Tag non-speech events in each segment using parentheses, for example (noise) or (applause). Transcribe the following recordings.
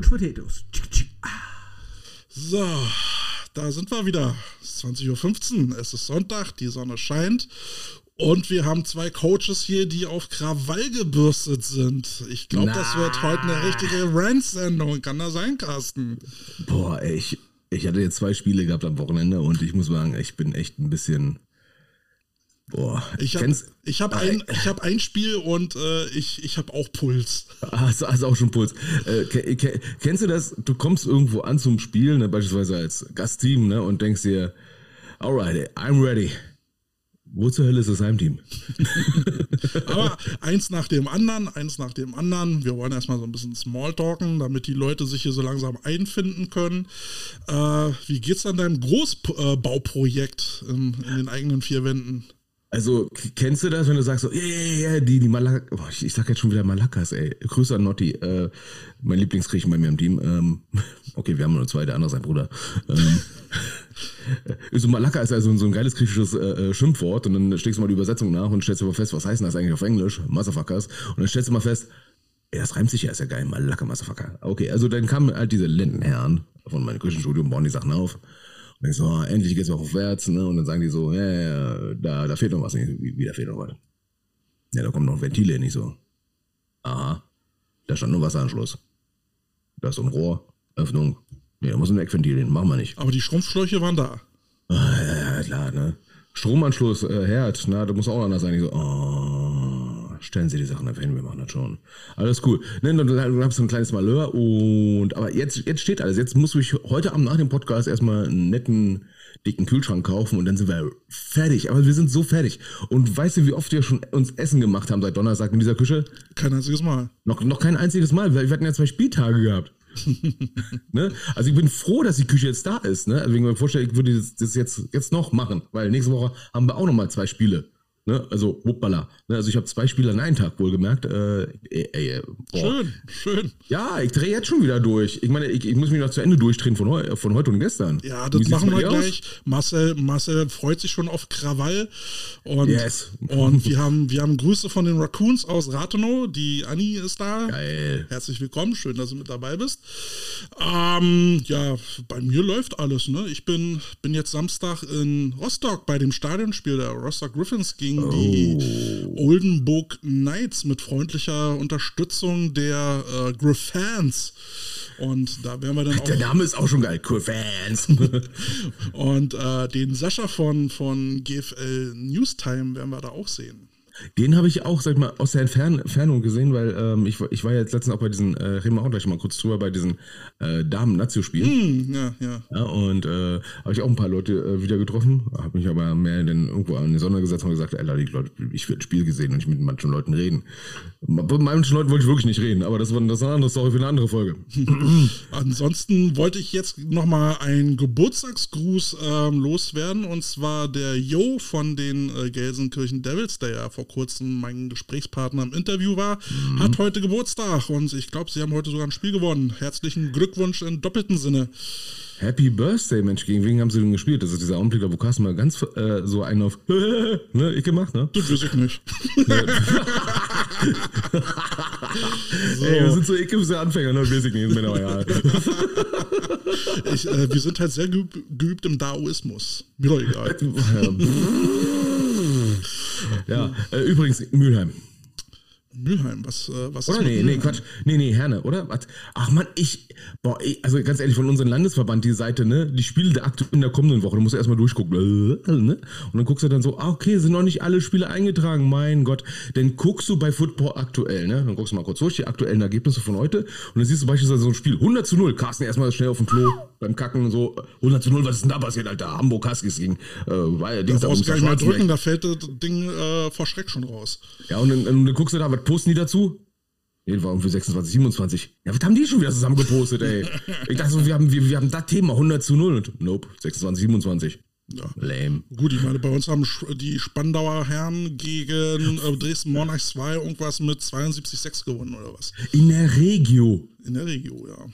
Coach Potatoes. So, da sind wir wieder. Es ist 20.15 Uhr, es ist Sonntag, die Sonne scheint. Und wir haben zwei Coaches hier, die auf Krawall gebürstet sind. Ich glaube, das wird heute eine richtige Rant-Sendung. Kann das sein, Carsten? Boah, ey, ich, ich hatte jetzt zwei Spiele gehabt am Wochenende und ich muss sagen, ich bin echt ein bisschen. Boah, Ich habe ich hab ein, ich hab ein Spiel und äh, ich, ich habe auch Puls. Hast, hast auch schon Puls. Äh, ke- ke- kennst du das? Du kommst irgendwo an zum Spiel, ne, beispielsweise als Gastteam, ne, und denkst dir, alright, I'm ready. Wo zur Hölle ist das Heimteam? (laughs) Aber eins nach dem anderen, eins nach dem anderen. Wir wollen erstmal so ein bisschen Smalltalken, damit die Leute sich hier so langsam einfinden können. Äh, wie geht's an deinem Großbauprojekt in, in den eigenen vier Wänden? Also, kennst du das, wenn du sagst so, ja, ja, ja, die, die Malak, oh, ich, ich sag jetzt schon wieder Malakas, ey. Grüße an Notti, äh, mein Lieblingsgriechen bei mir im Team. Ähm, (laughs) okay, wir haben nur zwei, der andere ist sein Bruder. Ähm, (laughs) so Malaka ist also so ein geiles griechisches äh, äh, Schimpfwort und dann schlägst du mal die Übersetzung nach und stellst dir mal fest, was heißt denn das eigentlich auf Englisch? Motherfuckers. Und dann stellst du mal fest, ey, das reimt sich ja, ist ja geil, Malaka, Motherfucker. Okay, also dann kamen halt diese Lindenherren von meinem Küchenstudio und bauen die Sachen auf. Und ich so, ah, endlich geht's mal aufwärts, ne? Und dann sagen die so, ja, ja, da, da fehlt noch was. Nicht, wie, wie, da fehlt noch was? Ja, da kommen noch Ventile, nicht so. Aha. Da stand nur Wasseranschluss. Da ist so ein Rohr, Öffnung. Ja, da muss ein Eckventil hin, machen wir nicht. Aber die Schrumpfschläuche waren da. Ah, ja, ja, klar, ne? Stromanschluss, äh, Herd, na, da muss auch anders sein. Ich so, oh, stellen Sie die Sachen einfach hin, wir machen das schon. Alles cool. Ne, dann, ich so ein kleines Malheur und, aber jetzt, jetzt steht alles. Jetzt muss ich heute Abend nach dem Podcast erstmal einen netten, dicken Kühlschrank kaufen und dann sind wir fertig. Aber wir sind so fertig. Und weißt du, wie oft wir schon uns Essen gemacht haben seit Donnerstag in dieser Küche? Kein einziges Mal. Noch, noch kein einziges Mal, weil wir hatten ja zwei Spieltage gehabt. (laughs) ne? Also ich bin froh, dass die Küche jetzt da ist. Ne? Also wenn ich mir vorstelle, ich würde das, das jetzt, jetzt noch machen, weil nächste Woche haben wir auch noch mal zwei Spiele. Ne? Also, hoppala. Ne? Also ich habe zwei Spiele an einem Tag wohlgemerkt. Äh, ey, boah. Schön, schön. Ja, ich drehe jetzt schon wieder durch. Ich meine, ich, ich muss mich noch zu Ende durchdrehen von, heu, von heute und gestern. Ja, das machen wir aus? gleich. Marcel, Marcel freut sich schon auf Krawall. Und, Yes. und wir, haben, wir haben Grüße von den Raccoons aus Rathenow. Die Anni ist da. Geil. Herzlich willkommen, schön, dass du mit dabei bist. Ähm, ja, bei mir läuft alles. Ne? Ich bin, bin jetzt Samstag in Rostock bei dem Stadionspiel der Rostock Griffins gegen Oh. die Oldenburg Knights mit freundlicher Unterstützung der äh, Griffans. Und da werden wir dann auch. Der Name ist auch schon geil. Cool Fans. (laughs) Und äh, den Sascha von, von GFL Newstime werden wir da auch sehen. Den habe ich auch, sag ich mal, aus der Entfern Entfernung gesehen, weil ähm, ich, war- ich war ja jetzt letztens auch bei diesen, äh, reden wir auch gleich mal kurz drüber, bei diesen äh, Damen-Nazio-Spielen. Hm, ja, ja. Ja, und äh, habe ich auch ein paar Leute äh, wieder getroffen, habe mich aber mehr dann irgendwo an die Sonne gesetzt und gesagt, die Leute, ich will ein Spiel gesehen und nicht mit manchen Leuten reden. Mit manchen Leuten wollte ich wirklich nicht reden, aber das war, das ist eine andere Story für eine andere Folge. (laughs) Ansonsten wollte ich jetzt nochmal einen Geburtstagsgruß ähm, loswerden und zwar der Jo von den äh, Gelsenkirchen Devils, der ja vor kurzem mein Gesprächspartner im Interview war, hat heute Geburtstag und ich glaube, sie haben heute sogar ein Spiel gewonnen. Herzlichen Glückwunsch in doppelten Sinne. Happy Birthday, Mensch, gegen wen haben sie denn gespielt? Das ist dieser Augenblick, da wo Carsten mal ganz äh, so einen auf, (laughs) ne, ich gemacht, ne? Das weiß ich nicht. (laughs) Ey, wir sind so ekelhafte Anfänger, ne? Weiß ich nicht, ist mir egal. Ich, äh, wir sind halt sehr geübt, geübt im Daoismus. Mir doch egal. (laughs) ja, äh, übrigens, Mülheim. Mülheim, was, äh, was Oder? mit Nee, nee? Quatsch. Nee, nee, Herne, oder? Was? Ach man, ich, boah, ich, also ganz ehrlich, von unserem Landesverband, die Seite, ne, die Spiele der aktu in der kommenden Woche, du musst erstmal durchgucken, äh, ne? Und dann guckst du dann so, ah, okay, sind noch nicht alle Spiele eingetragen, mein Gott. Dann guckst du bei Football aktuell, ne? Dann guckst du mal kurz durch, die aktuellen Ergebnisse von heute. Und dann siehst du beispielsweise so ein Spiel, 100 zu 0. Carsten erstmal schnell auf dem Klo beim Kacken und so, 100 zu 0, was ist denn da passiert, Alter? Hamburg Huskies gegen, äh, war ja, Da Dings, brauchst du gar nicht mal Schwarzenberg. drücken, da fällt das Ding äh, vor Schreck schon raus. Ja, und dann, und dann guckst du da, was posten die dazu? Nee, war irgendwie 26, 27. Ja, was haben die schon wieder zusammen gepostet, ey? Ich dachte so, wir haben, wir, wir haben das Thema 100 zu 0 und nope, 26, 27. Ja. Lame. Gut, ich meine, bei uns haben die Spandauer Herren gegen äh, Dresden Monarchs 2 irgendwas mit 72,6 gewonnen oder was. In der Regio. In der Regio, ja.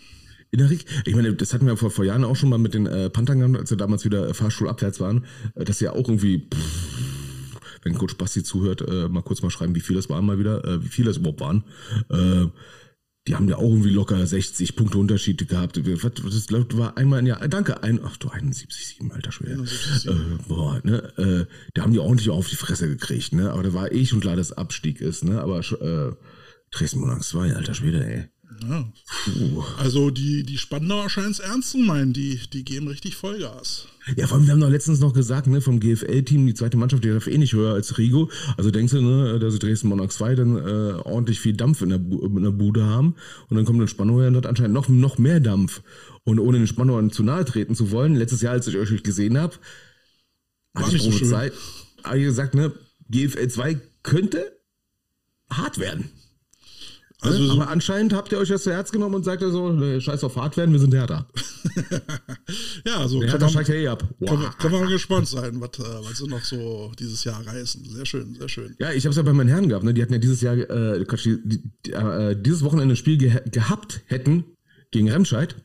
In der Reg ich meine, das hatten wir vor, vor Jahren auch schon mal mit den äh, Panthern gehabt, als wir damals wieder äh, fahrstuhlabwärts waren, äh, dass sie ja auch irgendwie, pff, wenn Coach Basti zuhört, äh, mal kurz mal schreiben, wie viel das waren mal wieder, äh, wie viele das überhaupt waren. Äh, die haben ja auch irgendwie locker 60 Punkte Unterschied gehabt. Was, das war einmal ein Jahr, danke, ein, ach du 71, 7, alter Schwede. Äh, boah, ne, äh, da haben die ordentlich auf die Fresse gekriegt, ne, aber da war eh schon klar, dass Abstieg ist, ne, aber äh, Dresden Monarchs 2, alter Schwede, ey. Ja. Also die, die Spandauer scheinen es ernst zu meinen, die, die geben richtig Vollgas. Ja, vor allem, wir haben doch letztens noch gesagt, ne, vom GFL-Team, die zweite Mannschaft, die darf eh nicht höher als Rigo. Also denkst du, ne, dass sie Dresden Monarchs 2 dann äh, ordentlich viel Dampf in der, in der Bude haben und dann kommt ein Spannauer und hat anscheinend noch, noch mehr Dampf. Und ohne den Spannauern zu nahe treten zu wollen, letztes Jahr, als ich euch gesehen habe, hatte ich so habe ich gesagt, ne, GFL 2 könnte hart werden. Also ne? so Aber anscheinend habt ihr euch das zu Herz genommen und sagt so, ne, scheiß auf hart werden, wir sind härter. (laughs) ja, also Der Hertha steigt ja eh ab. Wow. Können, wir, können wir mal gespannt sein, was, äh, was sie noch so dieses Jahr reißen. Sehr schön, sehr schön. Ja, ich habe es ja bei meinen Herren gehabt. Ne? Die hatten ja dieses Jahr, äh, die, die, äh, dieses Wochenende ein Spiel ge gehabt hätten gegen Remscheid.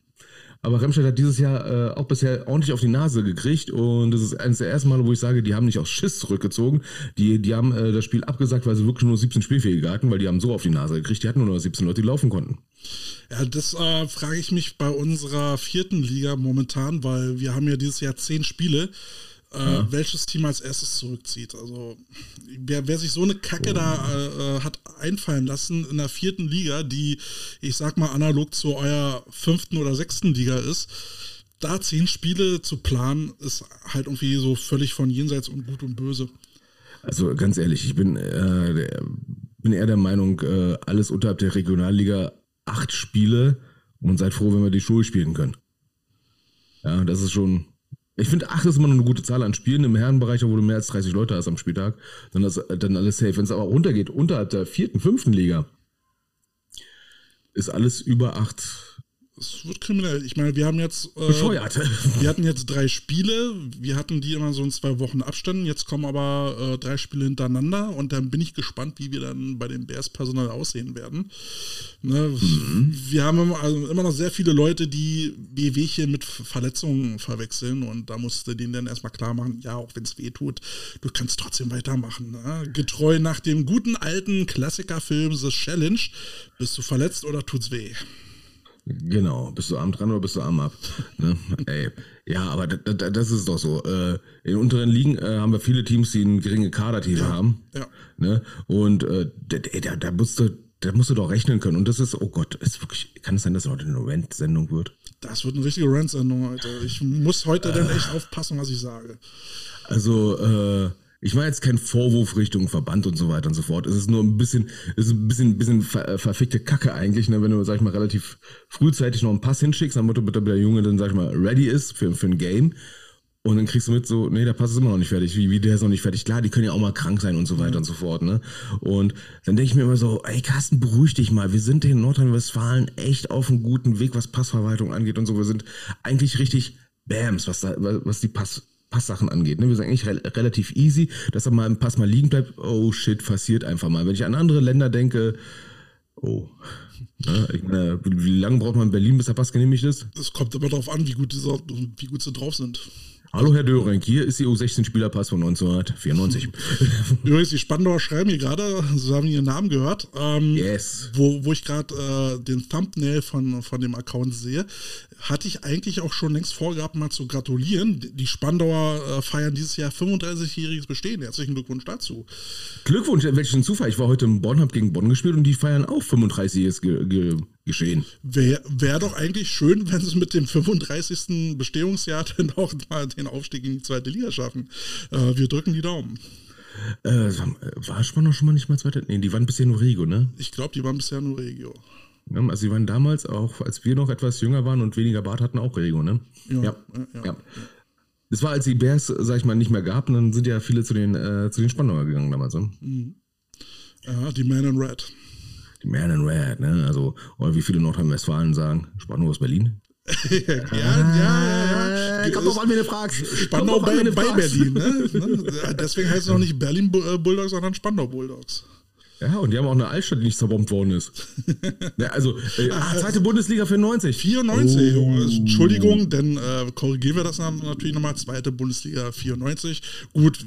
Aber Remscheid hat dieses Jahr äh, auch bisher ordentlich auf die Nase gekriegt und das ist eines der ersten Male, wo ich sage, die haben nicht aus Schiss zurückgezogen. Die, die haben äh, das Spiel abgesagt, weil sie wirklich nur 17 Spielfähige hatten, weil die haben so auf die Nase gekriegt. Die hatten nur noch 17 Leute, die laufen konnten. Ja, das äh, frage ich mich bei unserer vierten Liga momentan, weil wir haben ja dieses Jahr zehn Spiele äh, welches Team als erstes zurückzieht. Also wer, wer sich so eine Kacke oh. da äh, hat einfallen lassen in der vierten Liga, die, ich sag mal, analog zu eurer fünften oder sechsten Liga ist, da zehn Spiele zu planen, ist halt irgendwie so völlig von jenseits und gut und böse. Also ganz ehrlich, ich bin, äh, der, bin eher der Meinung, äh, alles unterhalb der Regionalliga acht Spiele und seid froh, wenn wir die Schule spielen können. Ja, das ist schon, ich finde, 8 ist immer noch eine gute Zahl an Spielen im Herrenbereich, wo du mehr als 30 Leute hast am Spieltag. Dann, ist dann alles safe. Wenn es aber runtergeht, unterhalb der vierten, fünften Liga, ist alles über 8 es wird kriminell. Ich meine, wir haben jetzt. Äh, Bescheuert. (laughs) Wir hatten jetzt drei Spiele. Wir hatten die immer so in zwei Wochen Abständen. Jetzt kommen aber äh, drei Spiele hintereinander. Und dann bin ich gespannt, wie wir dann bei den Bears Personal aussehen werden. Ne? Mhm. Wir haben immer, also immer noch sehr viele Leute, die Wehwehchen mit Verletzungen verwechseln. Und da musste denen dann erstmal klar machen: ja, auch wenn es weh tut, du kannst trotzdem weitermachen. Ne? Getreu nach dem guten alten Klassikerfilm The Challenge. Bist du verletzt oder tut's weh? Genau, bist du arm dran oder bist du arm ab? ne? Ey, ja, aber das ist doch so. Äh, in unteren Ligen äh, haben wir viele Teams, die eine geringe Kadertiefe ja, haben. Ja. Ne? Und äh, da, da, musst du, da musst du doch rechnen können. Und das ist, oh Gott, ist wirklich, kann es sein, dass heute eine Rant-Sendung wird? Das wird eine richtige Rant-Sendung heute. Ich muss heute dann echt aufpassen, was ich sage. Also, äh, ich meine jetzt kein Vorwurf Richtung Verband und so weiter und so fort. Es ist nur ein bisschen, es ist ein bisschen, bisschen ver, äh, verfickte Kacke eigentlich, ne? wenn du, sag ich mal, relativ frühzeitig noch einen Pass hinschickst, damit der Junge dann, sag ich mal, ready ist für, für ein Game. Und dann kriegst du mit so, nee, der Pass ist immer noch nicht fertig. Wie, wie der ist noch nicht fertig. Klar, die können ja auch mal krank sein und so weiter mhm. und so fort, ne? Und dann denke ich mir immer so, ey Carsten, beruhig dich mal. Wir sind in Nordrhein-Westfalen echt auf einem guten Weg, was Passverwaltung angeht und so. Wir sind eigentlich richtig Bams, was da, was die Pass, Passsachen angeht. Ne? Wir sind eigentlich re relativ easy, dass er mal ein Pass mal liegen bleibt. Oh shit, passiert einfach mal. Wenn ich an andere Länder denke, oh. Ne? Ich meine, wie lange braucht man in Berlin, bis der Pass genehmigt ist? Es kommt immer darauf an, wie gut, diese, wie gut sie drauf sind. Hallo Herr Döring, hier ist die U16-Spielerpass von 1994. (laughs) Übrigens, die Spandauer schreiben hier gerade, Sie haben Ihren Namen gehört, ähm, yes. wo, wo ich gerade äh, den Thumbnail von, von dem Account sehe, hatte ich eigentlich auch schon längst vorgehabt, mal zu gratulieren. Die Spandauer äh, feiern dieses Jahr 35-jähriges Bestehen. Herzlichen Glückwunsch dazu. Glückwunsch, welchen Zufall. Ich war heute in Bonn, habe gegen Bonn gespielt und die feiern auch 35-jähriges ge ge geschehen. Wäre wär doch eigentlich schön, wenn sie mit dem 35. Bestehungsjahr dann auch mal den Aufstieg in die zweite Liga schaffen. Äh, wir drücken die Daumen. Äh, war Spandau schon mal nicht mal zweite? Nee, die waren bisher nur Regio, ne? Ich glaube, die waren bisher nur Regio. Also sie waren damals auch, als wir noch etwas jünger waren und weniger Bart hatten, auch Regio, ne? Ja. ja, ja, ja. Das war, als die Bears, sag ich mal, nicht mehr gab, und dann sind ja viele zu den, äh, zu den Spandauer gegangen damals. Ne? Mhm. Ja, die Man in Red. Die Man in Red, ne? Also, oder wie viele Nordrhein-Westfalen sagen, Spandau aus Berlin. (laughs) ja, ja, ja, ja. Kommt drauf an, wenn du fragst. Spandau bei, bei Berlin, ne? (laughs) ne? Deswegen heißt es auch nicht Berlin äh, Bulldogs, sondern Spandau Bulldogs. Ja, und die haben auch eine Altstadt, die nicht zerbombt worden ist. ja, (laughs) also, äh, ah, zweite Bundesliga 94. 94, oh. Entschuldigung, denn äh, korrigieren wir das natürlich nochmal. Zweite Bundesliga 94. Gut,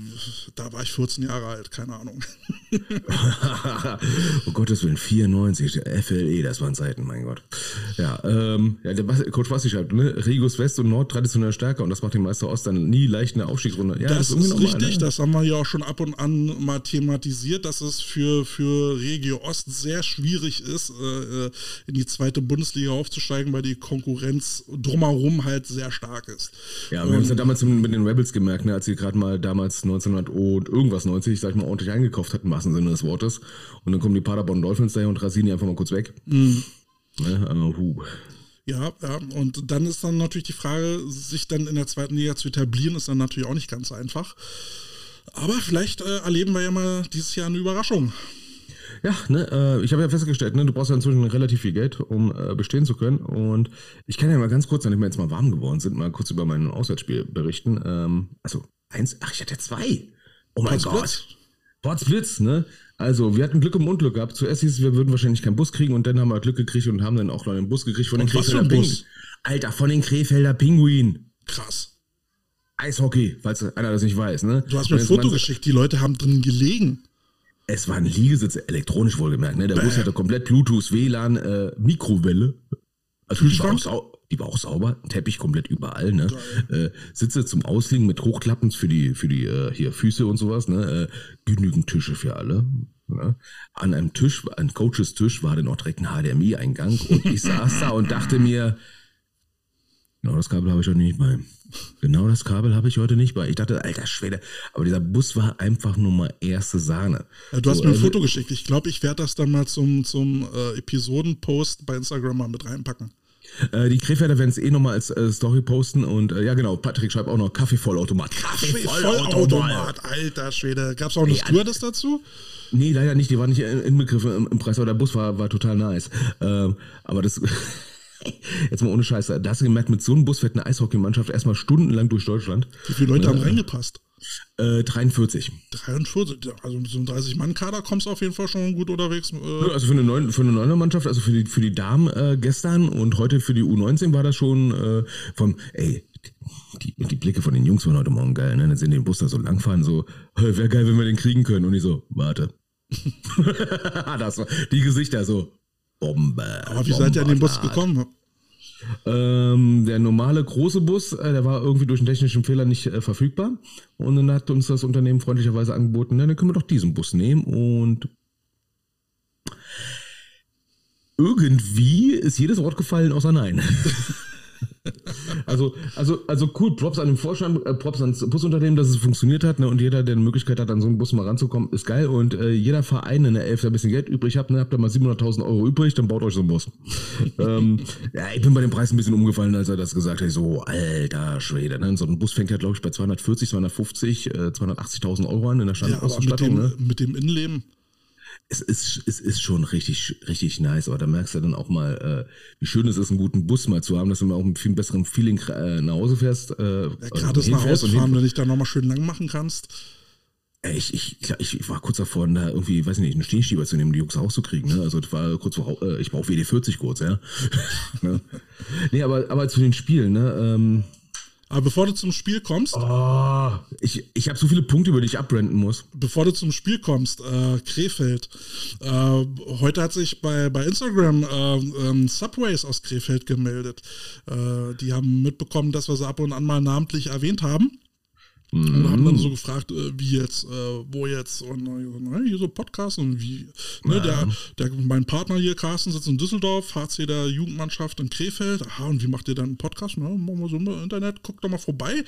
da war ich 14 Jahre alt, keine Ahnung. (laughs) oh Gottes Willen, 94, FLE, das waren Zeiten, mein Gott. Ja, ähm, ja der Coach Basti schreibt, ne? Regus West und Nord traditionell stärker und das macht den Meister Ost dann nie leicht in der Aufstiegsrunde. Ja, das, das ist, ist richtig, ne? das haben wir ja auch schon ab und an mal thematisiert, dass es für, für für Regio Ost sehr schwierig ist, äh, äh, in die zweite Bundesliga aufzusteigen, weil die Konkurrenz drumherum halt sehr stark ist. Ja, wir haben es ja damals mit den Rebels gemerkt, ne, als sie gerade mal damals 1900 und irgendwas 90, sag ich mal, ordentlich eingekauft hatten, im wahrsten Sinne des Wortes. Und dann kommen die Paderborn Dolphins daher und rasieren die einfach mal kurz weg. Mhm. Ne, huh. Ja, ja, und dann ist dann natürlich die Frage, sich dann in der zweiten Liga zu etablieren, ist dann natürlich auch nicht ganz einfach. Aber vielleicht äh, erleben wir ja mal dieses Jahr eine Überraschung. Ja, ne, äh, ich habe ja festgestellt, ne, du brauchst ja inzwischen relativ viel Geld, um äh, bestehen zu können. Und ich kann ja mal ganz kurz, nachdem wir jetzt mal warm geworden sind, mal kurz über mein Auswärtsspiel berichten. Ähm, also eins, ach, ich hatte zwei. Oh mein Potsblitz. Gott. Potsblitz, ne? Also, wir hatten Glück im Unglück gehabt. Zuerst hieß es, wir würden wahrscheinlich keinen Bus kriegen und dann haben wir Glück gekriegt und haben dann auch noch einen Bus gekriegt von den Krefelder Pinguinen. Alter, von den Krefelder Pinguinen. Krass. Eishockey, falls einer das nicht weiß, ne? Du hast mir ein Foto geschickt, die Leute haben drin gelegen. Es war ein Liegesitz, elektronisch wohlgemerkt. Ne? Der Bus hatte komplett Bluetooth, WLAN, äh, Mikrowelle. Also die war, auch, die war, auch, sauber, Teppich komplett überall. Ne? Äh, Sitze zum Ausliegen mit Hochklappen für die, für die äh, hier Füße und sowas. Ne? Äh, genügend Tische für alle. Ne? An einem Tisch, an Coaches Tisch war dann auch direkt ein HDMI-Eingang und ich saß da und dachte mir, Genau das Kabel habe ich heute nicht bei. Genau das Kabel habe ich heute nicht bei. Ich dachte, alter Schwede, aber dieser Bus war einfach nur mal erste Sahne. Ja, du hast mir ein also, Foto geschickt. Ich glaube, ich werde das dann mal zum, zum äh, Episodenpost bei Instagram mal mit reinpacken. Äh, die Krefelder werden es eh nochmal als äh, Story posten und äh, ja genau, Patrick schreibt auch noch Kaffeevollautomat. Kaffeevollautomat, alter Schwede. Gab es auch eine Stewardess dazu? Nee, leider nicht, die war nicht inbegriffen im, im Preis, aber der Bus war, war total nice. Ähm, aber das (laughs) (laughs) Jetzt mal ohne Scheiße. Da hast du gemerkt, mit so einem Bus fährt eine Eishockeymannschaft erstmal stundenlang durch Deutschland. Wie viele Leute äh, haben reingepasst? Äh, 43. 43, also mit so einem 30-Mann-Kader kommst du auf jeden Fall schon gut unterwegs. Äh also für eine, neun, für eine neunte Mannschaft, also für die, für die Damen äh, gestern und heute für die U19 war das schon äh, vom, ey, die, die Blicke von den Jungs waren heute Morgen geil, ne? Dann sind die den Bus da so langfahren, so, hey, wäre geil, wenn wir den kriegen können. Und ich so, warte. (laughs) das war, die Gesichter so, Bombe. Aber wie Bombe seid ihr an den Bus gekommen? Ähm, der normale große Bus, äh, der war irgendwie durch einen technischen Fehler nicht äh, verfügbar. Und dann hat uns das Unternehmen freundlicherweise angeboten, dann können wir doch diesen Bus nehmen. Und irgendwie ist jedes Wort gefallen außer Nein. (laughs) (laughs) also, also, also cool, Props an den Vorstand, äh, Props ans Busunternehmen, dass es funktioniert hat, ne? Und jeder, der eine Möglichkeit hat, an so einen Bus mal ranzukommen, ist geil. Und äh, jeder Verein in der Elf, der ein bisschen Geld übrig hat, ne, habt ihr mal 700.000 Euro übrig, dann baut euch so einen Bus. (laughs) ähm, ja, ich bin bei dem Preis ein bisschen umgefallen, als er das gesagt hat. So, alter Schwede, ne? So ein Bus fängt ja, glaube ich, bei 240, 250, äh, 280.000 Euro an in der Standausstattung. Ja, mit, dem, ne? mit dem Innenleben es ist, es ist schon richtig, richtig nice, aber da merkst du dann auch mal, äh, wie schön es ist, einen guten Bus mal zu haben, dass du mal auch mit viel besserem Feeling äh, nach Hause fährst. Äh, ja, Gerade das nach Hause fahren, wenn du dich da nochmal schön lang machen kannst. Ich, ich, ich, ich war kurz davor, da irgendwie, weiß ich nicht, einen Stehschieber zu nehmen, die Jungs rauszukriegen. Ne? Also das war kurz vor, äh, ich brauche WD-40 kurz, ja. (laughs) ne? Nee, aber, aber zu den Spielen, ne? Ähm, aber bevor du zum Spiel kommst. Oh, ich ich habe so viele Punkte, über die ich abbranden muss. Bevor du zum Spiel kommst, äh, Krefeld. Äh, heute hat sich bei, bei Instagram äh, ähm, Subways aus Krefeld gemeldet. Äh, die haben mitbekommen, dass wir sie ab und an mal namentlich erwähnt haben. Und haben dann so gefragt, äh, wie jetzt, äh, wo jetzt, und hier so Podcast und wie, ne, der, der, mein Partner hier, Carsten, sitzt in Düsseldorf, HC der Jugendmannschaft in Krefeld, aha, und wie macht ihr dann einen Podcast? Na, machen wir so im Internet, guckt doch mal vorbei.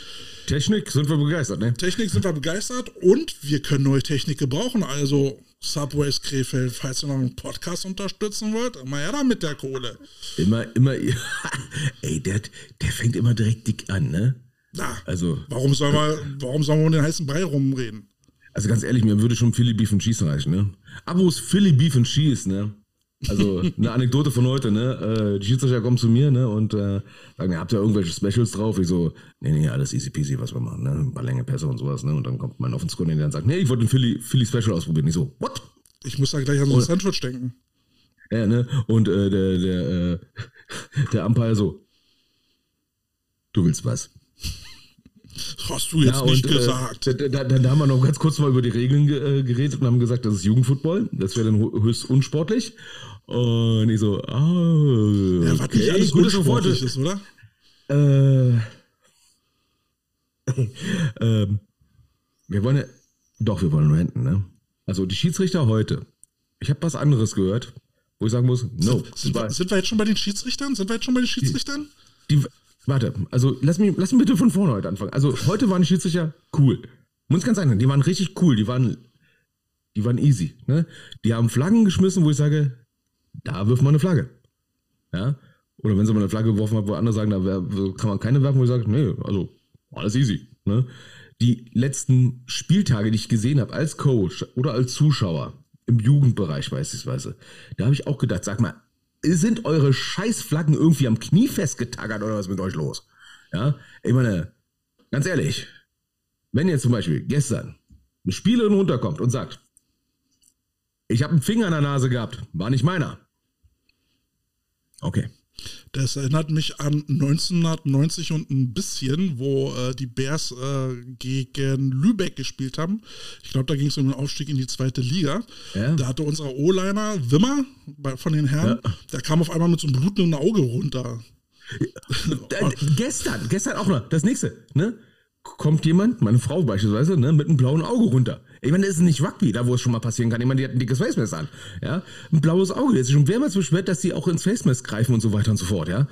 Technik sind wir begeistert, ne? Technik sind wir begeistert und wir können neue Technik gebrauchen, also Subways Krefeld, falls ihr noch einen Podcast unterstützen wollt, immer her da mit der Kohle. Immer, immer, (laughs) ey, der, der fängt immer direkt dick an, ne? Na, also, warum soll man, warum soll man um den heißen Brei rumreden? Also ganz ehrlich, mir würde schon Philly Beef and Cheese reichen, ne? Abos Philly Beef and Cheese, ne? Also (laughs) eine Anekdote von heute, ne? Äh, die Schiedsrichter kommen zu mir, ne? Und äh, sagen, ja, habt ihr irgendwelche Specials drauf? Ich so, nee, nee, alles easy peasy, was wir machen, ne? Ein paar Länge Pässe und sowas, ne? Und dann kommt mein Offenskoordinator und sagt, nee, ich wollte ein Philly, Philly Special ausprobieren. Ich so, what? Ich muss da gleich an so ein Sandwich denken. Ja, ne? Und äh, der, der, äh, (laughs) der Umpire so, du willst was. (laughs) Hast du jetzt Ja, nicht und, äh, gesagt. Da, da, da, da haben wir noch ganz kurz mal über die Regeln ge- äh, geredet und haben gesagt, das ist Jugendfootball. Das wäre dann höchst unsportlich. Und ich so, ah, ja, was nicht alles gutes unsportlich Wort. ist, oder? Äh, (laughs) ähm, wir wollen ja, doch, wir wollen renten, ne? Also die Schiedsrichter heute. Ich habe was anderes gehört, wo ich sagen muss, no. Sind wir, sind wir jetzt schon bei den Schiedsrichtern? Sind wir jetzt schon bei den Schiedsrichtern? Die, warte, also lass mich, lass mich bitte von vorne heute anfangen. Also heute waren die Schiedsrichter cool. Muss ganz einfach, die waren richtig cool, die waren, die waren easy. Ne? Die haben Flaggen geschmissen, wo ich sage, da wirft man eine Flagge. Ja? Oder wenn sie mal eine Flagge geworfen hat, wo andere sagen, da kann man keine werfen, wo ich sage, nee, also alles easy. Ne? Die letzten Spieltage, die ich gesehen habe als Coach oder als Zuschauer im Jugendbereich beispielsweise, da habe ich auch gedacht, sag mal, sind eure Scheißflaggen irgendwie am Knie festgetackert oder was ist mit euch los? Ja, ich meine, ganz ehrlich, wenn jetzt zum Beispiel gestern eine Spielerin runterkommt und sagt, ich habe einen Finger an der Nase gehabt, war nicht meiner. Okay. Das erinnert mich an 1990 und ein bisschen, wo äh, die Bears äh, gegen Lübeck gespielt haben. Ich glaube, da ging es um den Aufstieg in die zweite Liga. Ja. Da hatte unser O-Liner Wimmer bei, von den Herren, der kam auf einmal mit so einem blutenden Auge runter. Äh, gestern, gestern auch noch, das nächste, ne? Kommt jemand, meine Frau beispielsweise, ne, mit einem blauen Auge runter. Ich meine, das ist nicht Rugby, da wo es schon mal passieren kann. Ich meine, die hat ein dickes Facemask an. Ja? Ein blaues Auge. Der ist schon mehrmals beschwert, dass sie auch ins Facemask greifen und so weiter und so fort, ja.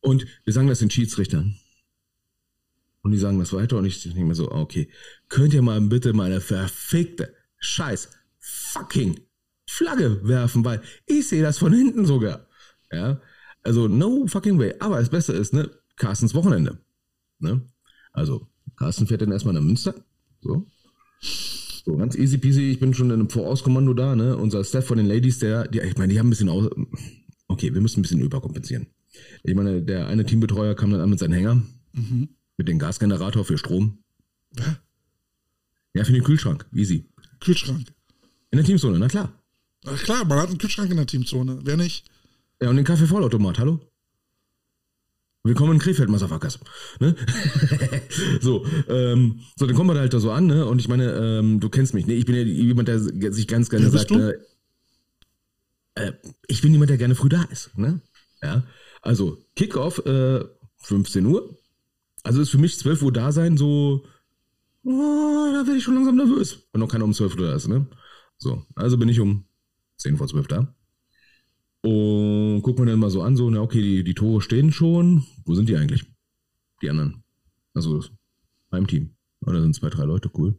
Und wir sagen das den Schiedsrichtern. Und die sagen das weiter und ich denke mir so, okay, könnt ihr mal bitte meine verfickte Scheiß fucking Flagge werfen, weil ich sehe das von hinten sogar. Ja, also no fucking way. Aber das Beste ist, ne, Carstens Wochenende. Ne? Also, Carsten fährt dann erstmal nach Münster. So. So, ganz easy peasy. Ich bin schon in einem Vorauskommando da, ne? Unser Staff von den Ladies, der, die, ich meine, die haben ein bisschen aus. Okay, wir müssen ein bisschen überkompensieren. Ich meine, der eine Teambetreuer kam dann an mit seinem Hänger. Mit dem Gasgenerator für Strom. Hä? Ja, für den Kühlschrank. Easy. Kühlschrank. In der Teamzone, na klar. Ach klar, man hat einen Kühlschrank in der Teamzone. Wer nicht? Ja, und den Kaffee-Vollautomat, hallo? Willkommen in Krefeld, Motherfuckers. Ne? (laughs) so, ähm, so, dann kommen wir da halt da so an, ne? Und ich meine, ähm, du kennst mich, ne? Ich bin ja jemand, der sich ganz gerne sagt, ne? äh, ich bin jemand, der gerne früh da ist, ne? Ja. Also, Kickoff, äh, 15 Uhr. Also ist für mich 12 Uhr da sein, so, oh, da werde ich schon langsam nervös, wenn noch keiner um 12 Uhr da ist, ne? So, also bin ich um 10 vor 12 da. Und guckt man dann mal so an, so, na okay, die, die Tore stehen schon. Wo sind die eigentlich? Die anderen. Also das Heimteam. Ja, da sind zwei, drei Leute, cool.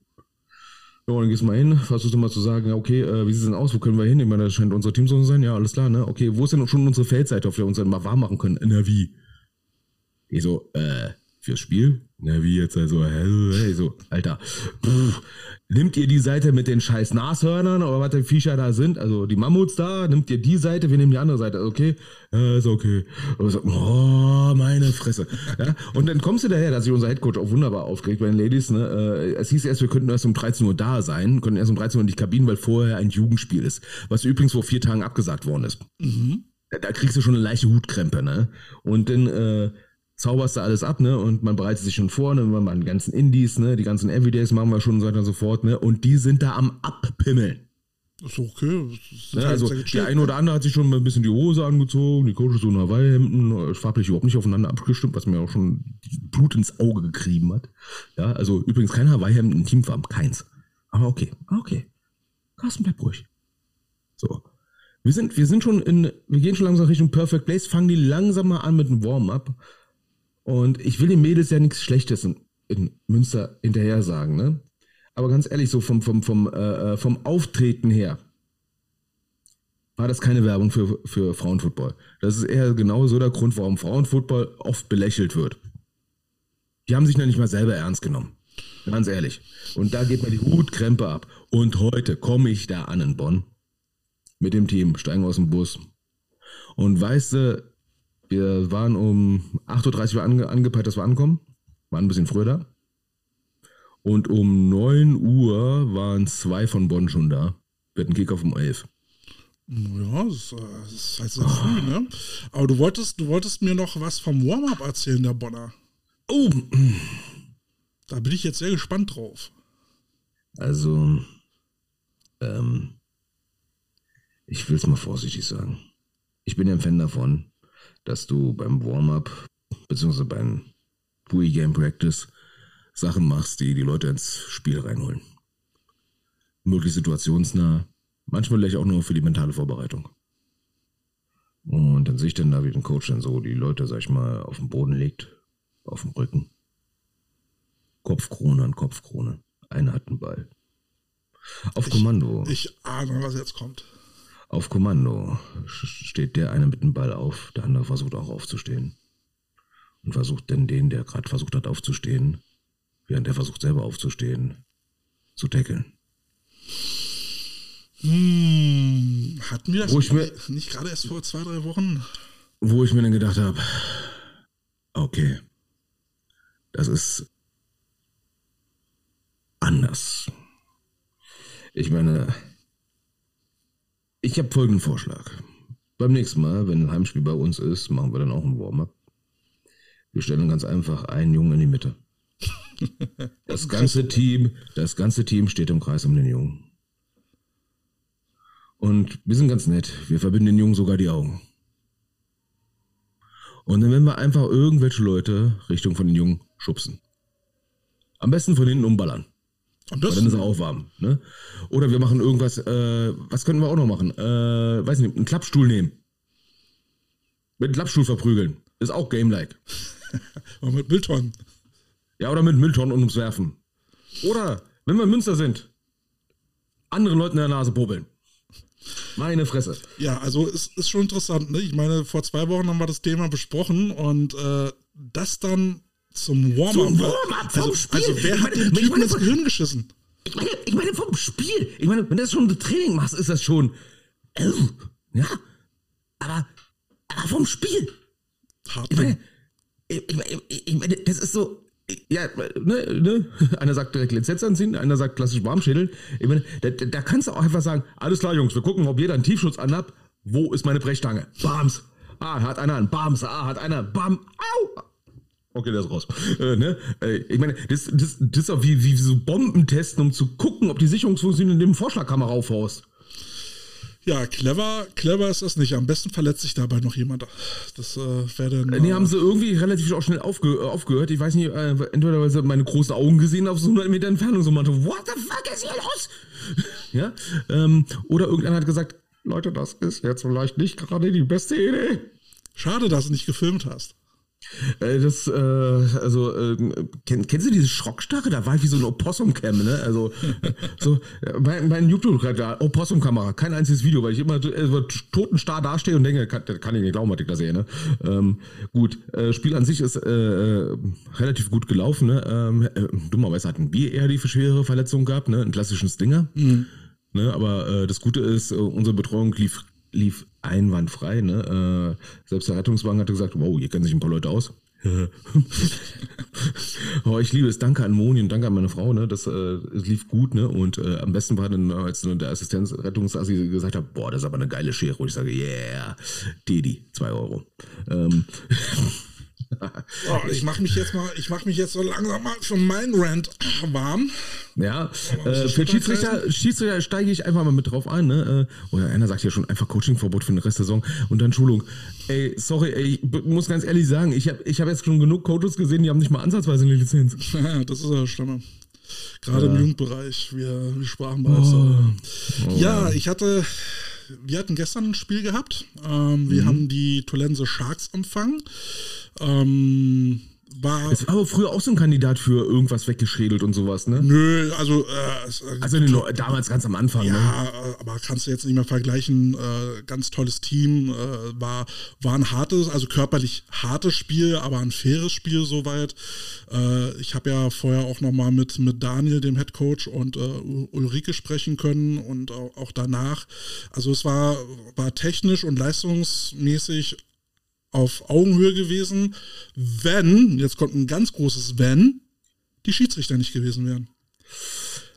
Ja, und dann gehst du mal hin, versuchst du mal zu sagen, ja, okay, äh, wie sieht es denn aus? Wo können wir hin? Ich meine, das scheint unsere Teamzone zu sein. Ja, alles klar, ne? Okay, wo ist denn schon unsere Feldseite, auf der wir uns dann mal warm machen können? Na, wie? Ich so, äh, fürs Spiel? Na, wie jetzt? Also, hey, so, Alter, pff, nimmt ihr die Seite mit den scheiß Nashörnern oder was die Viecher da sind? Also, die Mammuts da, nimmt ihr die Seite, wir nehmen die andere Seite, okay? Ja, ist okay. So, oh, meine Fresse. Ja? Und dann kommst du daher, dass sich unser Headcoach auch wunderbar aufgeregt bei den Ladies, ne? Äh, es hieß erst, wir könnten erst um 13 Uhr da sein, könnten erst um 13 Uhr in die Kabinen, weil vorher ein Jugendspiel ist. Was übrigens vor vier Tagen abgesagt worden ist. Da, da kriegst du schon eine leichte Hutkrempe, ne? Und dann äh, zauberst du alles ab, ne? Und man bereitet sich schon vor, ne? Man die ganzen Indies, ne? Die ganzen Everydays machen wir schon und so weiter und so fort, ne? Und die sind da am Abpimmeln. Ist okay. Das ist Ne? halt Also der eine oder andere hat sich schon mal ein bisschen die Hose angezogen, die Coaches so in Hawaii-Hemden, äh, farblich überhaupt nicht aufeinander abgestimmt, was mir auch schon Blut ins Auge gekrieben hat. Ja, also übrigens kein Hawaii-Hemden Teamfarben, keins. Aber okay, okay. Carsten, bleib ruhig. So. Wir sind, wir sind schon in, wir gehen schon langsam Richtung Perfect Place, fangen die langsam mal an mit einem Warm-up. Und ich will den Mädels ja nichts Schlechtes in, in Münster hinterher sagen, ne? Aber ganz ehrlich, so vom, vom, vom, äh, äh, vom Auftreten her war das keine Werbung für, für Frauenfootball. Das ist eher genau so der Grund, warum Frauenfootball oft belächelt wird. Die haben sich noch nicht mal selber ernst genommen. Ganz ehrlich. Und da geht mir die Hutkrempe ab. Und heute komme ich da an in Bonn mit dem Team, steigen aus dem Bus. Und weißt du, wir waren um 8.30 Uhr ange angepeilt, dass wir ankommen. Waren ein bisschen früher da. Und um 9 Uhr waren zwei von Bonn schon da. Wir hatten Kickoff um 11. Ja, das, das ist halt sehr früh, ne? Aber du wolltest, du wolltest mir noch was vom Warm-up erzählen, der Bonner. Oh, Da bin ich jetzt sehr gespannt drauf. also, ähm, ich will es mal vorsichtig sagen. Ich bin ja ein Fan davon, dass du beim Warm-up, beziehungsweise beim Pre-Game Practice, Sachen machst, die die Leute ins Spiel reinholen. Möglichst situationsnah, manchmal vielleicht auch nur für die mentale Vorbereitung. Und dann sehe ich dann da, wie ein Coach dann so die Leute, sag ich mal, auf den Boden legt, auf dem Rücken. Kopfkrone an Kopfkrone. Einer hat einen Ball. Auf Kommando. Ich ahne, was jetzt kommt. Auf Kommando steht der eine mit dem Ball auf, der andere versucht auch aufzustehen. Und versucht dann den, der gerade versucht hat aufzustehen, während er versucht selber aufzustehen, zu tackeln. Hm, hatten wir das Wo ich mir- nicht gerade erst vor zwei, drei Wochen? Wo ich mir dann gedacht habe, okay, das ist anders. Ich meine, ich habe folgenden Vorschlag. Beim nächsten Mal, wenn ein Heimspiel bei uns ist, machen wir dann auch ein Warm-up. Wir stellen ganz einfach einen Jungen in die Mitte. (laughs) Das ganze Team, das ganze Team steht im Kreis um den Jungen. Und wir sind ganz nett. Wir verbinden den Jungen sogar die Augen. Und dann werden wir einfach irgendwelche Leute Richtung von den Jungen schubsen. Am besten von hinten umballern. Und dann ist er auch warm. Ne? Oder wir machen irgendwas, äh, was können wir auch noch machen? Äh, weiß nicht, einen Klappstuhl nehmen. Mit einem Klappstuhl verprügeln. Ist auch game-like. (laughs) war mit Milton. Ja, oder mit Mülltonnen und ums Werfen. Oder, wenn wir in Münster sind, anderen Leuten in der Nase popeln. Meine Fresse. Ja, also es ist schon interessant. Ne? Ich meine, vor zwei Wochen haben wir das Thema besprochen und äh, das dann zum Warm-up. Zum Warm-up vom also, Spiel. also wer Ich hat den ich Typen ins Gehirn geschissen? Ich meine, ich meine vom Spiel. Ich meine, wenn du das schon im Training machst, ist das schon. Äh, ja. Aber, aber vom Spiel. Hart. Ich meine, ich, ich, meine- ich meine, das ist so. Ja, ne, ne? (laughs) Einer sagt direkt Lizenz anziehen, einer sagt klassisch Warmschädeln. Ich meine, da, da da kannst du auch einfach sagen: Alles klar, Jungs, wir gucken, ob jeder einen Tiefschutz anhat. Wo ist meine Brechstange? Bams. Ah, hat einer einen. Bams. Ah, hat einer. Bam. Au. Okay, der ist raus. Äh, ne? äh, ich meine, das, das, das ist auch wie, wie so Bomben testen, um zu gucken, ob die Sicherungsfunktion in dem Vorschlagkammer raufhaust. Ja, clever, clever ist das nicht. Am besten verletzt sich dabei noch jemand. Das äh, wäre dann. Äh, Nee, haben sie irgendwie relativ auch schnell aufge äh, aufgehört. Ich weiß nicht, äh, entweder weil sie meine großen Augen gesehen auf so 100 Meter Entfernung so meinte, what the fuck ist hier los? (laughs) ja, ähm, oder irgendeiner hat gesagt, Leute, das ist jetzt vielleicht nicht gerade die beste Idee. Schade, dass du nicht gefilmt hast. Äh, das, äh, also, äh, kenn, kennst du diese Schrockstarre? Da war ich wie so ein Opossum-Cam, ne? Also, so, mein, mein YouTube gerade da, Opossum-Kamera, kein einziges Video, weil ich immer äh, totenstarr dastehe und denke, kann, kann ich nicht glauben, was ich da sehe, ne? Ähm, gut, äh, Spiel an sich ist äh, äh, relativ gut gelaufen, ne? Ähm, äh, dummerweise hatten wir eher die schwere Verletzung gehabt, ne? Einen klassischen Stinger. Ne, aber äh, das Gute ist, äh, unsere Betreuung lief, lief einwandfrei. Ne? Äh, selbst der Rettungswagen hatte gesagt, wow, hier kennen sich ein paar Leute aus. (laughs) oh, ich liebe es. Danke an Moni und danke an meine Frau. Ne? Das äh, es lief gut. Ne? Und äh, am besten war dann, als der Assistenz Rettungsassi gesagt hat, boah, das ist aber eine geile Schere. Und ich sage, yeah, Dedi, zwei Euro. Ähm, (laughs) Oh, (laughs) ich mache mich jetzt mal, ich mache mich jetzt so langsam mal für meinen Rant warm. Ja, Oh, äh, für Schiedsrichter, Schiedsrichter steige ich einfach mal mit drauf ein. Ne? Äh, Oder einer sagt ja schon einfach Coachingverbot für den Rest der Saison und dann Schulung. Ey, sorry, ey, ich muss ganz ehrlich sagen, ich habe ich hab jetzt schon genug Coaches gesehen, die haben nicht mal ansatzweise eine Lizenz. (laughs) das ist ja schlimmer. Gerade im Jugendbereich, wir, wir sprachen bereits. darüber. ja, ich hatte, wir hatten gestern ein Spiel gehabt. Ähm, wir haben die Tolense Sharks empfangen. Ähm, war, war aber früher auch so ein Kandidat für irgendwas weggeschädelt und sowas, ne? nö, also, äh, es- äh, Also Neu- damals ganz am Anfang, ne? Ja, äh, aber kannst du jetzt nicht mehr vergleichen. Äh, ganz tolles Team. Äh, war, war ein hartes, also körperlich hartes Spiel, aber ein faires Spiel soweit. Äh, ich habe ja vorher auch nochmal mit, mit Daniel, dem Head Coach, und äh, Ulrike sprechen können und auch, auch danach. Also es war, war technisch und leistungsmäßig auf Augenhöhe gewesen, wenn, jetzt kommt ein ganz großes Wenn, die Schiedsrichter nicht gewesen wären.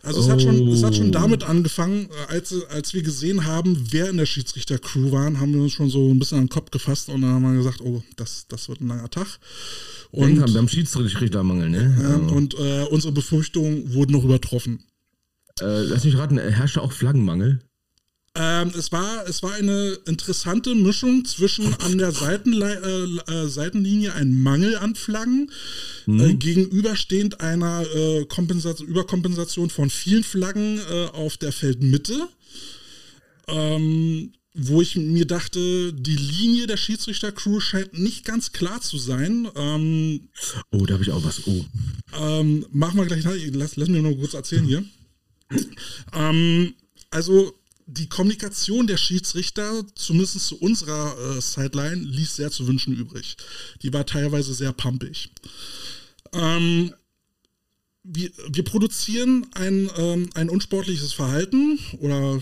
Also es, hat schon, es hat schon damit angefangen, äh, als, als wir gesehen haben, wer in der Schiedsrichter-Crew waren, haben wir uns schon so ein bisschen an den Kopf gefasst und dann haben wir gesagt, oh, das, das wird ein langer Tag. Und, wir haben Schiedsrichtermangel, ne? Ja, und äh, unsere Befürchtungen wurden noch übertroffen. Äh, lass mich raten, herrschte auch Flaggenmangel? Ähm, es, war, es war eine interessante Mischung zwischen an der Seitenle äh, äh, Seitenlinie ein Mangel an Flaggen, mhm. äh, gegenüberstehend einer äh, Überkompensation von vielen Flaggen äh, auf der Feldmitte. Ähm, wo ich mir dachte, die Linie der Schiedsrichter-Crew scheint nicht ganz klar zu sein. Ähm, oh, da habe ich auch was. Oh. Ähm, machen wir gleich. Lass, lass mir nur kurz erzählen hier. ähm, also die Kommunikation der Schiedsrichter, zumindest zu unserer äh, Sideline, ließ sehr zu wünschen übrig. Die war teilweise sehr pumpig. Ähm, wir, wir, produzieren ein, ähm, ein unsportliches Verhalten oder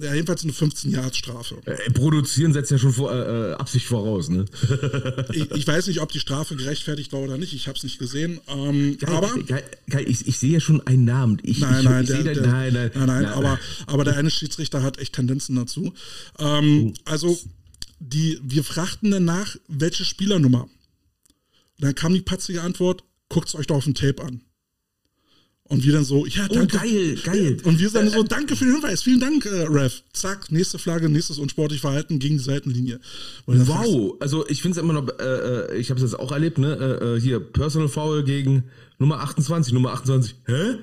äh, jedenfalls eine 15-Jahres-Strafe. Äh, produzieren setzt ja schon vor, äh, äh Absicht voraus, ne? (laughs) ich, ich, weiß nicht, ob die Strafe gerechtfertigt war oder nicht, ich habe es nicht gesehen. Ähm, geil, aber geil, geil, ich, ich sehe ja schon einen Namen. Ich, nein, nein, der, der, nein, nein, nein, nein, aber, aber der eine Schiedsrichter hat echt Tendenzen dazu. Ähm, uh. Also, die, wir fragten danach, welche Spielernummer. Und dann kam die patzige Antwort, guckt es euch doch auf dem Tape an. Und wir dann so, ja, oh, danke. Oh, geil, geil. Und wir dann so, danke für den Hinweis, vielen Dank, äh, Rev. Zack, nächste Flagge, nächstes unsportlich Verhalten gegen die Seitenlinie. Wow, also ich finde es immer noch, äh, äh ich habe es jetzt auch erlebt, ne? Äh, äh, hier, Personal Foul gegen Nummer 28, Nummer 28. Hä?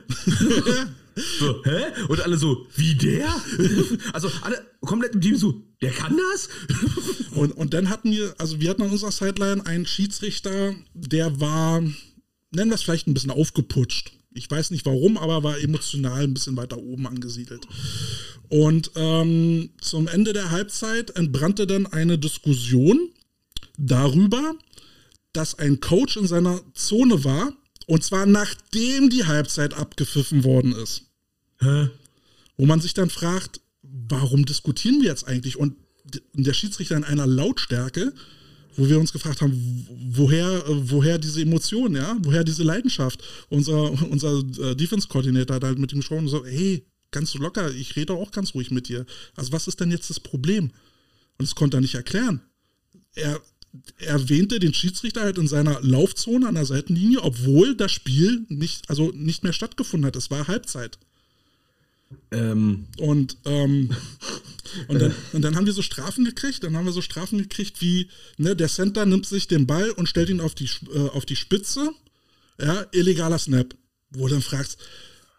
(laughs) so, hä? Und alle so, wie der? (laughs) also alle komplett im Team so, der kann das? (laughs) und, und dann hatten wir, also wir hatten an unserer Sideline einen Schiedsrichter, der war, nennen wir es vielleicht ein bisschen aufgeputscht. Ich weiß nicht warum, aber war emotional ein bisschen weiter oben angesiedelt. Und ähm, zum Ende der Halbzeit entbrannte dann eine Diskussion darüber, dass ein Coach in seiner Zone war, und zwar nachdem die Halbzeit abgepfiffen worden ist. Hä? Wo man sich dann fragt, warum diskutieren wir jetzt eigentlich? Und der Schiedsrichter in einer Lautstärke, wo wir uns gefragt haben, woher, woher diese Emotionen, ja, woher diese Leidenschaft. Unser, unser äh, Defense-Koordinator hat halt mit ihm gesprochen und so, hey, ganz locker, ich rede auch ganz ruhig mit dir. Also was ist denn jetzt das Problem? Und das konnte er nicht erklären. Er erwähnte den Schiedsrichter halt in seiner Laufzone an der Seitenlinie, obwohl das Spiel nicht, also nicht mehr stattgefunden hat. Es war Halbzeit. Ähm. Und, ähm, und, dann, und dann haben wir so Strafen gekriegt. Dann haben wir so Strafen gekriegt wie, ne, der Center nimmt sich den Ball und stellt ihn auf die, äh, auf die Spitze. Ja, illegaler Snap. Wo du dann fragst,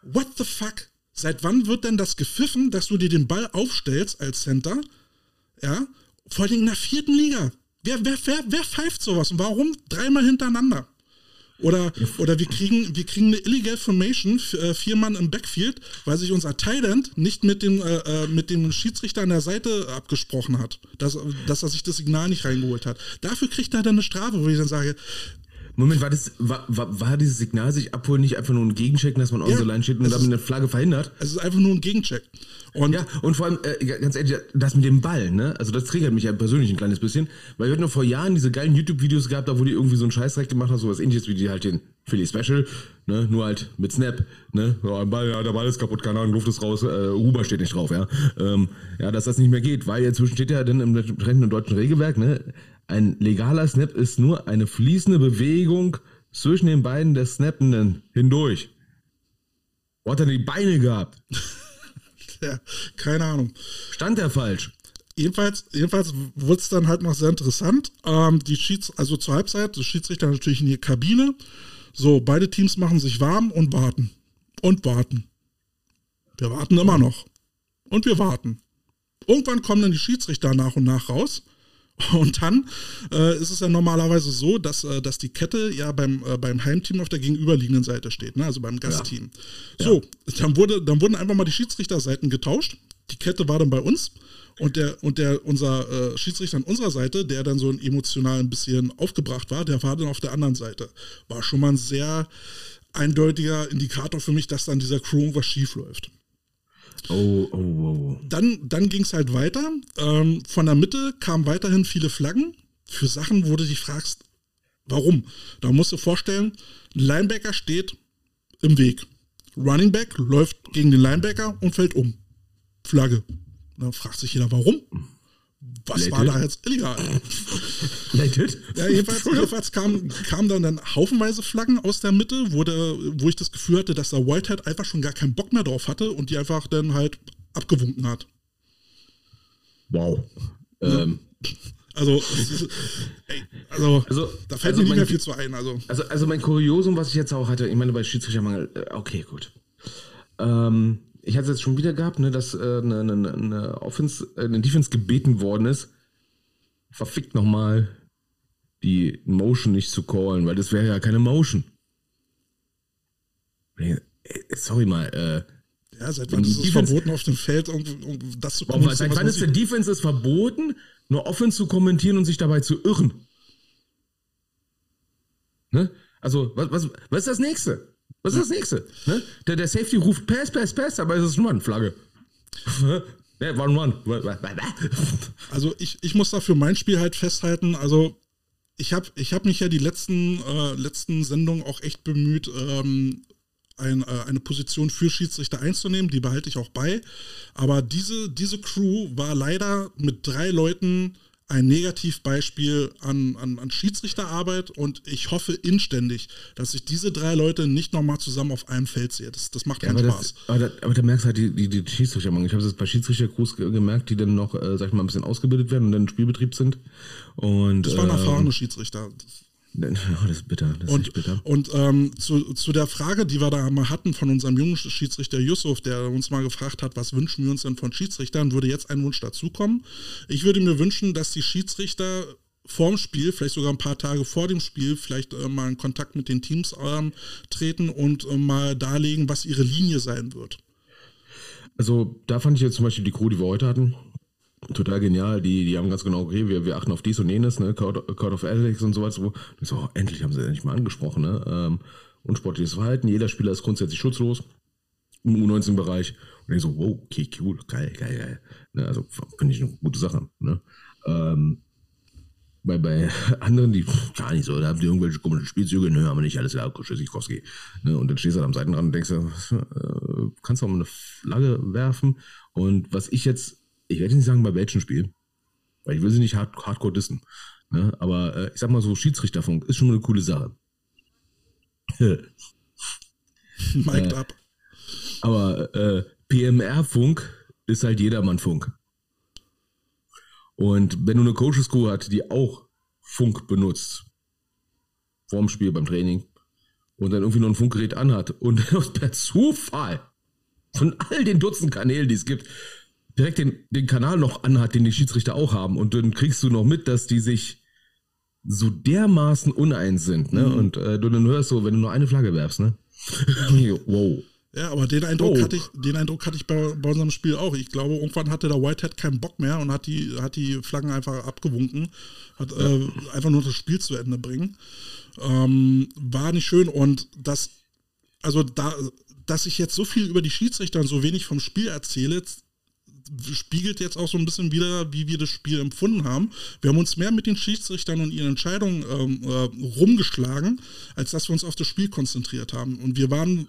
what the fuck? Seit wann wird denn das gepfiffen, dass du dir den Ball aufstellst als Center? Ja, vor allem in der vierten Liga. Wer, wer, wer, wer pfeift sowas und warum dreimal hintereinander? Oder, oder wir, kriegen, wir kriegen eine Illegal Formation, äh, vier Mann im Backfield, weil sich unser Thailand nicht mit dem, äh, äh, mit dem Schiedsrichter an der Seite abgesprochen hat, dass, dass er sich das Signal nicht reingeholt hat. Dafür kriegt er dann eine Strafe, wo ich dann sage, Moment, war, das, war, war, war dieses Signal sich abholen nicht einfach nur ein Gegencheck, dass man on ja, the line steht und damit eine Flagge verhindert? Es ist einfach nur ein Gegencheck. Und ja, und vor allem, äh, ganz ehrlich, das mit dem Ball, ne? Also das triggert mich ja persönlich ein kleines bisschen, weil wir hatten noch vor Jahren diese geilen YouTube-Videos gehabt, da wo die irgendwie so einen Scheißrecht gemacht haben, sowas ähnliches wie die halt den Philly Special, ne? Nur halt mit Snap, ne? Ja, ein Ball, ja, der Ball ist kaputt, keine Ahnung, Luft ist raus, äh, Huber steht nicht drauf, ja. Ähm, ja, dass das nicht mehr geht, weil inzwischen steht ja dann im entsprechenden deutschen Regelwerk, ne? Ein legaler Snap ist nur eine fließende Bewegung zwischen den beiden der Snappenden hindurch. Wo hat er die Beine gehabt? (laughs) ja, keine Ahnung. Stand er falsch? Jedenfalls, jedenfalls wurde es dann halt noch sehr interessant. Ähm, die Schieds, also zur Halbzeit, das Schiedsrichter natürlich in die Kabine. So, beide Teams machen sich warm und warten. Und warten. Wir warten immer noch. Und wir warten. Irgendwann kommen dann die Schiedsrichter nach und nach raus. Und dann äh, ist es ja normalerweise so, dass, äh, dass die Kette ja beim, äh, beim Heimteam auf der gegenüberliegenden Seite steht, ne? also beim Gastteam. Ja. So. Dann, wurde, dann wurden einfach mal die Schiedsrichterseiten getauscht. Die Kette war dann bei uns und der, und der, unser äh, Schiedsrichter an unserer Seite, der dann so emotional ein bisschen aufgebracht war, der war dann auf der anderen Seite. War schon mal ein sehr eindeutiger Indikator für mich, dass dann dieser Crew was schief läuft. Oh, oh, oh. Dann, dann ging es halt weiter. Ähm, von der Mitte kamen weiterhin viele Flaggen für Sachen, wo du dich fragst, warum? Da musst du vorstellen, ein Linebacker steht im Weg. Running Back läuft gegen den Linebacker und fällt um. Flagge. Da fragt sich jeder, warum? Was Let war it. da jetzt illegal? (laughs) It. Ja, jedenfalls, jedenfalls kamen kam dann, dann haufenweise Flaggen aus der Mitte, wo, der, wo ich das Gefühl hatte, dass der Whitehead einfach schon gar keinen Bock mehr drauf hatte und die einfach dann halt abgewunken hat. Wow. Ähm, Also, ist, (laughs) ey, also, Also- da fällt also mir nicht mein- mehr viel zu ein. Also, Also, also mein Kuriosum, was ich jetzt auch hatte, ich meine, bei Schiedsrichtermangel, äh, okay, gut. Ähm, ich hatte es jetzt schon wieder gehabt, ne, dass äh, eine, eine, eine, Offense, äh, eine Defense gebeten worden ist, verfickt nochmal die Motion nicht zu callen, weil das wäre ja keine Motion. Äh, Sorry mal, äh, ja, seit wann ist es verboten, auf dem Feld um, um das zu warum, kommunizieren, seit wann ist der? Defense es verboten, nur Offense zu kommentieren und sich dabei zu irren? Ne? Also, was, was, was ist das nächste? Was ist das nächste? Ne? Der, der Safety ruft Pass, Pass, Pass, aber es ist ein Run-Flagge. Ne, war ein Run. Also ich, ich muss da für mein Spiel halt festhalten, also ich habe ich hab mich ja die letzten, äh, letzten Sendungen auch echt bemüht, ähm, ein, äh, eine Position für Schiedsrichter einzunehmen, die behalte ich auch bei. Aber diese, diese Crew war leider mit drei Leuten ein Negativbeispiel an, an, an Schiedsrichterarbeit und ich hoffe inständig, dass ich diese drei Leute nicht nochmal zusammen auf einem Feld sehe. Das, das macht keinen aber, Spaß. das, aber, da, aber da merkst du halt die, die, die Schiedsrichtermangel. Ich habe es jetzt bei Schiedsrichtercrews ge- gemerkt, die dann noch, äh, sag ich mal, ein bisschen ausgebildet werden und dann im Spielbetrieb sind. Und, Das waren ähm, erfahrene Schiedsrichter. Oh, das ist bitter. Das ist Und, echt bitter. und ähm, zu, zu der Frage, die wir da mal hatten von unserem jungen Schiedsrichter Yusuf, der uns mal gefragt hat, was wünschen wir uns denn von Schiedsrichtern, würde jetzt ein Wunsch dazukommen. Ich würde mir wünschen, dass die Schiedsrichter vorm Spiel, vielleicht sogar ein paar Tage vor dem Spiel, vielleicht äh, mal in Kontakt mit den Teams ähm, treten und äh, mal darlegen, was ihre Linie sein wird. Also da fand ich jetzt zum Beispiel die Crew, die wir heute hatten, total genial. Die, die haben ganz genau, okay, wir, wir achten auf dies und jenes, ne, Code, of Ethics und sowas. So, ich so, endlich haben sie endlich mal angesprochen, ne? Ähm, unsportliches Verhalten, jeder Spieler ist grundsätzlich schutzlos im U19-Bereich. Und ich so, wow, okay, cool, geil, geil, geil. Ne, also finde ich eine gute Sache. Ne? Ähm, bei, bei anderen, die gar nicht so, da haben die irgendwelche komischen Spielzüge, nö, haben wir nicht, alles klar, Tschüssikowski. Ne? Und dann stehst du da am Seitenrand und denkst, äh, kannst du auch mal eine Flagge werfen. Und was ich jetzt, ich werde nicht sagen, bei welchem Spiel, weil ich will sie nicht hard, hardcore dissen. Ne? Aber äh, ich sag mal so, Schiedsrichterfunk ist schon eine coole Sache. (laughs) Mic'd up. Aber äh, PMR-Funk ist halt Jedermann-Funk. Und wenn du eine Coaches-Crew hast, die auch Funk benutzt, vorm Spiel, beim Training, und dann irgendwie noch ein Funkgerät anhat und (laughs) per Zufall von all den Dutzend Kanälen, die es gibt, direkt den, den Kanal noch anhat, den die Schiedsrichter auch haben, und dann kriegst du noch mit, dass die sich so dermaßen uneins sind, ne? Und äh, du dann hörst so, wenn du nur eine Flagge werfst, ne? (laughs) wow. Ja, aber den Eindruck Oh. hatte ich, den Eindruck hatte ich bei, bei unserem Spiel auch. Ich glaube, irgendwann hatte der Whitehead keinen Bock mehr und hat die, hat die Flaggen einfach abgewunken, hat äh, einfach nur das Spiel zu Ende bringen. Ähm, war nicht schön und das, also da, dass ich jetzt so viel über die Schiedsrichter und so wenig vom Spiel erzähle, spiegelt jetzt auch so ein bisschen wieder, wie wir das Spiel empfunden haben. Wir haben uns mehr mit den Schiedsrichtern und ihren Entscheidungen ähm, äh, rumgeschlagen, als dass wir uns auf das Spiel konzentriert haben. Und wir waren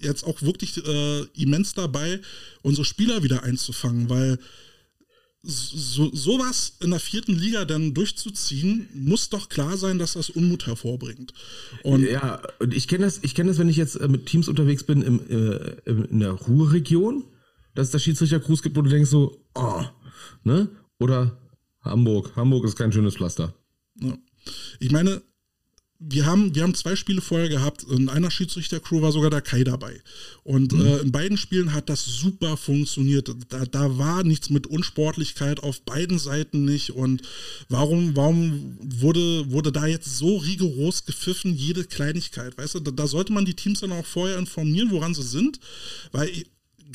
jetzt auch wirklich äh, immens dabei, unsere Spieler wieder einzufangen, weil so, sowas in der vierten Liga dann durchzuziehen, muss doch klar sein, dass das Unmut hervorbringt. Und Ja, und ich kenne das, ich das, wenn ich jetzt äh, mit Teams unterwegs bin im, äh, in der Ruhrregion, dass es da Schiedsrichter-Crews gibt, wo du denkst so, oh, ne? Oder Hamburg. Hamburg ist kein schönes Pflaster. Ja. Ich meine, wir haben, wir haben zwei Spiele vorher gehabt. In einer Schiedsrichter-Crew war sogar der Kai dabei. Und äh, in beiden Spielen hat das super funktioniert. Da, da war nichts mit Unsportlichkeit auf beiden Seiten nicht. Und warum, warum wurde, wurde da jetzt so rigoros gepfiffen, jede Kleinigkeit? Weißt du, da, da sollte man die Teams dann auch vorher informieren, woran sie sind. Weil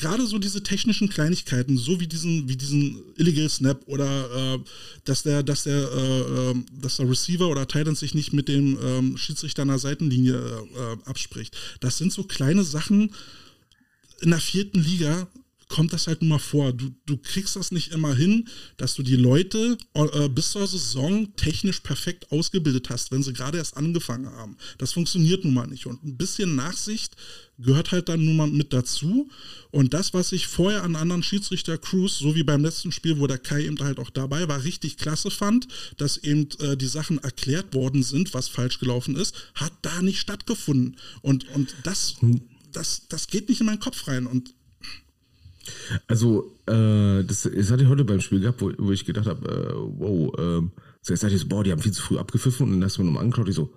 gerade so diese technischen Kleinigkeiten, so wie diesen, wie diesen Illegal Snap oder äh, dass der, dass der, äh, äh, dass der Receiver oder Titan sich nicht mit dem ähm, Schiedsrichter der Seitenlinie äh, abspricht. Das sind so kleine Sachen in der vierten Liga. Kommt das halt nun mal vor. Du, du kriegst das nicht immer hin, dass du die Leute äh, bis zur Saison technisch perfekt ausgebildet hast, wenn sie gerade erst angefangen haben. Das funktioniert nun mal nicht. Und ein bisschen Nachsicht gehört halt dann nun mal mit dazu. Und das, was ich vorher an anderen Schiedsrichter-Crews, so wie beim letzten Spiel, wo der Kai eben halt auch dabei war, richtig klasse fand, dass eben äh, die Sachen erklärt worden sind, was falsch gelaufen ist, hat da nicht stattgefunden. Und, und das, das, das geht nicht in meinen Kopf rein. Und also, äh, das, das hatte ich heute beim Spiel gehabt, wo, wo ich gedacht habe, äh, wow, äh, zuerst dachte ich so, boah, die haben viel zu früh abgepfiffen und dann hast du mir nochmal angeschaut, ich so,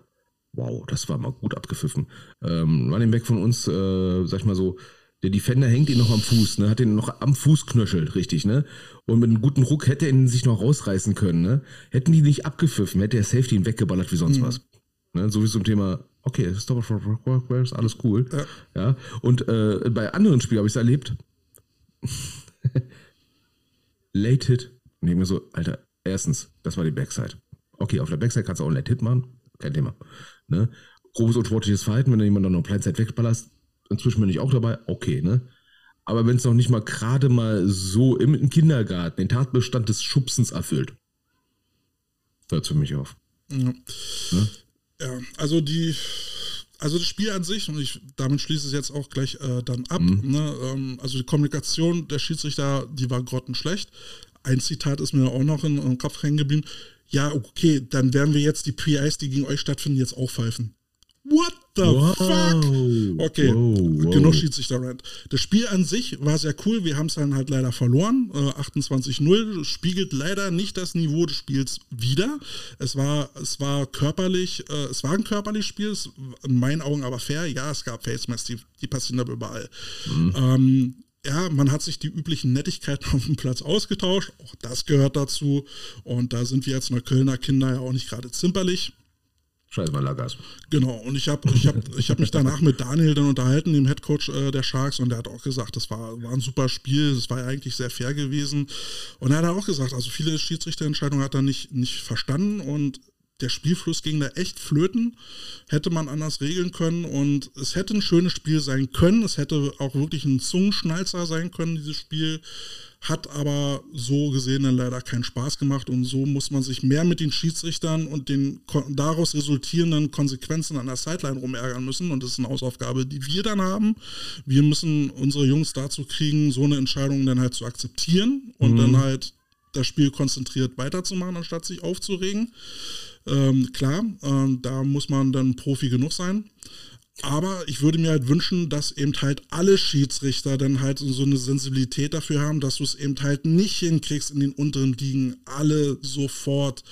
wow, das war mal gut abgepfiffen. Ähm, Running Back von uns, äh, sag ich mal so, der Defender hängt ihn noch am Fuß, ne? Hat ihn noch am Fuß knöchelt, richtig, ne? Und mit einem guten Ruck hätte er ihn sich noch rausreißen können, ne? Hätten die nicht abgepfiffen, hätte der Safety ihn weggeballert wie sonst mhm. was. Ne? So wie zum Thema, okay, Stop for ist alles cool. Ja. ja? Und äh, bei anderen Spielen habe ich es erlebt. (laughs) Late Hit. Und ich mir so, Alter, erstens, das war die Backside. Okay, auf der Backside kannst du auch ein Late Hit machen, kein Thema. Ne? Grobes unsportliches Verhalten, wenn du jemanden noch Blindside wegballerst, inzwischen bin ich auch dabei, okay, ne? Aber wenn es noch nicht mal gerade mal so im, im, Kindergarten den Tatbestand des Schubsens erfüllt, hört es für mich auf. Ja. Ne? ja, also die, also das Spiel an sich, und ich damit schließe es jetzt auch gleich äh, dann ab, mhm. ne, ähm, also die Kommunikation der Schiedsrichter, die war grottenschlecht. Ein Zitat ist mir auch noch in, in den Kopf hängen geblieben. Ja, okay, dann werden wir jetzt die PIs, die gegen euch stattfinden, jetzt auch pfeifen. What the wow. fuck? Okay, wow, genug Schiedsrichter-Rant. Das Spiel an sich war sehr cool. Wir haben es dann halt leider verloren. Äh, 28-0 spiegelt leider nicht das Niveau des Spiels wider. Es war, es war körperlich, äh, es war ein körperliches Spiel, es, in meinen Augen aber fair. Ja, es gab Face-Mass, die, die passieren aber überall. Mhm. Ähm, ja, man hat sich die üblichen Nettigkeiten (laughs) auf dem Platz ausgetauscht. Auch das gehört dazu. Und da sind wir als Neuköllner Kinder ja auch nicht gerade zimperlich. Scheiß mal Lagas. Genau, und ich habe ich hab, ich hab mich danach mit Daniel dann unterhalten, dem Headcoach äh, der Sharks, und der hat auch gesagt, das war, war ein super Spiel, das war ja eigentlich sehr fair gewesen. Und er hat auch gesagt, also viele Schiedsrichterentscheidungen hat er nicht, nicht verstanden und der Spielfluss ging da echt flöten, hätte man anders regeln können und es hätte ein schönes Spiel sein können, es hätte auch wirklich ein Zungenschnalzer sein können, dieses Spiel hat aber so gesehen dann leider keinen Spaß gemacht und so muss man sich mehr mit den Schiedsrichtern und den daraus resultierenden Konsequenzen an der Sideline rumärgern müssen und das ist eine Hausaufgabe, die wir dann haben. Wir müssen unsere Jungs dazu kriegen, so eine Entscheidung dann halt zu akzeptieren und mhm. dann halt das Spiel konzentriert weiterzumachen, anstatt sich aufzuregen. Ähm, klar, ähm, da muss man dann Profi genug sein. Aber ich würde mir halt wünschen, dass eben halt alle Schiedsrichter dann halt so eine Sensibilität dafür haben, dass du es eben halt nicht hinkriegst, in den unteren Ligen alle sofort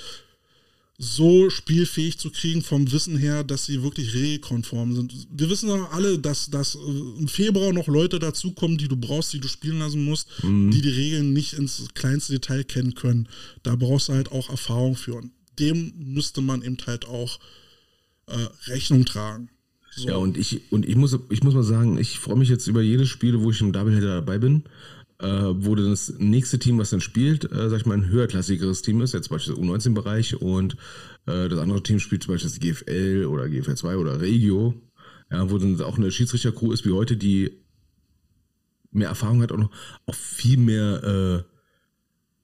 so spielfähig zu kriegen vom Wissen her, dass sie wirklich regelkonform sind. Wir wissen doch alle, dass, dass im Februar noch Leute dazukommen, die du brauchst, die du spielen lassen musst, mhm. die die Regeln nicht ins kleinste Detail kennen können. Da brauchst du halt auch Erfahrung für. Und dem müsste man eben halt auch äh, Rechnung tragen. So. Ja, und ich, und ich muss, ich muss mal sagen, ich freue mich jetzt über jedes Spiel, wo ich im Doubleheader dabei bin, äh, wo das nächste Team, was dann spielt, äh, sag ich mal, ein höherklassigeres Team ist, jetzt zum Beispiel der U19-Bereich und äh, das andere Team spielt zum Beispiel das GFL oder GFL 2 oder Regio, ja, wo dann auch eine Schiedsrichter-Crew ist wie heute, die mehr Erfahrung hat und auch, auch viel mehr äh,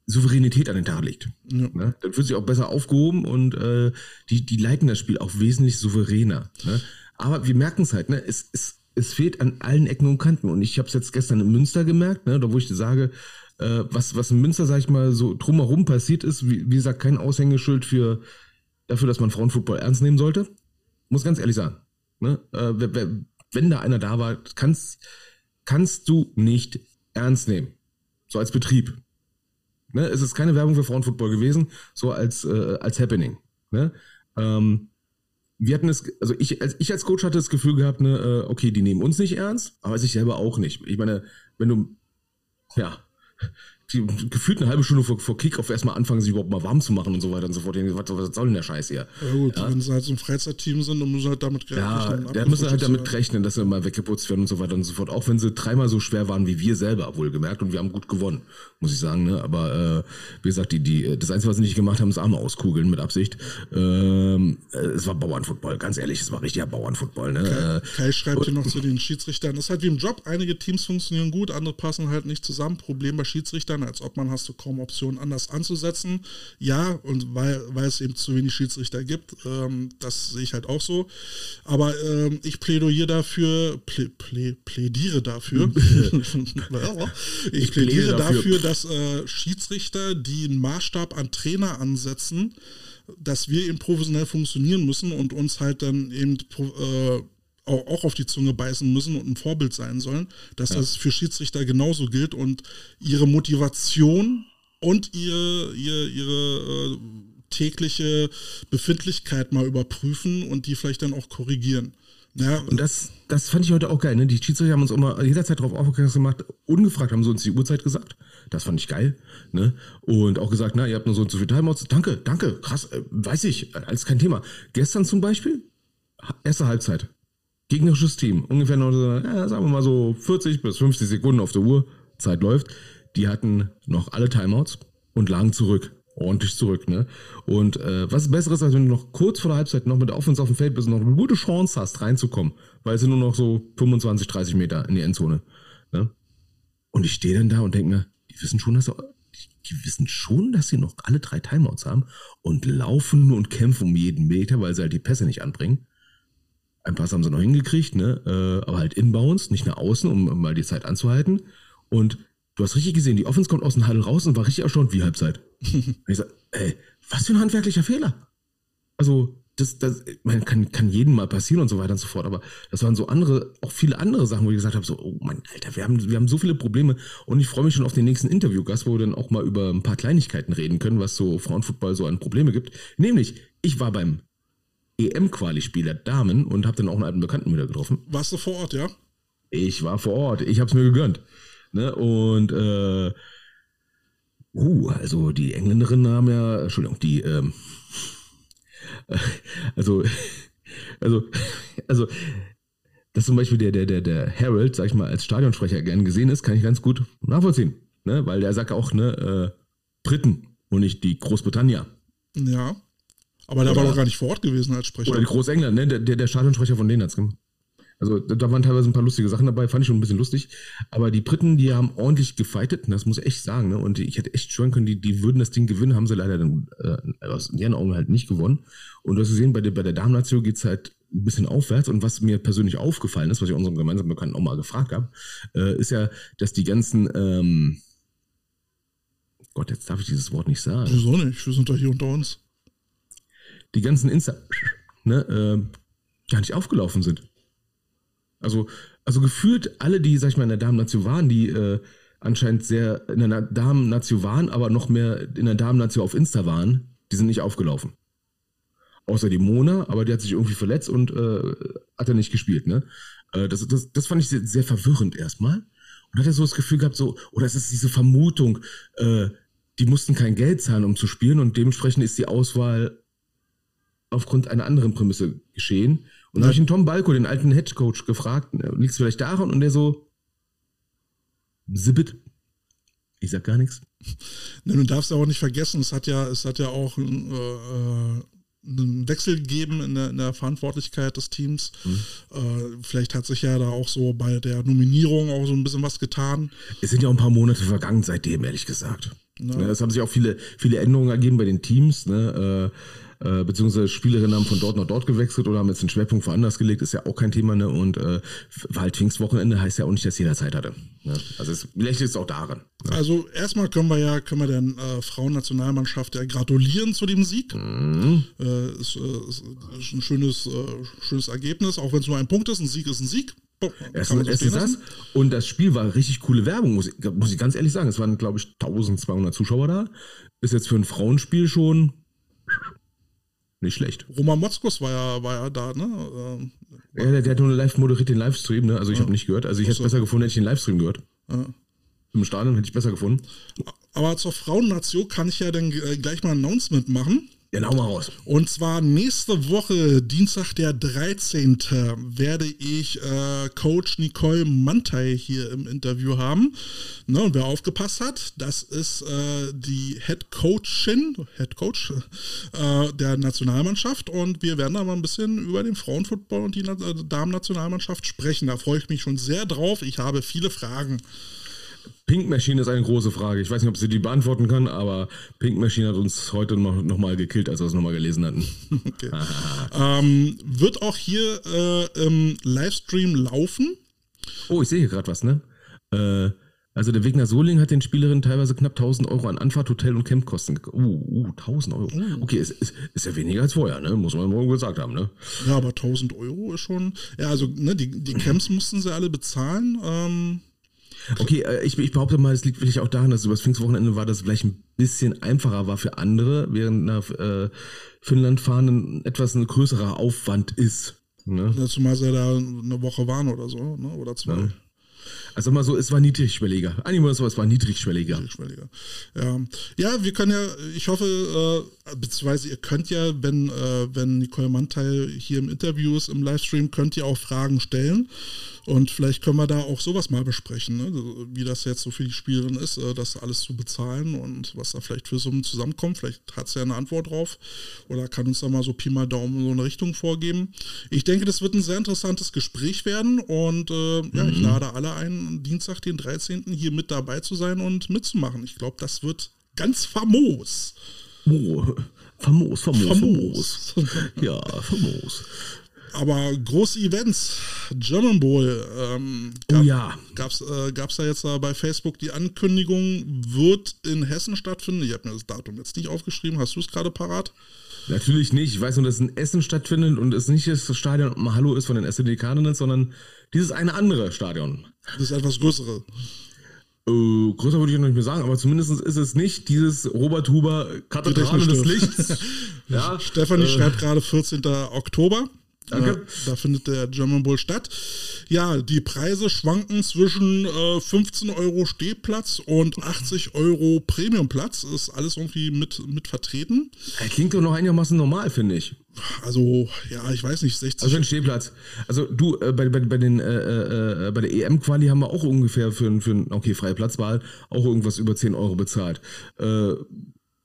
Souveränität an den Tag legt. Ja. Ne? Dann fühlt sich auch besser aufgehoben und äh, die, die leiten das Spiel auch wesentlich souveräner. Ne? Aber wir merken es halt, ne? Es, es, es fehlt an allen Ecken und Kanten. Und ich habe es jetzt gestern in Münster gemerkt, ne? da wo ich sage, äh, was, was in Münster, sag ich mal, so drumherum passiert ist, wie, wie gesagt, kein Aushängeschild für, dafür, dass man Frauenfußball ernst nehmen sollte. Muss ganz ehrlich sagen. Ne? Äh, wenn da einer da war, kannst, kannst du nicht ernst nehmen. So als Betrieb. Ne? Es ist keine Werbung für Frauenfußball gewesen, so als, äh, als Happening. Ne? Ähm, wir hatten es, also ich als, ich als Coach hatte das Gefühl gehabt, ne, äh, okay, die nehmen uns nicht ernst, aber sich selber auch nicht. Ich meine, wenn du, ja, die gefühlt eine halbe Stunde vor, vor Kickoff erstmal anfangen, sich überhaupt mal warm zu machen und so weiter und so fort. Was, was soll denn der Scheiß hier? Ja gut, ja. wenn sie halt so ein Freizeitteam sind, dann müssen sie halt damit rechnen. Ja, da müssen halt damit rechnen, dass sie mal weggeputzt werden und so weiter und so fort. Auch wenn sie dreimal so schwer waren wie wir selber, wohlgemerkt. Und wir haben gut gewonnen, muss ich sagen. Ne? Aber äh, wie gesagt, die, die, das Einzige, was sie nicht gemacht haben, ist Arme auskugeln mit Absicht. Ähm, äh, es war Bauernfootball, ganz ehrlich, es war richtiger Bauernfootball. Ne? Kai, Kai schreibt hier noch zu den Schiedsrichtern. Das ist halt wie im Job. Einige Teams funktionieren gut, andere passen halt nicht zusammen. Problem bei Schiedsrichtern, als ob man hast du kaum Optionen anders anzusetzen. Ja, und weil, weil es eben zu wenig Schiedsrichter gibt, ähm, das sehe ich halt auch so. Aber ähm, ich plädiere dafür, plä, plä, plädiere dafür, (laughs) ich plädiere dafür, dass äh, Schiedsrichter, die einen Maßstab an Trainer ansetzen, dass wir eben professionell funktionieren müssen und uns halt dann eben äh, auch auf die Zunge beißen müssen und ein Vorbild sein sollen, dass ja. das für Schiedsrichter genauso gilt und ihre Motivation und ihr, ihr, ihre äh, tägliche Befindlichkeit mal überprüfen und die vielleicht dann auch korrigieren. Ja. Und das, das fand ich heute auch geil. Ne? Die Schiedsrichter haben uns immer jederzeit darauf aufmerksam gemacht, ungefragt haben sie uns die Uhrzeit gesagt. Das fand ich geil. Ne? Und auch gesagt, na, ihr habt nur so und so viel Timeouts. Danke, danke, krass, äh, weiß ich, alles kein Thema. Gestern zum Beispiel, erste Halbzeit gegnerisches Team, ungefähr noch, ja, sagen wir mal so 40 bis 50 Sekunden auf der Uhr, Zeit läuft, die hatten noch alle Timeouts und lagen zurück. Ordentlich zurück, ne? Und äh, was Besseres, als wenn du noch kurz vor der Halbzeit noch mit der Offense auf dem Feld bist und noch eine gute Chance hast, reinzukommen, weil es sind nur noch so 25, 30 Meter in die Endzone. Ne? Und ich stehe dann da und denke mir, die wissen schon, dass sie, die wissen schon, dass sie noch alle drei Timeouts haben und laufen und kämpfen um jeden Meter, weil sie halt die Pässe nicht anbringen. Ein Pass haben sie noch hingekriegt, ne? Äh, aber halt inbounds, nicht nach außen, um mal die Zeit anzuhalten. Und du hast richtig gesehen, die Offense kommt aus dem Huddle raus und war richtig erstaunt wie Halbzeit. (laughs) und ich sag, ey, was für ein handwerklicher Fehler. Also, das, das man kann, kann jedem mal passieren und so weiter und so fort. Aber das waren so andere, auch viele andere Sachen, wo ich gesagt habe, so, oh mein Alter, wir haben, wir haben so viele Probleme und ich freue mich schon auf den nächsten Interviewgast, wo wir dann auch mal über ein paar Kleinigkeiten reden können, was so Frauenfußball so an Probleme gibt. Nämlich, ich war beim EM-Quali-Spieler Damen und habe dann auch einen alten Bekannten wieder getroffen. Warst du vor Ort, ja? Ich war vor Ort. Ich habe es mir gegönnt. Ne? Und äh, uh, also die Engländerinnen haben ja, Entschuldigung, die, ähm, (laughs) also, (laughs) also, (laughs) also, dass zum Beispiel der, der, der, der Harold, sag ich mal, als Stadionsprecher gern gesehen ist, kann ich ganz gut nachvollziehen. Ne? Weil der sagt auch, ne, äh, Briten und nicht die Großbritannia. Ja. Aber der oder, war doch gar nicht vor Ort gewesen als Sprecher. Oder Großengland, ne? Der, der Stadionsprecher von denen hat's gemacht. Also da waren teilweise ein paar lustige Sachen dabei, fand ich schon ein bisschen lustig. Aber die Briten, die haben ordentlich gefightet, das muss ich echt sagen. Ne? Und ich hätte echt schwören können, die, die würden das Ding gewinnen, haben sie leider dann äh, aus ihren Augen halt nicht gewonnen. Und du hast gesehen, bei der, bei der Damen-Nation geht es halt ein bisschen aufwärts. Und was mir persönlich aufgefallen ist, was ich unserem gemeinsamen Bekannten auch mal gefragt habe, äh, ist ja, dass die ganzen ähm, Gott, jetzt darf ich dieses Wort nicht sagen. Wieso nicht? Wir sind doch hier unter uns die ganzen Insta, ne, äh, gar nicht aufgelaufen sind. Also, also gefühlt alle, die, sag ich mal, in der Damen-Nation waren, die äh, anscheinend sehr in der Damen-Nation waren, aber noch mehr in der Damen-Nation auf Insta waren, die sind nicht aufgelaufen. Außer die Mona, aber die hat sich irgendwie verletzt und äh, hat er nicht gespielt, ne? Äh, das, das, das fand ich sehr, sehr verwirrend erstmal. Und hatte so das Gefühl gehabt, so, oder es ist diese Vermutung, äh, die mussten kein Geld zahlen, um zu spielen und dementsprechend ist die Auswahl aufgrund einer anderen Prämisse geschehen. Und da habe ich den Tom Balko, den alten Headcoach, gefragt, äh, liegt es vielleicht daran? Und der so, Sibbit. Ich sag gar nichts. Ne, du darfst aber nicht vergessen, es hat ja, es hat ja auch ein, äh, einen Wechsel gegeben in der, in der Verantwortlichkeit des Teams. Mhm. Äh, vielleicht hat sich ja da auch so bei der Nominierung auch so ein bisschen was getan. Es sind ja auch ein paar Monate vergangen seitdem, ehrlich gesagt. Ja. Es haben sich auch viele, viele Änderungen ergeben bei den Teams. Ne? Äh, äh, beziehungsweise Spielerinnen haben von dort nach dort gewechselt oder haben jetzt den Schwerpunkt woanders gelegt, ist ja auch kein Thema, ne? Und äh, war halt Pfingstwochenende heißt ja auch nicht, dass jeder Zeit hatte. Ne? Also es, ist es auch daran. Ne? Also erstmal können wir ja, können wir der äh, Frauennationalmannschaft ja gratulieren zu dem Sieg. Mhm. Äh, ist, äh, ist, ein schönes, äh, schönes Ergebnis, auch wenn es nur ein Punkt ist, ein Sieg ist ein Sieg. Es ist das. Und das Spiel war richtig coole Werbung, muss ich, muss ich ganz ehrlich sagen. Es waren, glaube ich, 1200 Zuschauer da. Ist jetzt für ein Frauenspiel schon nicht schlecht. Roman Motzkos war ja, war ja da, ne? Ähm, ja, der, der, hat nur live moderiert den Livestream, ne? Also ich ja. habe nicht gehört. Also ich hätte es besser gefunden, hätte ich den Livestream gehört. Ja. im Stadion, hätte ich besser gefunden. Aber zur Frauennation kann ich ja dann äh, gleich mal ein Announcement machen. Genau mal raus. Und zwar nächste Woche, Dienstag der 13. werde ich äh, Coach Nicole Mantei hier im Interview haben. Ne, und wer aufgepasst hat, das ist äh, die Head Coachin, Head Coach äh, der Nationalmannschaft. Und wir werden da mal ein bisschen über den Frauenfootball und die Na äh, Damen-Nationalmannschaft sprechen. Da freue ich mich schon sehr drauf. Ich habe viele Fragen. Pink Machine ist eine große Frage. Ich weiß nicht, ob sie die beantworten kann, aber Pink Machine hat uns heute noch, noch mal gekillt, als wir es nochmal gelesen hatten. (laughs) Okay. ähm, wird auch hier äh, im Livestream laufen. Oh, ich sehe hier gerade was, ne? Äh, also der Weg nach Soling hat den Spielerinnen teilweise knapp 1000 Euro an Anfahrt, Hotel und Campkosten. Uh, uh, 1000 Euro. Oh. Okay, ist, ist, ist ja weniger als vorher, ne? Muss man morgen gesagt haben, ne? Ja, aber 1000 Euro ist schon. Ja, also ne, die, die Camps (clears throat) mussten sie alle bezahlen. Ähm, Okay, äh, ich, ich behaupte mal, es liegt vielleicht auch daran, dass über das Pfingstwochenende war, dass es vielleicht ein bisschen einfacher war für andere, während nach äh, Finnland fahren ein, etwas ein größerer Aufwand ist. Ne? zumal sie da eine Woche waren oder so, ne? oder zwei. Ja. Also mal so, es war niedrigschwelliger. Es so, es war niedrigschwelliger. Niedrigschwelliger. Ja. ja, wir können ja, ich hoffe, äh, beziehungsweise ihr könnt ja, wenn, äh, wenn Nicole Manteil hier im Interview ist, im Livestream, könnt ihr auch Fragen stellen. Und vielleicht können wir da auch sowas mal besprechen, ne? wie das jetzt so für die Spielerin ist, äh, das alles zu bezahlen und was da vielleicht für Summen zusammenkommt. Vielleicht hat sie ja eine Antwort drauf oder kann uns da mal so Pi mal Daumen so eine Richtung vorgeben. Ich denke, das wird ein sehr interessantes Gespräch werden und äh, ja, mhm. ich lade alle ein, Dienstag, den 13. hier mit dabei zu sein und mitzumachen. Ich glaube, das wird ganz famos. Oh, famos, famos, famos. ja, famos. Aber große Events, German Bowl, ähm, gab, oh ja. gab es äh, da jetzt äh, bei Facebook die Ankündigung, wird in Hessen stattfinden. Ich habe mir das Datum jetzt nicht aufgeschrieben. Hast du es gerade parat? Natürlich nicht. Ich weiß nur, dass es in Essen stattfindet und es nicht das Stadion Mahalo ist von den SED-Kaninen, sondern dieses eine andere Stadion. Das ist etwas größere. Äh, größer würde ich noch nicht mehr sagen, aber zumindest ist es nicht dieses Robert Huber Kathedrale des Lichts. (laughs) ja, Stefanie äh, schreibt gerade 14. Oktober. Danke. Äh, da findet der German Bowl statt. Ja, die Preise schwanken zwischen äh, 15 Euro Stehplatz und 80 Euro Premiumplatz. Ist alles irgendwie mit, mit vertreten. Klingt doch noch einigermaßen normal, finde ich. Also, ja, ich weiß nicht, 60. Also ein Stehplatz. Also du, äh, bei, bei, bei, den, äh, äh, äh bei der EM-Quali haben wir auch ungefähr für, für ein, okay, freie Platzwahl, auch irgendwas über 10 Euro bezahlt. Äh,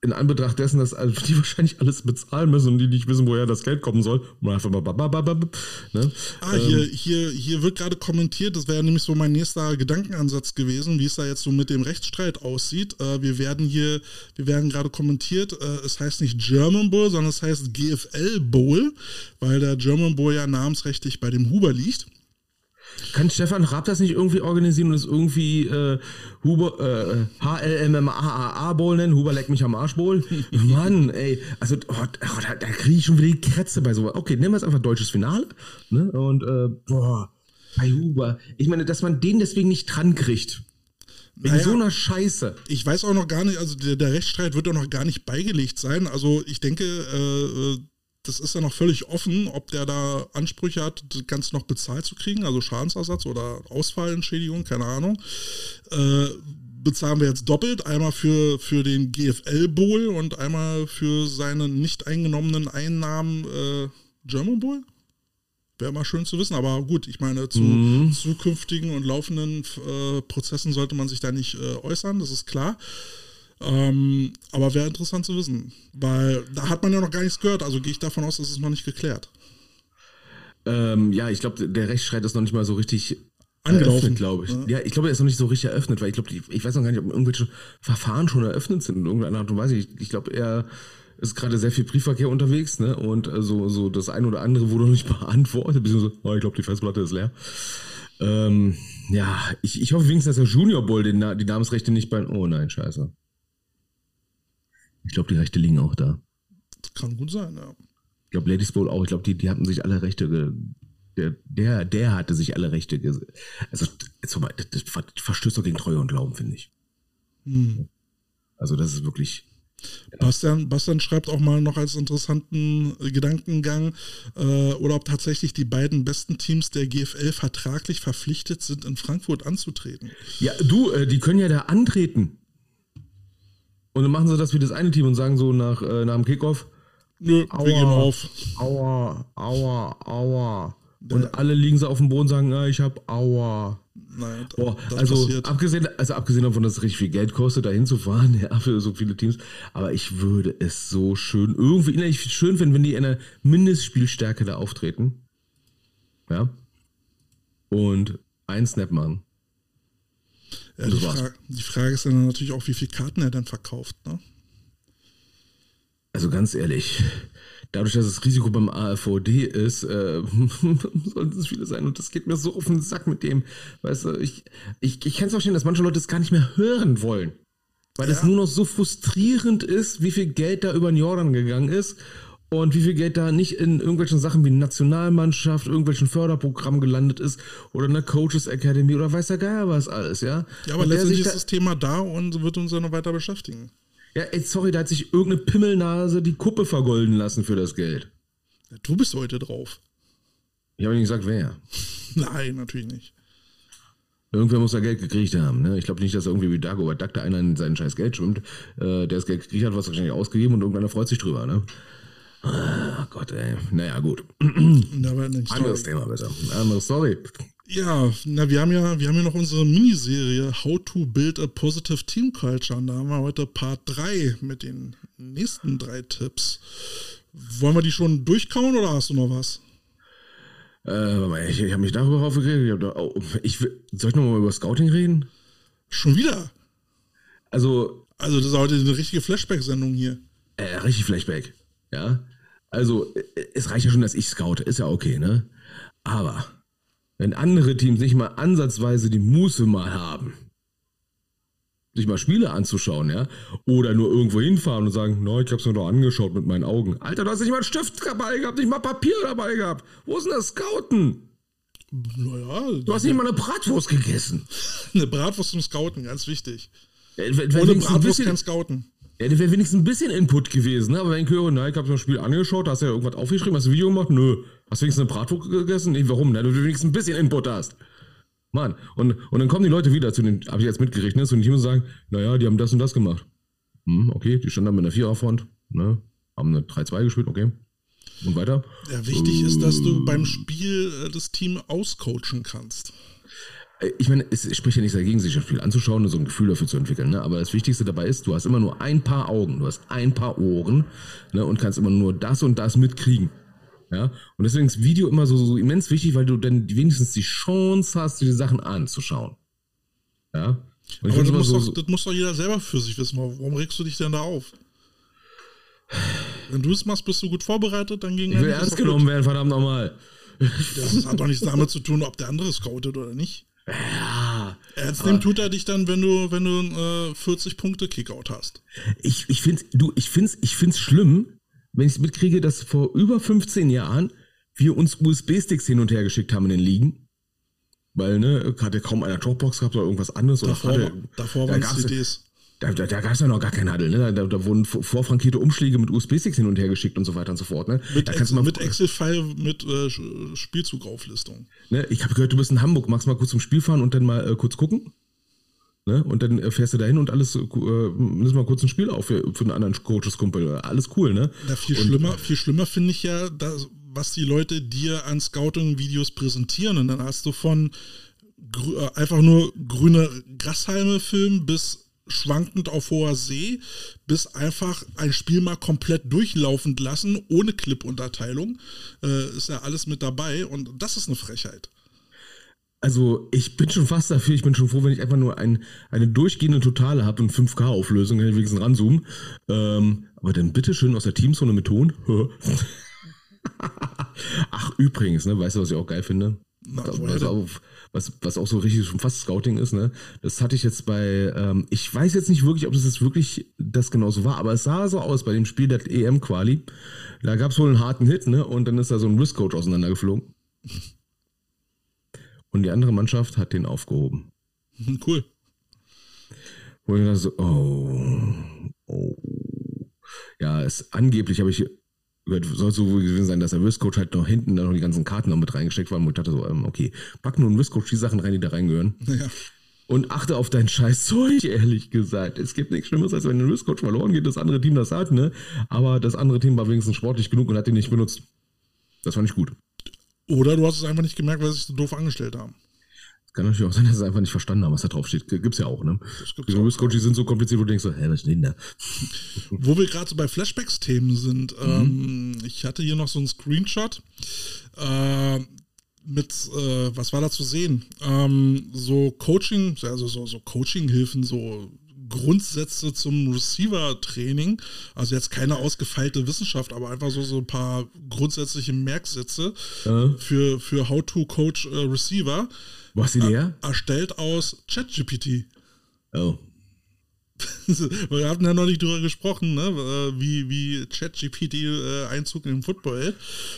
in Anbetracht dessen, dass die (laughs) wahrscheinlich alles bezahlen müssen und die nicht wissen, woher das Geld kommen soll. Ne? Ah, hier, ähm. hier, hier wird gerade kommentiert, das wäre nämlich so mein nächster Gedankenansatz gewesen, wie es da jetzt so mit dem Rechtsstreit aussieht. Äh, wir werden hier, wir werden gerade kommentiert, äh, es heißt nicht German Bowl, sondern es heißt GFL Bowl, weil der German Bowl ja namensrechtlich bei dem Huber liegt. Kann Stefan Raab das nicht irgendwie organisieren und es irgendwie äh, Huber, äh, HLMMAAA Bowl nennen? Huber leckt mich am Arsch Bowl? (laughs) Mann, ey. Also, oh, oh, da, da kriege ich schon wieder die Krätze bei sowas. Okay, nehmen wir es einfach deutsches Finale. Ne? Und, äh, boah, bei Huber. Ich meine, dass man den deswegen nicht dran kriegt. Wegen naja, so einer Scheiße. Ich weiß auch noch gar nicht, also der, der, Rechtsstreit wird auch noch gar nicht beigelegt sein. Also ich denke, äh, das ist ja noch völlig offen, ob der da Ansprüche hat, das Ganze noch bezahlt zu kriegen, also Schadensersatz oder Ausfallentschädigung, keine Ahnung. Äh, bezahlen wir jetzt doppelt, einmal für, für den GFL Bowl und einmal für seine nicht eingenommenen Einnahmen äh, German Bowl? Wäre mal schön zu wissen, aber gut, ich meine, zu mhm. zukünftigen und laufenden äh, Prozessen sollte man sich da nicht äh, äußern, das ist klar. Ähm, aber wäre interessant zu wissen, weil da hat man ja noch gar nichts gehört, also gehe ich davon aus, dass es noch nicht geklärt. Ähm, ja, ich glaube, der Rechtsstreit ist noch nicht mal so richtig angelaufen, glaube ich. Ja. ja. ich glaube, er ist noch nicht so richtig eröffnet, weil ich glaube, ich weiß noch gar nicht, ob irgendwelche Verfahren schon eröffnet sind in irgendeiner Art und Weise. Ich, ich glaube, er ist gerade sehr viel Briefverkehr unterwegs, ne? Und äh, so, so das eine oder andere wurde noch nicht (laughs) beantwortet, beziehungsweise, oh, ich glaube, die Festplatte ist leer. Ähm, ja, ich, ich hoffe wenigstens, dass der Junior Bowl den, die Namensrechte nicht bei. Oh nein, scheiße. Ich glaube, die Rechte liegen auch da. Das kann gut sein, ja. Ich glaube, Ladies Bowl auch. Ich glaube, die, die hatten sich alle Rechte. Der, der, der hatte sich alle Rechte. Also, jetzt mal, das verstößt doch gegen Treue und Glauben, finde ich. Hm. Also, das ist wirklich. Bastian, Bastian schreibt auch mal noch als interessanten Gedankengang, äh, oder ob tatsächlich die beiden besten Teams der GFL vertraglich verpflichtet sind, in Frankfurt anzutreten. Ja, du, äh, die können ja da antreten. Und dann machen sie das wie das eine Team und sagen so nach, äh, nach dem Kickoff, Nö, Aua, wir gehen auf. Aua, aua, aua. Und alle liegen so auf dem Boden und sagen, ja, ich hab Aua. Nein, Boah, das also passiert. abgesehen, also abgesehen davon, dass es richtig viel Geld kostet, da hinzufahren, (laughs) ja, für so viele Teams. Aber ich würde es so schön, irgendwie innerlich schön finden, wenn die in einer Mindestspielstärke da auftreten. Ja. Und einen Snap machen. Ja, die. Frage, die Frage ist dann natürlich auch, wie viele Karten er dann verkauft. Ne? Also ganz ehrlich, dadurch, dass das Risiko beim AFVD ist, äh, (laughs) sollten es viele sein. Und das geht mir so auf den Sack mit dem. Weißt du, ich, ich, ich kann es verstehen, dass manche Leute es gar nicht mehr hören wollen. Weil es Ja. nur noch so frustrierend ist, wie viel Geld da über den Jordan gegangen ist und wie viel Geld da nicht in irgendwelchen Sachen wie Nationalmannschaft, irgendwelchen Förderprogrammen gelandet ist oder eine Coaches Academy oder weiß der Geier was alles, ja. Ja, aber Und letztendlich ist da- das Thema da und wird uns ja noch weiter beschäftigen. Ja, ey, sorry, da hat sich irgendeine Pimmelnase die Kuppe vergolden lassen für das Geld. Ja, du bist heute drauf. Ich habe nicht gesagt, wer. (laughs) Nein, natürlich nicht. Irgendwer muss da Geld gekriegt haben. Ne? Ich glaube nicht, dass irgendwie wie Dagobert Duck da einer in sein scheiß Geld schwimmt, äh, der das Geld gekriegt hat, was wahrscheinlich ausgegeben und irgendeiner freut sich drüber. Ne? Ah, Gott, ey. Naja, gut. Anderes Thema besser. Andere Story. Ja, na, wir haben ja, wir haben ja noch unsere Miniserie How to Build a Positive Team Culture. Und da haben wir heute Part 3 mit den nächsten drei Tipps. Wollen wir die schon durchkauen oder hast du noch was? Äh, ich, ich habe mich darüber aufgeregt. Oh, ich, soll ich nochmal über Scouting reden? Schon wieder? Also, Also, das ist heute eine richtige Flashback-Sendung hier. Äh, richtig Flashback. Ja. Also, äh, es reicht ja schon, dass ich scoute. Ist ja okay, ne? Aber, wenn andere Teams nicht mal ansatzweise die Muße mal haben, sich mal Spiele anzuschauen, ja, oder nur irgendwo hinfahren und sagen, no, ich hab's mir doch angeschaut mit meinen Augen. Alter, du hast nicht mal einen Stift dabei gehabt, nicht mal Papier dabei gehabt. Wo ist denn das Scouten? Naja, Du hast nicht mal eine Bratwurst gegessen. (laughs) eine Bratwurst zum Scouten, ganz wichtig. Äh, wenn- wenn Ohne Bratwurst bisschen- kein Scouten. Ja, das wäre wenigstens ein bisschen Input gewesen, ne? Aber wenn ich höre, na, ich habe das Spiel angeschaut, hast du ja irgendwas aufgeschrieben, hast du ein Video gemacht? Nö. Hast du wenigstens eine Bratwurst gegessen? Nee, warum? Na, du wenigstens ein bisschen Input hast. Mann, und, und dann kommen die Leute wieder zu den, habe ich jetzt mitgerichtet, ne, zu den Teams und sagen, naja, die haben das und das gemacht. Hm, okay, die standen da mit einer Viererfront, ne, haben eine 3-2 gespielt, okay. Und weiter? Ja, wichtig ist, dass du beim Spiel äh, das Team auscoachen kannst. Ich meine, es spricht ja nicht dagegen, sich ein Spiel anzuschauen und so ein Gefühl dafür zu entwickeln. Ne? Aber das Wichtigste dabei ist, du hast immer nur ein paar Augen, du hast ein paar Ohren ne? und kannst immer nur das und das mitkriegen. Ja? Und deswegen ist Video immer so, so immens wichtig, weil du dann wenigstens die Chance hast, dir die Sachen anzuschauen. Ja? Und Aber das muss, so, doch, das muss doch jeder selber für sich wissen. Warum regst du dich denn da auf? Wenn du es machst, bist du gut vorbereitet, dann ging ich will ernst genommen werden, verdammt nochmal. Das hat doch nichts damit zu tun, ob der andere scoutet oder nicht. Ja, Ernst nehmen tut er dich dann, wenn du, wenn du äh, 40 Punkte Kickout hast. ich, ich finde du, ich find's, ich find's schlimm, wenn ich mitkriege, dass vor über 15 Jahren wir uns USB-Sticks hin und her geschickt haben in den Ligen. Weil, ne, hatte kaum einer Dropbox gehabt oder irgendwas anderes. Oder Davor, hatte, davor da waren gab's- CDs. Da, da, da gab es ja noch gar keinen Huddle, ne? Da, da, wurden vor- vorfrankierte Umschläge mit USB-Sticks hin und her geschickt und so weiter und so fort, ne? Mit, da kannst du mal, mit Excel-File mit äh, Spielzugauflistung. ne? Ich habe gehört, du bist in Hamburg, magst mal kurz zum Spiel fahren und dann mal äh, kurz gucken. Ne? Und dann äh, fährst du dahin und alles, äh, äh, nimmst mal kurz ein Spiel auf für, für einen anderen Coaches-Kumpel. Alles cool, ne? Ja, viel schlimmer, viel schlimmer finde ich ja, das, was die Leute dir an Scouting-Videos präsentieren. Und dann hast du von äh, einfach nur grüne Grashalme filmen bis schwankend auf hoher See, bis einfach ein Spiel mal komplett durchlaufend lassen, ohne Clip-Unterteilung. Äh, ist ja alles mit dabei und das ist eine Frechheit. Also ich bin schon fast dafür, ich bin schon froh, wenn ich einfach nur ein, eine durchgehende Totale habe und 5K-Auflösung, kann ich wenigstens ranzoomen. Ähm, aber dann bitte schön aus der Teamzone mit Ton. (laughs) Ach, übrigens, ne, weißt du, was ich auch geil finde? Na, was, denn? auch, was, was auch so richtig schon fast Scouting ist, ne? Das hatte ich jetzt bei, ähm, ich weiß jetzt nicht wirklich, ob das jetzt wirklich das genauso war, aber es sah so aus bei dem Spiel der EM-Quali. Da gab es wohl einen harten Hit, ne? Und dann ist da so ein Risk-Coach auseinandergeflogen. Und die andere Mannschaft hat den aufgehoben. (laughs) Cool. Wo ich dachte so, oh, oh, es angeblich, habe ich gehört, soll so gewesen sein, dass der Risk-Coach halt noch hinten noch die ganzen Karten noch mit reingesteckt waren, wo ich dachte so, ähm, okay, pack nur einen Risk-Coach die Sachen rein, die da reingehören. Ja. Und achte auf dein scheiß Zeug, ehrlich gesagt. Es gibt nichts Schlimmeres, als wenn ein Risk-Coach verloren geht, das andere Team das hat, ne? Aber das andere Team war wenigstens sportlich genug und hat den nicht benutzt. Das fand ich gut. Oder du hast es einfach nicht gemerkt, weil sie sich so doof angestellt haben. Kann natürlich auch sein, dass sie einfach nicht verstanden haben, was da drauf steht. Gibt's ja auch, ne? Risk-Coach, die sind so kompliziert, wo du denkst so, hä, was steht denn da? Wo wir gerade so bei Flashbacks-Themen sind, ähm, ich hatte hier noch so einen Screenshot äh, mit, äh, was war da zu sehen? Ähm, so Coaching, also so, so Coaching-Hilfen, so Grundsätze zum Receiver-Training. Also jetzt keine ausgefeilte Wissenschaft, aber einfach so, so ein paar grundsätzliche Merksätze Ja. für, für How to Coach äh, Receiver. Wo hast du die her? Erstellt aus ChatGPT. Oh. (laughs) Wir hatten ja noch nicht drüber gesprochen, ne? äh, wie, wie ChatGPT äh, Einzug in den Football.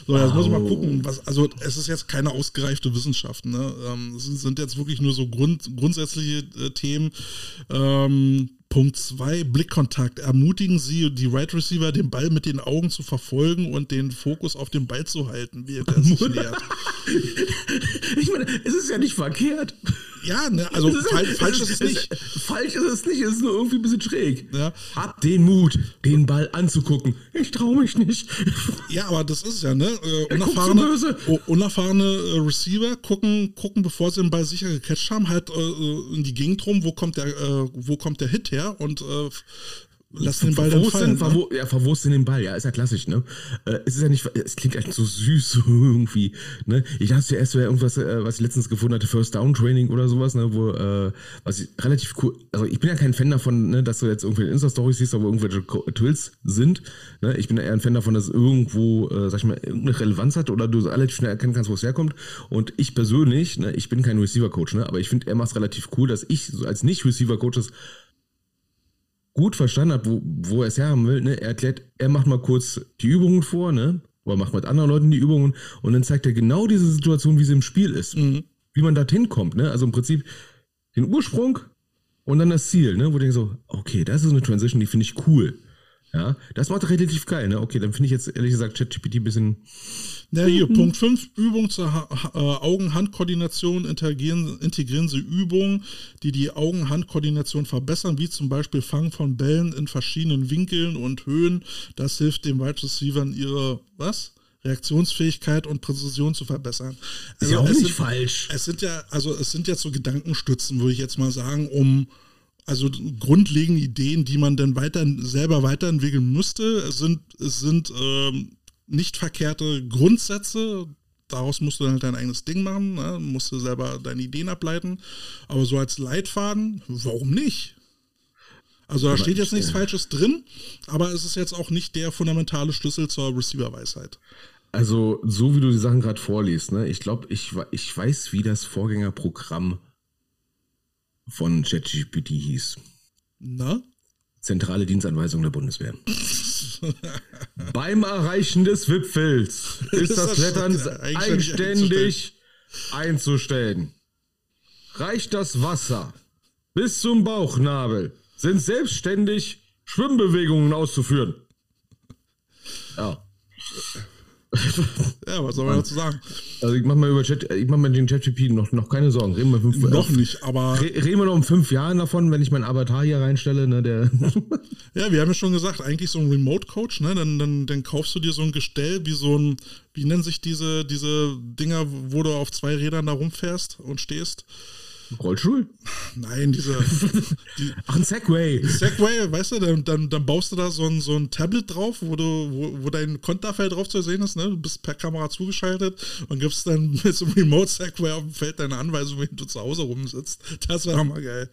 So, jetzt muss mal Wow. gucken, was, also es ist jetzt keine ausgereifte Wissenschaft, ne? Ähm, es sind jetzt wirklich nur so Grund, grundsätzliche äh, Themen. Ähm, Punkt 2, Blickkontakt. Ermutigen Sie die Right Receiver, den Ball mit den Augen zu verfolgen und den Fokus auf den Ball zu halten, wie er sich nähert. (laughs) Ich meine, es ist ja nicht verkehrt. Ja, ne? also (laughs) ist- fal falsch ist es nicht. Falsch ist es nicht, es ist nur irgendwie ein bisschen schräg. Ja. Hab den Mut, den Ball anzugucken. Ich traue mich nicht. Ja, aber das ist ja, ne? Äh, Er guckt so unerfahrene unerfahrene äh, Receiver gucken, gucken, bevor sie den Ball sicher gecatcht haben, halt äh, äh, in die Gegend rum, wo kommt der, äh, wo kommt der Hit her und lassen den Ball dann fallen. Verwursten, Ne? verwo ja, verwursten den Ball, ja, ist ja klassisch, ne? Äh, es ist ja nicht, es klingt echt so süß (laughs) irgendwie, ne? Ich dachte zuerst, so wäre irgendwas, äh, was ich letztens gefunden hatte, First Down Training oder sowas, ne? Wo, äh, was ich relativ cool, also ich bin ja kein Fan davon, ne, dass du jetzt irgendwelche Insta-Stories siehst, wo irgendwelche Tools sind, ne? Ich bin eher ein Fan davon, dass irgendwo, äh, sag ich mal, irgendeine Relevanz hat oder du relativ schnell erkennen kannst, wo es herkommt. Und ich persönlich, ne, ich bin kein Receiver-Coach, ne? Aber ich finde, er macht es relativ cool, dass ich so als Nicht-Receiver-Coach das gut verstanden hat, wo, wo er es herhaben will, ne? Er erklärt, er macht mal kurz die Übungen vor, ne? Oder macht mit anderen Leuten die Übungen und dann zeigt er genau diese Situation, wie sie im Spiel ist. Mhm. Wie man dorthin kommt, ne? Also im Prinzip den Ursprung und dann das Ziel, ne? Wo du denkst so, okay, das ist eine Transition, die finde ich cool. Ja, das macht er relativ geil, ne? Okay, dann finde ich jetzt ehrlich gesagt ChatGPT ein bisschen. Ja, hier, Punkt 5, Übung zur ha äh, Augen-Hand-Koordination. Integrieren, integrieren Sie Übungen, die die Augen-Hand-Koordination verbessern, wie zum Beispiel Fangen von Bällen in verschiedenen Winkeln und Höhen. Das hilft den Wide Receivern, ihre, was? Reaktionsfähigkeit und Präzision zu verbessern. Ist ja auch es nicht sind, falsch. Es sind ja, also es sind jetzt so Gedankenstützen, würde ich jetzt mal sagen, um also grundlegende Ideen, die man dann weiter selber weiterentwickeln müsste. Sind, sind ähm, nicht verkehrte Grundsätze. Daraus musst du dann halt dein eigenes Ding machen, ne? musst du selber deine Ideen ableiten. Aber so als Leitfaden, warum nicht? Also da steht jetzt nichts Falsches drin, aber es ist jetzt auch nicht der fundamentale Schlüssel zur Receiver-Weisheit. Also, so wie du die Sachen gerade vorliest, ne? Ich glaube, ich, ich weiß, wie das Vorgängerprogramm von ChatGPT hieß. Na? Zentrale Dienstanweisung der Bundeswehr. (laughs) Beim Erreichen des Wipfels ist Ist das das Klettern eigenständig eigenständig einzustellen. Reicht das Wasser bis zum Bauchnabel, sind selbstständig Schwimmbewegungen auszuführen. Ja. (laughs) Ja, was soll man dazu sagen? Also ich mach mal über Chat, ich mach mal den ChatGPT noch, noch keine Sorgen. Reden wir, fünf, Noch äh, nicht, aber re- reden wir noch um fünf Jahren davon, wenn ich meinen Avatar hier reinstelle, ne, der (laughs) Ja, wir haben ja schon gesagt, eigentlich so ein Remote-Coach, ne? Dann, dann, dann kaufst du dir so ein Gestell wie so ein, wie nennen sich diese, diese Dinger, wo du auf zwei Rädern da rumfährst und stehst? Rollstuhl? Nein, diese (laughs) die Ach, ein Segway. Segway, weißt du, dann, dann, dann baust du da so ein, so ein Tablet drauf, wo du, wo, wo dein Konterfeld drauf zu sehen ist, ne? Du bist per Kamera zugeschaltet und gibst dann (laughs) mit so einem Remote-Segway auf dem Feld deine Anweisung, wenn du zu Hause rumsitzt. Das wäre mal geil.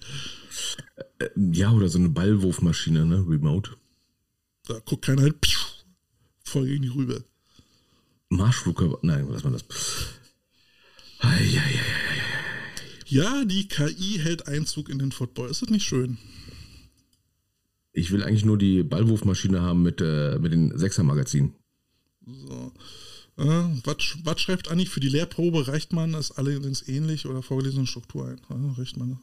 Ja, oder so eine Ballwurfmaschine, ne, remote. Da guckt keiner hin, piu, voll gegen die Rübe. Marschflugkörper, nein, was war das? Eieiei. Ja, die KI hält Einzug in den Football. Ist das nicht schön? Ich will eigentlich nur die Ballwurfmaschine haben mit, äh, mit den Sechser-Magazinen. So. Äh, was, sch- was schreibt Anni? Für die Lehrprobe reicht man es allerdings ähnlich oder vorgelesene Struktur ein? Ja, reicht man. ne?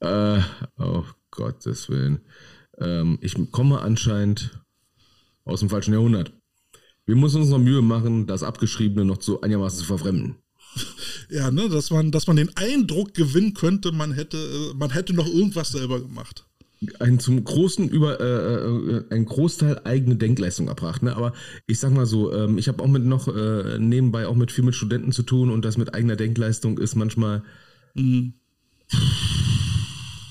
Äh, oh Gottes Willen. Ähm, ich komme anscheinend aus dem falschen Jahrhundert. Wir müssen uns noch Mühe machen, das Abgeschriebene noch so einigermaßen zu verfremden. (laughs) Ja, ne, dass man, dass man den Eindruck gewinnen könnte, man hätte, äh, man hätte noch irgendwas selber gemacht. Ein zum großen über äh, äh, ein Großteil eigene Denkleistung erbracht. Ne? Aber ich sag mal so, ähm, ich habe auch mit noch äh, nebenbei auch mit viel mit Studenten zu tun und das mit eigener Denkleistung ist manchmal. Mhm.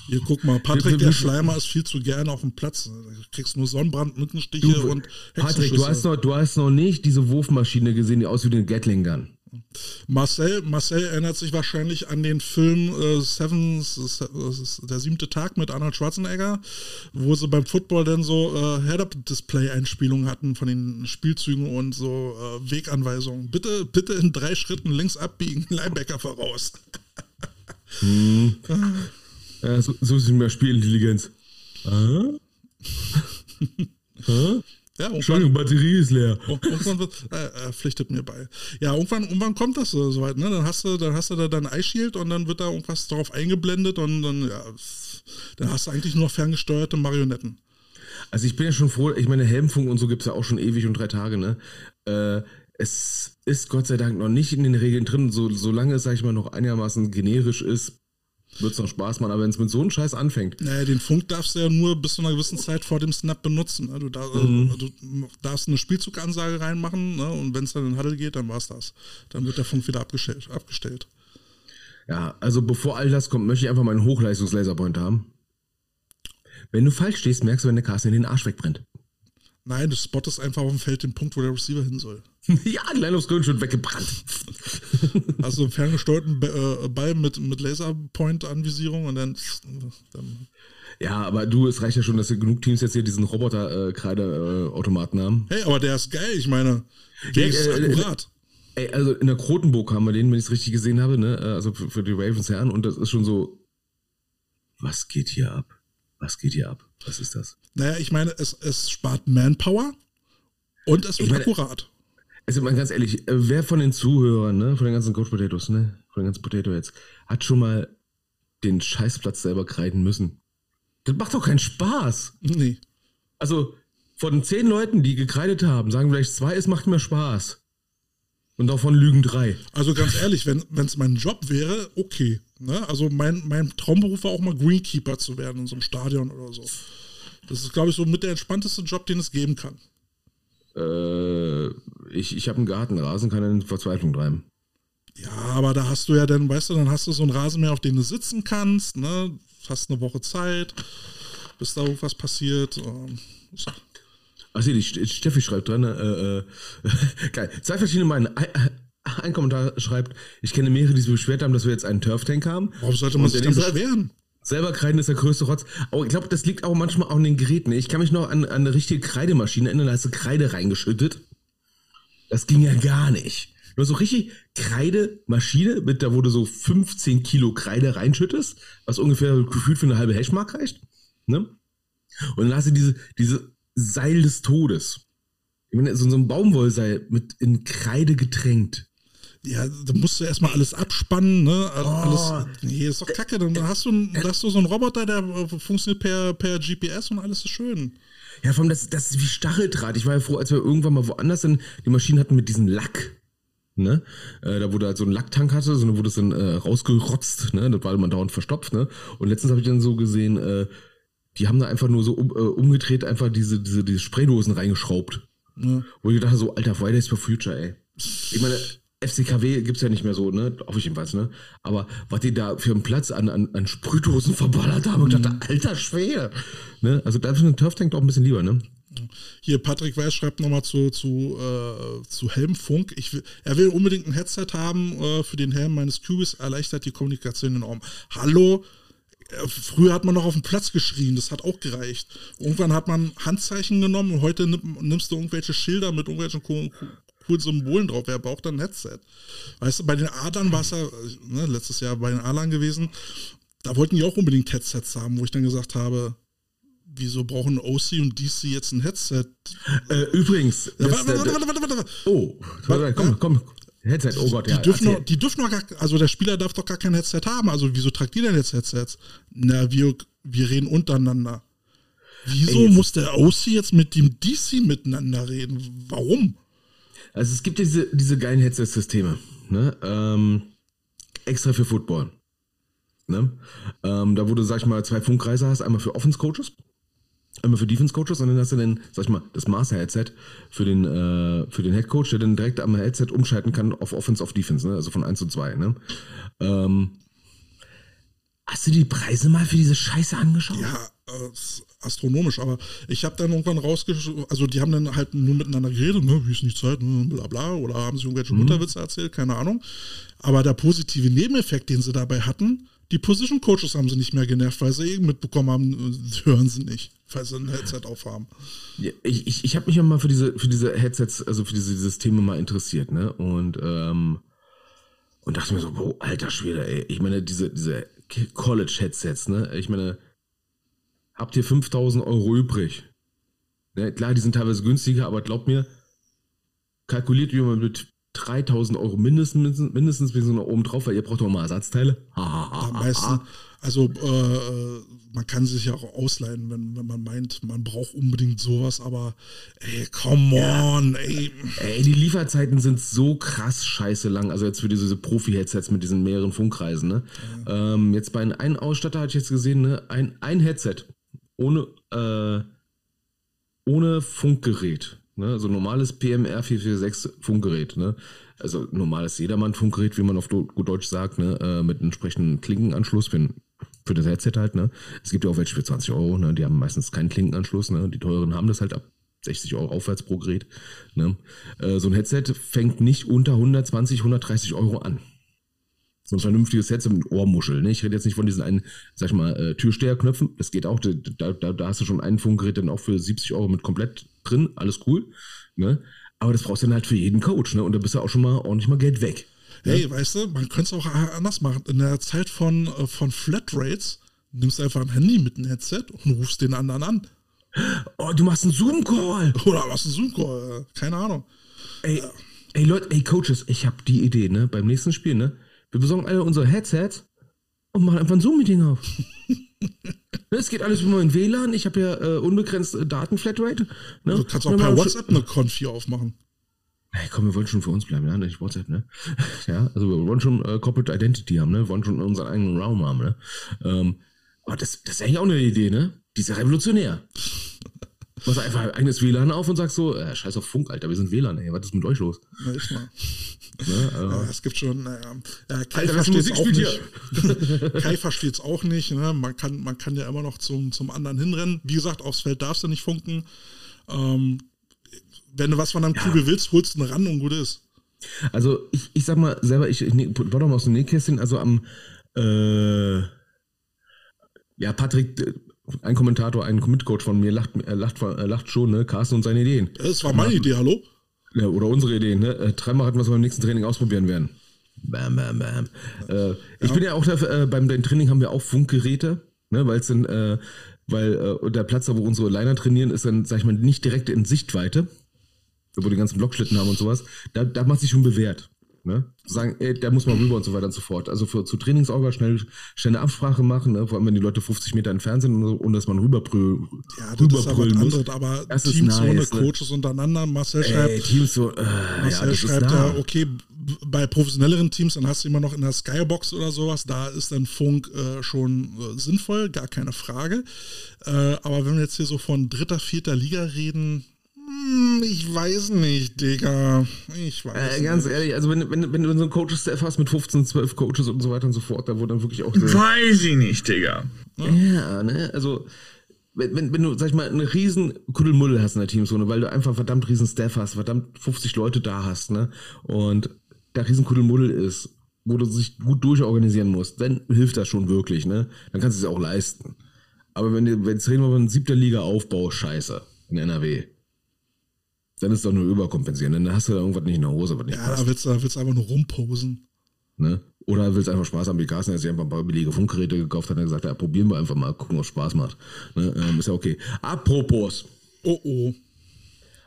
Hier, guck mal, Patrick, der Schleimer ist viel zu gerne auf dem Platz. Du kriegst nur Sonnenbrand, Mückenstiche du, und Patrick, du hast, noch, du hast noch nicht diese Wurfmaschine gesehen, die aussieht wie eine Gatling Gun. Marcel, Marcel erinnert sich wahrscheinlich an den Film äh, Seven, der siebte Tag mit Arnold Schwarzenegger, wo sie beim Football dann so äh, Head-Up-Display-Einspielungen hatten von den Spielzügen und so äh, Weganweisungen. Bitte, bitte in drei Schritten links abbiegen, (laughs) Linebacker voraus. Hm. ja, so, so ist mehr Spielintelligenz. Ah? (laughs) Ja, Entschuldigung, Batterie ist leer. (laughs) Irgendwann wird, äh, äh, pflichtet mir bei. Ja, irgendwann, irgendwann kommt das so soweit, ne? Dann hast du, dann hast du da dein Eye-Shield und dann wird da irgendwas drauf eingeblendet und dann, ja, dann hast du eigentlich nur ferngesteuerte Marionetten. Also ich bin ja schon froh, ich meine, Helmfunk und so gibt es ja auch schon ewig und drei Tage, ne? Äh, es ist Gott sei Dank noch nicht in den Regeln drin, so, solange es, sag ich mal, noch einigermaßen generisch ist, wird es noch Spaß machen, aber wenn es mit so einem Scheiß anfängt. Naja, den Funk darfst du ja nur bis zu einer gewissen Zeit vor dem Snap benutzen. Ne? Du, da, mhm. du, darfst eine Spielzugansage reinmachen ne? und wenn es dann in den Huddle geht, dann war es das. Dann wird der Funk wieder abgestellt, abgestellt. Ja, also bevor all das kommt, möchte ich einfach meinen Hochleistungs-Laserpoint haben. Wenn du falsch stehst, merkst du, wenn der Carsten in den Arsch wegbrennt. Nein, du spottest einfach auf dem Feld den Punkt, wo der Receiver hin soll. (laughs) ja, klein aufs Grün schon weggebrannt. (laughs) Also einen ferngesteuerten äh, Ball mit, mit Laserpoint-Anvisierung und dann, dann, Ja, aber du, es reicht ja schon, dass genug Teams jetzt hier diesen Roboter-Kreideautomaten äh, haben. Hey, aber der ist geil, ich meine, der ist äh, akkurat. Ey, also in der Krotenburg haben wir den, wenn ich es richtig gesehen habe, ne? Also für, für die Ravens Herren und das ist schon so. Was geht hier ab? Was geht hier ab? Was ist das? Naja, ich meine, es, es spart Manpower und es wird meine, akkurat. Also mal ganz ehrlich, äh, wer von den Zuhörern, ne, von den ganzen Coach Potatoes, ne, von den ganzen Potato jetzt, hat schon mal den Scheißplatz selber kreiden müssen? Das macht doch keinen Spaß. Nee. Also von zehn Leuten, die gekreidet haben, sagen vielleicht zwei, es macht mir Spaß. Und davon lügen drei. Also ganz ehrlich, wenn es mein Job wäre, okay. Ne? Also mein, mein Traumberuf war auch mal Greenkeeper zu werden in so einem Stadion oder so. Das ist, glaube ich, so mit der entspannteste Job, den es geben kann. Äh, ich ich habe einen Garten, Rasen kann in Verzweiflung treiben. Ja, aber da hast du ja dann, weißt du, dann hast du so einen Rasenmäher, auf dem du sitzen kannst, ne? Fast eine Woche Zeit, bis da irgendwas passiert. Ähm, so. Achso, die Steffi schreibt dran, äh, äh, (laughs) geil. Zwei verschiedene Meinungen. Ein, ein, Kommentar schreibt, ich kenne mehrere, die sich beschwert haben, dass wir jetzt einen Turf-Tank haben. Warum sollte man sich denn beschweren? Selber kreiden ist der größte Rotz. Aber ich glaube, das liegt auch manchmal auch an den Geräten. Ich kann mich noch an, an eine richtige Kreidemaschine erinnern, da hast du Kreide reingeschüttet. Das ging ja gar nicht. Nur so richtig Kreidemaschine, mit da wo du so 15 Kilo Kreide reinschüttest, was ungefähr gefühlt für eine halbe Hashmark reicht. Ne? Und dann hast du diese, diese Seil des Todes. Ich meine, so, so ein Baumwollseil mit in Kreide getränkt. Ja, da musst du erstmal alles abspannen, ne? Alles, oh. nee, ist doch kacke. Dann hast du, dann hast du so einen Roboter, der funktioniert per, per GPS und alles ist schön. Ja, vor allem, das, das ist wie Stacheldraht. Ich war ja froh, als wir irgendwann mal woanders sind, die Maschinen hatten mit diesem Lack. Ne? Äh, da wurde halt so ein Lacktank hatte, so wurde es dann äh, rausgerotzt, ne? Das war man dauernd verstopft, ne? Und letztens habe ich dann so gesehen, äh, die haben da einfach nur so um, äh, umgedreht, einfach diese, diese, diese Spraydosen reingeschraubt. Ja. Wo ich dachte so, Alter, Fridays for Future, ey. Ich meine, FCKW gibt es ja nicht mehr so, ne? Auf jedenfalls, ne? Aber was die da für einen Platz an, an, an Sprühdosen (laughs) verballert haben, mhm. ich dachte, alter Schwede. Ne? Also da ist ein Turftank auch ein bisschen lieber, ne? Hier, Patrick Weiß schreibt nochmal zu, zu, äh, zu Helmfunk. Ich will, er will unbedingt ein Headset haben äh, für den Helm meines Cubis, erleichtert die Kommunikation enorm. Hallo? Früher hat man noch auf dem Platz geschrien, das hat auch gereicht. Irgendwann hat man Handzeichen genommen und heute nimmst du irgendwelche Schilder mit irgendwelchen coolen Symbolen drauf. Wer braucht dann ein Headset? Weißt du, bei den Adern war es ja ne, letztes Jahr bei den Adlern gewesen. Da wollten die auch unbedingt Headsets haben, wo ich dann gesagt habe, wieso brauchen OC und DC jetzt ein Headset? Äh, übrigens. Ja, warte, warte, warte, warte, warte, Oh, warte, komm, komm. Headset, oh Gott, die ja. Dürfen die dürfen noch gar, also der Spieler darf doch gar kein Headset haben. Also wieso tragt ihr denn jetzt Headsets? Na, wir, wir reden untereinander. Wieso Ey, muss der OC jetzt mit dem DC miteinander reden? Warum? Also es gibt diese, diese geilen Headset-Systeme, ne? Ähm, extra für Football. Ne? Ähm, da wo du, sag ich mal, zwei Funkkreise hast, einmal für Offense-Coaches, einmal für Defense-Coaches und dann hast du dann, sag ich mal, das Master-Headset für den, äh, für den Head-Coach, der dann direkt am Headset umschalten kann auf Offense, auf Defense, ne? also von 1 zu 2. Ne? Ähm, hast du die Preise mal für diese Scheiße angeschaut? Ja, äh, astronomisch, aber ich habe dann irgendwann rausgeschrieben, also die haben dann halt nur miteinander geredet, ne, wie ist nicht Zeit, ne, bla bla, oder haben sich irgendwelche Mutterwitze erzählt, keine Ahnung. Aber der positive Nebeneffekt, den sie dabei hatten, die Position Coaches haben sie nicht mehr genervt, weil sie eben mitbekommen haben, äh, hören sie nicht, weil sie ein Headset aufhaben. Ja, ich ich, ich habe mich ja mal für diese, für diese Headsets, also für diese Systeme mal interessiert, ne? Und, ähm, und dachte mir so, wow, alter Schwede, ey. Ich meine, diese, diese College-Headsets, ne? Ich meine, habt ihr 5000 Euro übrig? Ne? Klar, die sind teilweise günstiger, aber glaubt mir, kalkuliert ihr mal mit 3000 Euro mindestens, mindestens, wir sind noch oben drauf, weil ihr braucht doch mal Ersatzteile. Am meisten, also äh, äh, man kann sich ja auch ausleihen, wenn, wenn man meint, man braucht unbedingt sowas, aber ey, come on, ey. Ey, die Lieferzeiten sind so krass scheiße lang. Also jetzt für diese Profi-Headsets mit diesen mehreren Funkkreisen. Ne? Ähm, jetzt bei einem Ausstatter hatte ich jetzt gesehen, ne? ein, ein Headset ohne, äh, ohne Funkgerät. Ne? Also normales PMR 446 Funkgerät. Ne? Also normales Jedermann-Funkgerät, wie man auf gut Deutsch sagt, ne? äh, mit entsprechendem Klinkenanschluss für, für das Headset halt. Ne? Es gibt ja auch welche für 20 Euro, ne? die haben meistens keinen Klinkenanschluss. Ne? Die teuren haben das halt ab 60 Euro aufwärts pro Gerät. Ne? Äh, so ein Headset fängt nicht unter 120, 130 Euro an. So ein vernünftiges Headset mit Ohrmuschel. Ne? Ich rede jetzt nicht von diesen einen, sag ich mal, äh, Türsteherknöpfen. Das geht auch. Da, da, da hast du schon ein Funkgerät dann auch für 70 Euro mit komplett drin. Alles cool. Ne? Aber das brauchst du dann halt für jeden Coach. Ne? Und da bist du auch schon mal ordentlich mal Geld weg. Hey, weißt du, man könnte es auch anders machen. In der Zeit von, äh, von Flatrates nimmst du einfach ein Handy mit einem Headset und rufst den anderen an. Oh, du machst einen Zoom-Call. (laughs) Oder was ein Zoom-Call, äh, keine Ahnung. Ey, ey Leute, ey Coaches, ich habe die Idee, ne? Beim nächsten Spiel, ne? Wir besorgen alle unsere Headsets und machen einfach ein Zoom-Meeting auf. (laughs) Ne, Es geht alles über meinen WLAN. Ich habe ja äh, unbegrenzt äh, Datenflatrate. Ne? Du kannst auch per WhatsApp eine Konfi aufmachen. Hey, komm, wir wollen schon für uns bleiben, ja, nicht WhatsApp, ne? (laughs) Ja, also wir wollen schon äh, Corporate Identity haben, ne? Wir wollen schon unseren eigenen Raum haben, ne? Ähm, aber das, das ist eigentlich auch eine Idee, ne? Die ist ja revolutionär. Machst einfach ein eigenes WLAN auf und sagst so, äh, scheiß auf Funk, Alter, wir sind WLAN, ey, was ist mit euch los? Ja, echt mal. (laughs) Ne? Äh, Ja, es gibt schon, naja, ja, Kai Alter, versteht es auch nicht. (laughs) Kai (laughs) versteht es auch nicht. Ne? Man, kann, man kann ja immer noch zum, zum anderen hinrennen. Wie gesagt, aufs Feld darfst du nicht funken. Ähm, wenn du was von deinem Kugel willst, holst du einen ran und gut ist. Also ich, ich sag mal selber, ich, ich mal aus dem Nähkästchen, also am äh, ja, Patrick, äh, ein Kommentator, ein Mitcoach von mir lacht, äh, lacht, äh, lacht schon, ne? Carsten und seine Ideen. Das war meine Idee, hallo? Ja, oder unsere Ideen, ne? Äh, dreimal hatten wir es beim nächsten Training ausprobieren werden. Bam, bam, bam. Äh, ich bin ja auch dafür, äh, beim deinem Training haben wir auch Funkgeräte, ne? Weil es dann, äh, weil äh, der Platz, da wo unsere Liner trainieren, ist dann, sag ich mal, nicht direkt in Sichtweite, wo die ganzen Blockschlitten haben und sowas. Da, da macht sich schon bewährt. Ne? Sagen, ey, der muss mal rüber und so weiter und so fort. Also für zu Trainingsorga schnell, schnell eine Absprache machen, ne? vor allem wenn die Leute 50 Meter entfernt sind und, und dass man rüberbrüllen Ja, das rüberbrüllen muss. anderes. Aber Das Teams ohne nice, ne? Coaches untereinander. Marcel Ey, schreibt, Teams so, äh, ja, Marcel ist schreibt da. ja, okay, bei professionelleren Teams, dann hast du immer noch in der Skybox oder sowas, da ist dann Funk äh, schon äh, sinnvoll, gar keine Frage. Äh, aber wenn wir jetzt hier so von dritter, vierter Liga reden, ich weiß nicht, Digga. Ich weiß Äh, ganz nicht. ehrlich, also wenn, wenn, wenn du so einen Coaches-Staff hast mit 15, 12 Coaches und so weiter und so fort, da wurde dann wirklich auch Weiß ich nicht, Digga. ja, ne, also wenn, wenn, wenn du, sag ich mal, eine riesen Kuddelmuddel hast in der Teamzone, weil du einfach verdammt riesen Staff hast, verdammt 50 Leute da hast, ne, und da riesen Kuddelmuddel ist, wo du dich gut durchorganisieren musst, dann hilft das schon wirklich, ne, dann kannst du es auch leisten. Aber wenn du, wenn jetzt reden wir von siebter Liga Aufbau, scheiße, in NRW, dann ist doch nur überkompensieren, dann hast du da irgendwas nicht in der Hose, was nicht Ja, passt. da willst du, da willst du einfach nur rumposen. Ne? Oder willst einfach Spaß haben, wie Carsten, der sich einfach ein paar billige Funkgeräte gekauft hat und gesagt, ja, probieren wir einfach mal, gucken, ob es Spaß macht. Ne? Ähm, ist ja okay. Apropos, Oh oh.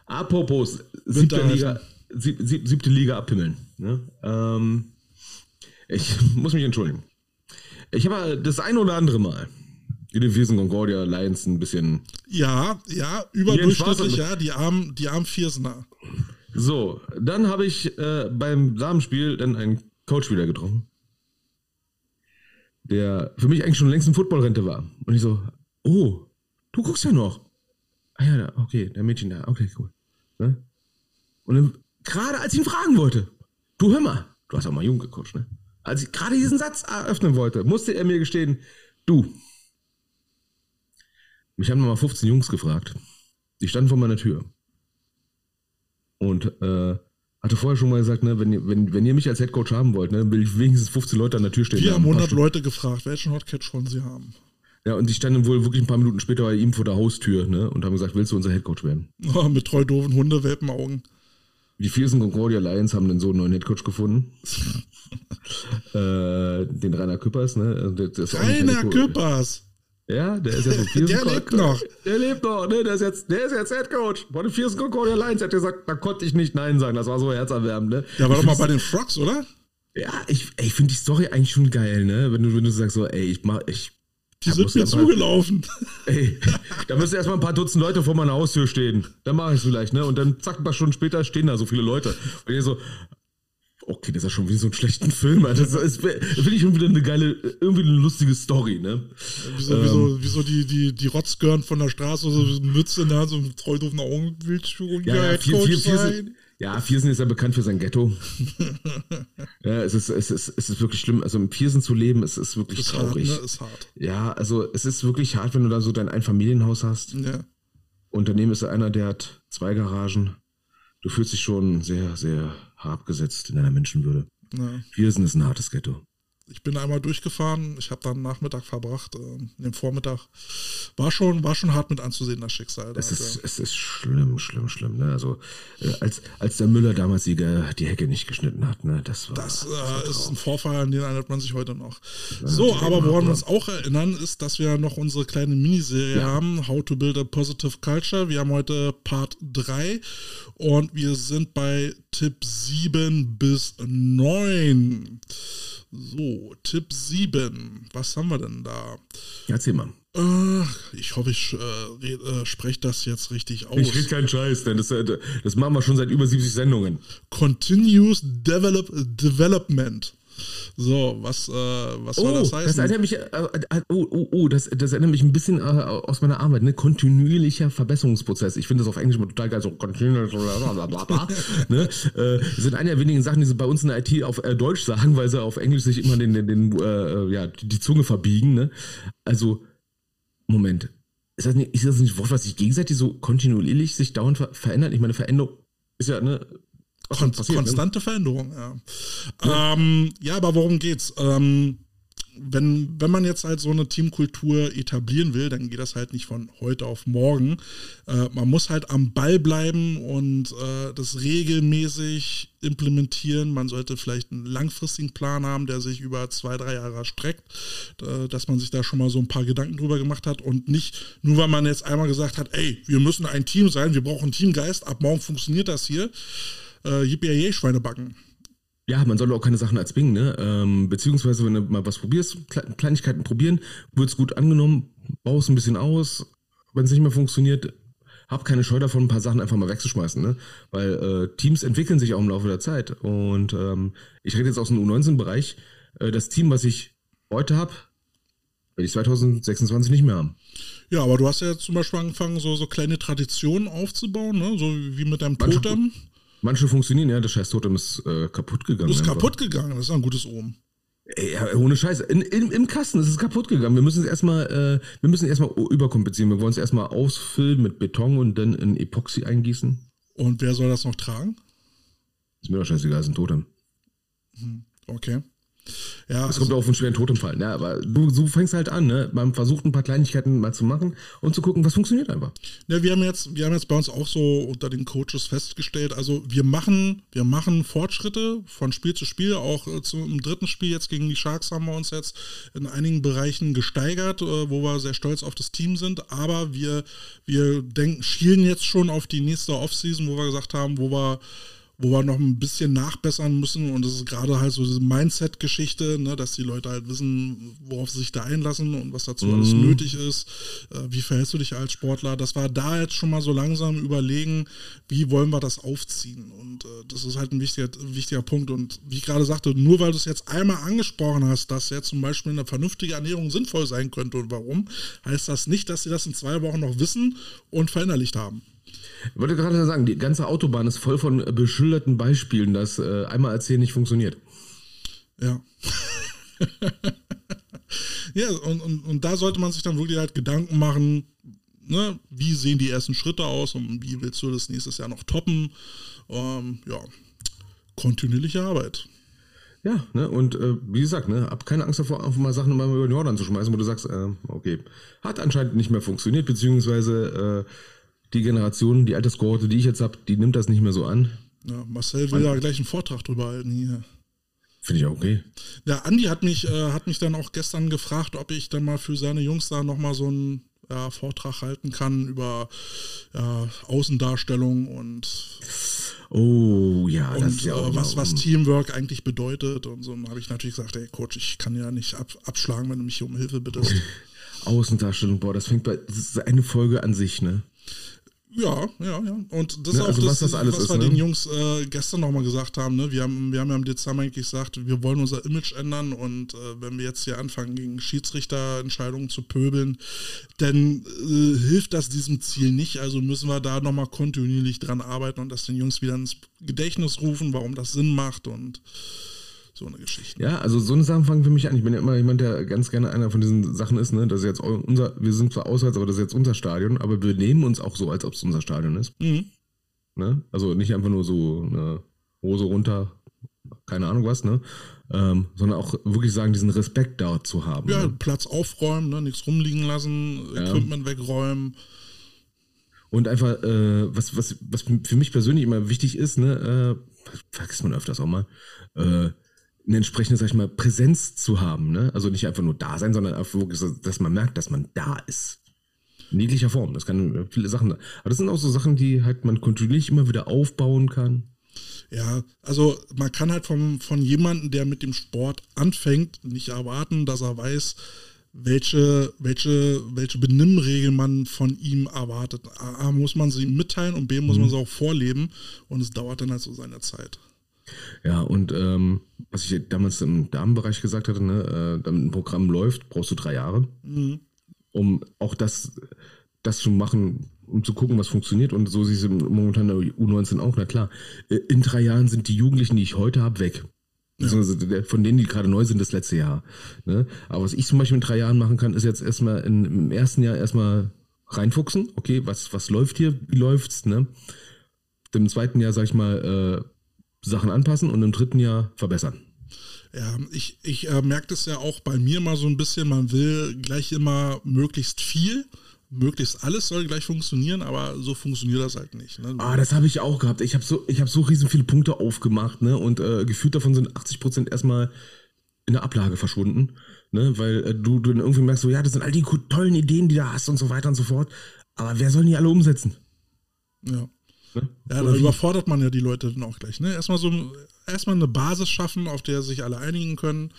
apropos, siebte. Liga, sieb, sieb, siebte Liga abhimmeln. Ne? Ähm, ich (laughs) muss mich entschuldigen. Ich habe das ein oder andere Mal die Viersen Concordia Lions ein bisschen. Ja, ja, überdurchschnittlich, ja, die armen, die armen Viersener. So, dann habe ich äh, beim Damenspiel dann einen Coach wieder getroffen, der für mich eigentlich schon längst in Footballrente war. Und ich so, oh, du guckst ja noch. Ah ja, okay, der Mädchen da, okay, cool. Ne? Und dann, gerade als ich ihn fragen wollte, du hör mal, du hast auch mal jung gecoacht, ne? Als ich gerade diesen Satz eröffnen wollte, musste er mir gestehen, du, mich haben nochmal 15 Jungs gefragt. Die standen vor meiner Tür. Und äh, hatte vorher schon mal gesagt, ne, wenn, wenn, wenn ihr mich als Headcoach haben wollt, ne, will ich wenigstens 15 Leute an der Tür stehen. Wir haben 100 Leute gefragt, welchen Hotcatch wollen sie haben. Ja, und die standen wohl wirklich ein paar Minuten später bei ihm vor der Haustür ne, und haben gesagt, willst du unser Headcoach werden? Oh, mit treu doofen Hunde, Welpenaugen. Die Viersen Concordia Lions haben dann so einen neuen Headcoach gefunden. (laughs) äh, den Rainer Küppers, ne? Rainer Küppers! Ja, der ist jetzt mit (laughs) Der lebt noch. Der lebt noch, ne? Der ist jetzt, der ist jetzt Head Coach. Von den Viersen Concordia Lions hat gesagt, da konnte ich nicht Nein sagen. Das war so herzerwärmend, ne? Der war doch mal bei den Frogs, oder? Ja, ich, ich finde die Story eigentlich schon geil, ne? Wenn du, wenn du sagst so, ey, ich mach, ich. Die sind mir zugelaufen. (laughs) Ey, da müssen erstmal ein paar Dutzend Leute vor meiner Haustür stehen. Dann mache ich es vielleicht, ne? Und dann zack, ein paar Stunden später stehen da so viele Leute. Und ich so, okay, das ist ja schon wie so ein schlechten Film. Alter. Das ist, finde ich wieder eine geile, irgendwie eine lustige Story, ne? Wieso, ähm, wieso, wieso die, die, die Rotzgörn von der Straße, so eine Mütze in der Hand, so ein treu doofen Augen, willst du ja, ja, vier, vier, vier sind, ja, Viersen ist ja bekannt für sein Ghetto. (laughs) ja, es ist, es, ist, es ist wirklich schlimm. Also im Viersen zu leben, es ist wirklich ist traurig. Hart, ne? Ist hart. Ja, also es ist wirklich hart, wenn du da so dein Einfamilienhaus hast. Ja. Und daneben ist einer, der hat zwei Garagen. Du fühlst dich schon sehr, sehr abgesetzt in deiner Menschenwürde. Ja. Viersen ist ein hartes Ghetto. Ich bin einmal durchgefahren, ich habe dann Nachmittag verbracht, äh, den Vormittag. War schon, war schon hart mit anzusehen, das Schicksal. Es, ist, ja. es ist schlimm, schlimm, schlimm. Ne? Also, äh, als, als der Müller damals die, die Hecke nicht geschnitten hat, ne? das war. Das, das äh, ist ein Vorfall, an den erinnert man sich heute noch. Ja, so, aber woran wir uns auch erinnern, ist, dass wir noch unsere kleine Miniserie ja. haben: How to Build a Positive Culture. Wir haben heute Part 3 und wir sind bei Tipp 7 bis 9. So, Tipp 7. Was haben wir denn da? Erzähl mal. Äh, ich hoffe, ich äh, äh, spreche das jetzt richtig aus. Ich rede keinen Scheiß, denn das, äh, das machen wir schon seit über 70 Sendungen. Continuous Develop Development. So, was, äh, was oh, soll das heißen? Das erinnert mich, äh, äh, oh, oh, oh, das, das erinnert mich ein bisschen äh, aus meiner Arbeit, ne? Kontinuierlicher Verbesserungsprozess. Ich finde das auf Englisch immer total geil, so kontinuierlich, (laughs) ne? äh, das sind eine der wenigen Sachen, die sie bei uns in der IT auf äh, Deutsch sagen, weil sie auf Englisch sich immer den, den, den äh, ja, die Zunge verbiegen, ne? Also, Moment. Ist das, nicht, ist das nicht ein Wort, was sich gegenseitig so kontinuierlich sich dauernd ver verändert? Ich meine, Veränderung ist ja, ne? Kon ne? konstante ne? Veränderung, ja. Ja. Ähm, ja, aber worum geht's? Ähm, wenn, wenn man jetzt halt so eine Teamkultur etablieren will, dann geht das halt nicht von heute auf morgen. Äh, man muss halt am Ball bleiben und äh, das regelmäßig implementieren. Man sollte vielleicht einen langfristigen Plan haben, der sich über zwei, drei Jahre streckt, äh, dass man sich da schon mal so ein paar Gedanken drüber gemacht hat und nicht nur, weil man jetzt einmal gesagt hat, ey, wir müssen ein Team sein, wir brauchen Teamgeist, ab morgen funktioniert das hier äh, yippie Schweine backen. Ja, man soll auch keine Sachen erzwingen, ne? Ähm, beziehungsweise, wenn du mal was probierst, Kleinigkeiten probieren, wird es gut angenommen, baust ein bisschen aus, wenn es nicht mehr funktioniert, hab keine Scheu davon, ein paar Sachen einfach mal wegzuschmeißen, ne? Weil äh, Teams entwickeln sich auch im Laufe der Zeit. Und ähm, ich rede jetzt aus dem U19-Bereich. Äh, das Team, was ich heute habe, werde ich 2026 nicht mehr haben. Ja, aber du hast ja zum Beispiel angefangen, so, so kleine Traditionen aufzubauen, ne? so wie mit deinem Totem. Manche funktionieren, ja. Das scheiß Totem ist äh, kaputt gegangen. Ist einfach. kaputt gegangen, das ist ein gutes Ohm. Ey, ja, ohne Scheiße. In, in, Im Kasten ist es kaputt gegangen. Wir müssen es erstmal, äh, wir müssen erstmal überkompensieren. Wir wollen es erstmal ausfüllen mit Beton und dann in Epoxy eingießen. Und wer soll das noch tragen? Ist mir doch scheißegal, ist ein Totem. Hm, okay. Ja, es kommt also, auf einen schweren Totemfall, ne? aber du, du fängst halt an, ne? man versucht ein paar Kleinigkeiten mal zu machen und zu gucken, was funktioniert einfach. Ja, wir haben jetzt, wir haben jetzt bei uns auch so unter den Coaches festgestellt, also wir machen, wir machen Fortschritte von Spiel zu Spiel, auch äh, zum dritten Spiel jetzt gegen die Sharks haben wir uns jetzt in einigen Bereichen gesteigert, äh, wo wir sehr stolz auf das Team sind, aber wir, wir denken, schielen jetzt schon auf die nächste Offseason, wo wir gesagt haben, wo wir wo wir noch ein bisschen nachbessern müssen. Und das ist gerade halt so diese Mindset-Geschichte, ne, dass die Leute halt wissen, worauf sie sich da einlassen und was dazu mhm. alles nötig ist. Äh, wie verhältst du dich als Sportler? Das war da jetzt schon mal so langsam überlegen, wie wollen wir das aufziehen? Und äh, das ist halt ein wichtiger, wichtiger Punkt. Und wie ich gerade sagte, nur weil du es jetzt einmal angesprochen hast, dass jetzt zum Beispiel eine vernünftige Ernährung sinnvoll sein könnte und warum, heißt das nicht, dass sie das in zwei Wochen noch wissen und verinnerlicht haben. Ich wollte gerade sagen, die ganze Autobahn ist voll von beschilderten Beispielen, dass äh, einmal erzählen nicht funktioniert. Ja. (laughs) ja, und, und, und da sollte man sich dann wirklich halt Gedanken machen, ne, wie sehen die ersten Schritte aus und wie willst du das nächstes Jahr noch toppen? Ähm, ja, kontinuierliche Arbeit. Ja, ne, und äh, wie gesagt, ne, hab keine Angst davor, einfach mal Sachen mal über den Jordan zu schmeißen, wo du sagst, äh, okay, hat anscheinend nicht mehr funktioniert, beziehungsweise äh, die Generation, die Alterskohorte, die ich jetzt habe, die nimmt das nicht mehr so an. Ja, Marcel will ja gleich einen Vortrag drüber halten hier. Finde ich auch okay. Ja, Andi hat mich, äh, hat mich dann auch gestern gefragt, ob ich dann mal für seine Jungs da nochmal so einen ja, Vortrag halten kann über ja, Außendarstellung und Oh ja, und, das ist ja auch äh, was, was Teamwork eigentlich bedeutet. Und so habe ich natürlich gesagt, ey Coach, ich kann ja nicht ab, abschlagen, wenn du mich um Hilfe bittest. (laughs) Außendarstellung, boah, das fängt bei, das ist eine Folge an sich, ne? Ja, ja, ja. Und das ja, ist auch also das, was, das was ist, wir ne? den Jungs äh, gestern nochmal gesagt haben. Ne? Wir, haben, wir haben ja im Dezember eigentlich gesagt, wir wollen unser Image ändern und äh, wenn wir jetzt hier anfangen, gegen Schiedsrichterentscheidungen zu pöbeln, dann äh, hilft das diesem Ziel nicht. Also müssen wir da nochmal kontinuierlich dran arbeiten und das den Jungs wieder ins Gedächtnis rufen, warum das Sinn macht und so eine Geschichte. Ja, also so eine Sachen fangen für mich an. Ich bin ja immer jemand, der ganz gerne einer von diesen Sachen ist, ne? Das ist jetzt unser, wir sind zwar auswärts, aber das ist jetzt unser Stadion, aber wir nehmen uns auch so, als ob es unser Stadion ist. Mhm. Ne? Also nicht einfach nur so eine Hose runter, keine Ahnung was, ne? Ähm, sondern auch wirklich sagen, diesen Respekt dort zu haben. Ja, ne? Platz aufräumen, ne? nichts rumliegen lassen, ja. Equipment wegräumen. Und einfach, äh, was, was, was für mich persönlich immer wichtig ist, ne, äh, vergisst man öfters auch mal, äh, eine entsprechende, sag ich mal, Präsenz zu haben. Ne? Also nicht einfach nur da sein, sondern wirklich, dass man merkt, dass man da ist. In jeglicher Form. Das kann viele Sachen. Aber das sind auch so Sachen, die halt man kontinuierlich immer wieder aufbauen kann. Ja, also man kann halt vom, von jemandem, der mit dem Sport anfängt, nicht erwarten, dass er weiß, welche, welche, welche Benimmregeln man von ihm erwartet. A, muss man sie mitteilen und B, muss mhm. man sie auch vorleben und es dauert dann halt so seine Zeit. Ja, und ähm, was ich damals im Damenbereich gesagt hatte, ne, äh, damit ein Programm läuft, brauchst du drei Jahre, mhm. um auch das, das zu machen, um zu gucken, was funktioniert. Und so siehst du momentan in der U19 auch, na klar. Äh, in drei Jahren sind die Jugendlichen, die ich heute habe, weg. Ja. Von denen, die gerade neu sind, das letzte Jahr. Ne? Aber was ich zum Beispiel in drei Jahren machen kann, ist jetzt erstmal in, im ersten Jahr erstmal reinfuchsen. Okay, was, was läuft hier? Wie läuft's? Ne? Im zweiten Jahr, sag ich mal, äh, Sachen anpassen und im dritten Jahr verbessern. Ja, ich, ich äh, merke das ja auch bei mir mal so ein bisschen, man will gleich immer möglichst viel, möglichst alles soll gleich funktionieren, aber so funktioniert das halt nicht. Ne? Ah, das habe ich auch gehabt. Ich habe so, hab so riesen viele Punkte aufgemacht, ne? Und äh, gefühlt davon sind 80 Prozent erstmal in der Ablage verschwunden, ne? Weil äh, du, du dann irgendwie merkst, so, ja, das sind all die tollen Ideen, die du hast und so weiter und so fort. Aber wer soll die alle umsetzen? Ja. Ne? Ja, da überfordert man ja die Leute dann auch gleich. Ne? Erstmal so erstmal eine Basis schaffen, auf der sich alle einigen können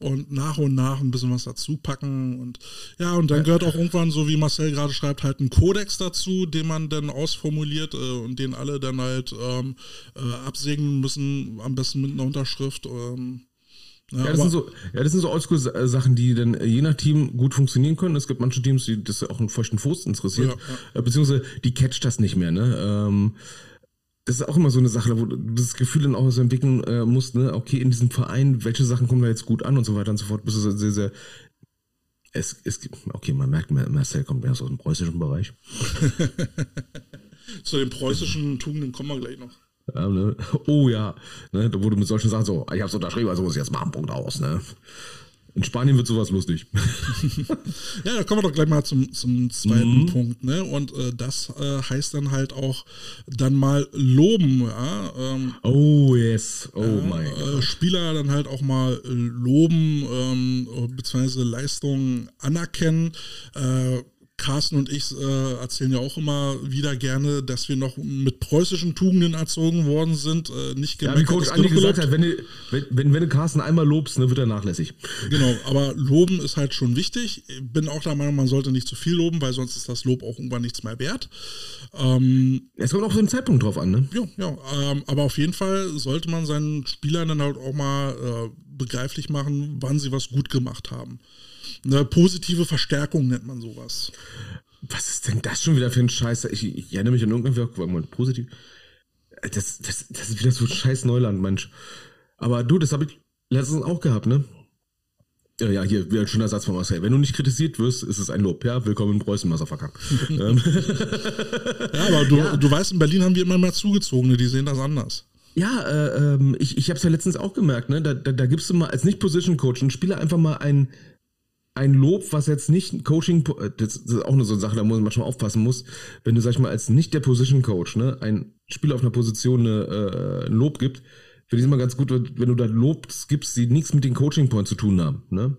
und nach und nach ein bisschen was dazu packen und ja, und dann gehört auch irgendwann, so wie Marcel gerade schreibt, halt ein Kodex dazu, den man dann ausformuliert äh, und den alle dann halt ähm, äh, absegnen müssen, am besten mit einer Unterschrift. Ähm, ja, ja, das sind so, ja, das sind so Oldschool-Sachen, die dann je nach Team gut funktionieren können. Es gibt manche Teams, die das auch einen feuchten Fuß interessiert, ja. Äh, beziehungsweise die catcht das nicht mehr. Ne? Ähm, das ist auch immer so eine Sache, wo du das Gefühl dann auch so entwickeln äh, musst, ne? okay, in diesem Verein, welche Sachen kommen da jetzt gut an und so weiter und so fort. Bist du sehr, sehr, es, es, okay, man merkt, Marcel kommt mehr aus dem preußischen Bereich. (laughs) Zu den preußischen Tugenden kommen wir gleich noch. Ja, ne? Oh ja, ne? da wurde mit solchen Sachen so, ich hab's unterschrieben, also muss ich jetzt machen, Punkt aus. Ne? In Spanien wird sowas lustig. (laughs) ja, da kommen wir doch gleich mal zum, zum zweiten mhm. Punkt. Ne? Und äh, das äh, heißt dann halt auch dann mal loben. Ja? Ähm, oh yes, oh ja, mein äh, Spieler dann halt auch mal loben, ähm, beziehungsweise Leistungen anerkennen. Carsten und ich äh, erzählen ja auch immer wieder gerne, dass wir noch mit preußischen Tugenden erzogen worden sind. Äh, nicht ja, wie Coach Andi gesagt hat, wenn du, wenn, wenn, wenn du Carsten einmal lobst, ne, wird er nachlässig. Genau, aber loben ist halt schon wichtig. Bin auch der Meinung, man sollte nicht zu viel loben, weil sonst ist das Lob auch irgendwann nichts mehr wert. Ähm, es kommt auch so einen Zeitpunkt drauf an, ne? Ja, ja. Ähm, aber auf jeden Fall sollte man seinen Spielern dann halt auch mal äh, begreiflich machen, wann sie was gut gemacht haben. Eine positive Verstärkung nennt man sowas. Was ist denn das schon wieder für ein Scheiß? Ich, ich erinnere mich an irgendwann positiv. Das, das, das ist wieder so scheiß Neuland, Mensch. Aber du, das habe ich letztens auch gehabt, ne? Ja, ja, hier wieder ein schöner Satz von Marcel. Wenn du nicht kritisiert wirst, ist es ein Lob. Ja, willkommen in Preußen, Motherfucker. (laughs) Ähm. ja, aber du, ja. du weißt, in Berlin haben wir immer mehr Zugezogene, die sehen das anders. Ja, äh, ähm, ich, ich habe es ja letztens auch gemerkt, ne? Da, da, da gibst du mal als Nicht-Position-Coach einen Spieler einfach mal ein, ein Lob, was jetzt nicht Coaching, das ist auch eine so eine Sache, da muss man manchmal aufpassen muss, wenn du, sag ich mal, als nicht der Position-Coach, ne, ein Spieler auf einer Position äh, ein Lob gibt, finde ich immer ganz gut, wenn du da Lobs gibst, die nichts mit den Coaching-Points zu tun haben, ne?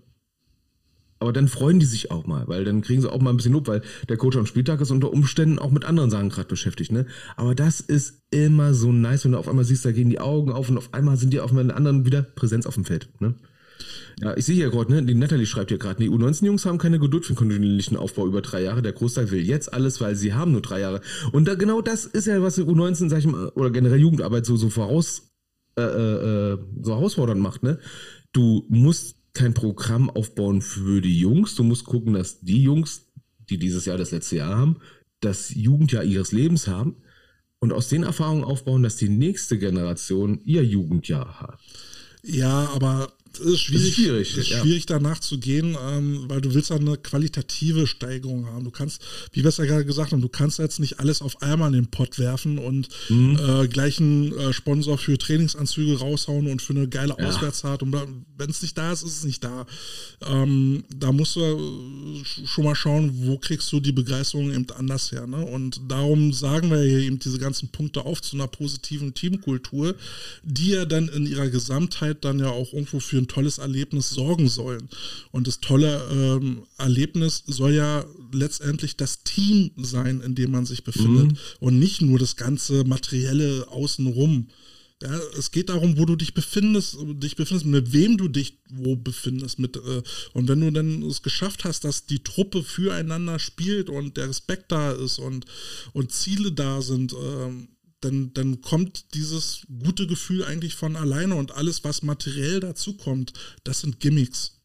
Aber dann freuen die sich auch mal, weil dann kriegen sie auch mal ein bisschen Lob, weil der Coach am Spieltag ist unter Umständen auch mit anderen Sachen gerade beschäftigt. Ne? Aber das ist immer so nice, wenn du auf einmal siehst, da gehen die Augen auf und auf einmal sind die auf einmal anderen wieder Präsenz auf dem Feld. Ne? Ja, ich sehe hier gerade, ne, die Natalie schreibt hier gerade, die U19-Jungs haben keine Geduld für kontinuierlichen Aufbau über drei Jahre. Der Großteil will jetzt alles, weil sie haben nur drei Jahre. Und da, genau das ist ja, was die U19, sag ich mal, oder generell Jugendarbeit so, so voraus, äh, äh, äh so herausfordernd macht, ne? Du musst kein Programm aufbauen für die Jungs. Du musst gucken, dass die Jungs, die dieses Jahr das letzte Jahr haben, das Jugendjahr ihres Lebens haben und aus den Erfahrungen aufbauen, dass die nächste Generation ihr Jugendjahr hat. Ja, aber es ist schwierig, ist schwierig, ist schwierig danach zu gehen, ähm, weil du willst ja eine qualitative Steigerung haben. Du kannst, wie wir es ja gerade gesagt haben, du kannst jetzt nicht alles auf einmal in den Pott werfen und mhm. äh, gleich einen äh, Sponsor für Trainingsanzüge raushauen und für eine geile ja. Auswärtsfahrt. Und wenn es nicht da ist, ist es nicht da. Ähm, da musst du äh, schon mal schauen, wo kriegst du die Begeisterung eben anders her. Ne? Und darum sagen wir hier eben diese ganzen Punkte auf zu einer positiven Teamkultur, die ja dann in ihrer Gesamtheit dann ja auch irgendwo für ein tolles Erlebnis sorgen sollen. Und das tolle ähm, Erlebnis soll ja letztendlich das Team sein, in dem man sich befindet mhm. und nicht nur das ganze materielle außenrum. Ja, es geht darum, wo du dich befindest, dich befindest, mit wem du dich wo befindest. Mit, äh, und wenn du dann es geschafft hast, dass die Truppe füreinander spielt und der Respekt da ist und, und Ziele da sind, ähm, dann, dann kommt dieses gute Gefühl eigentlich von alleine und alles, was materiell dazu kommt, das sind Gimmicks.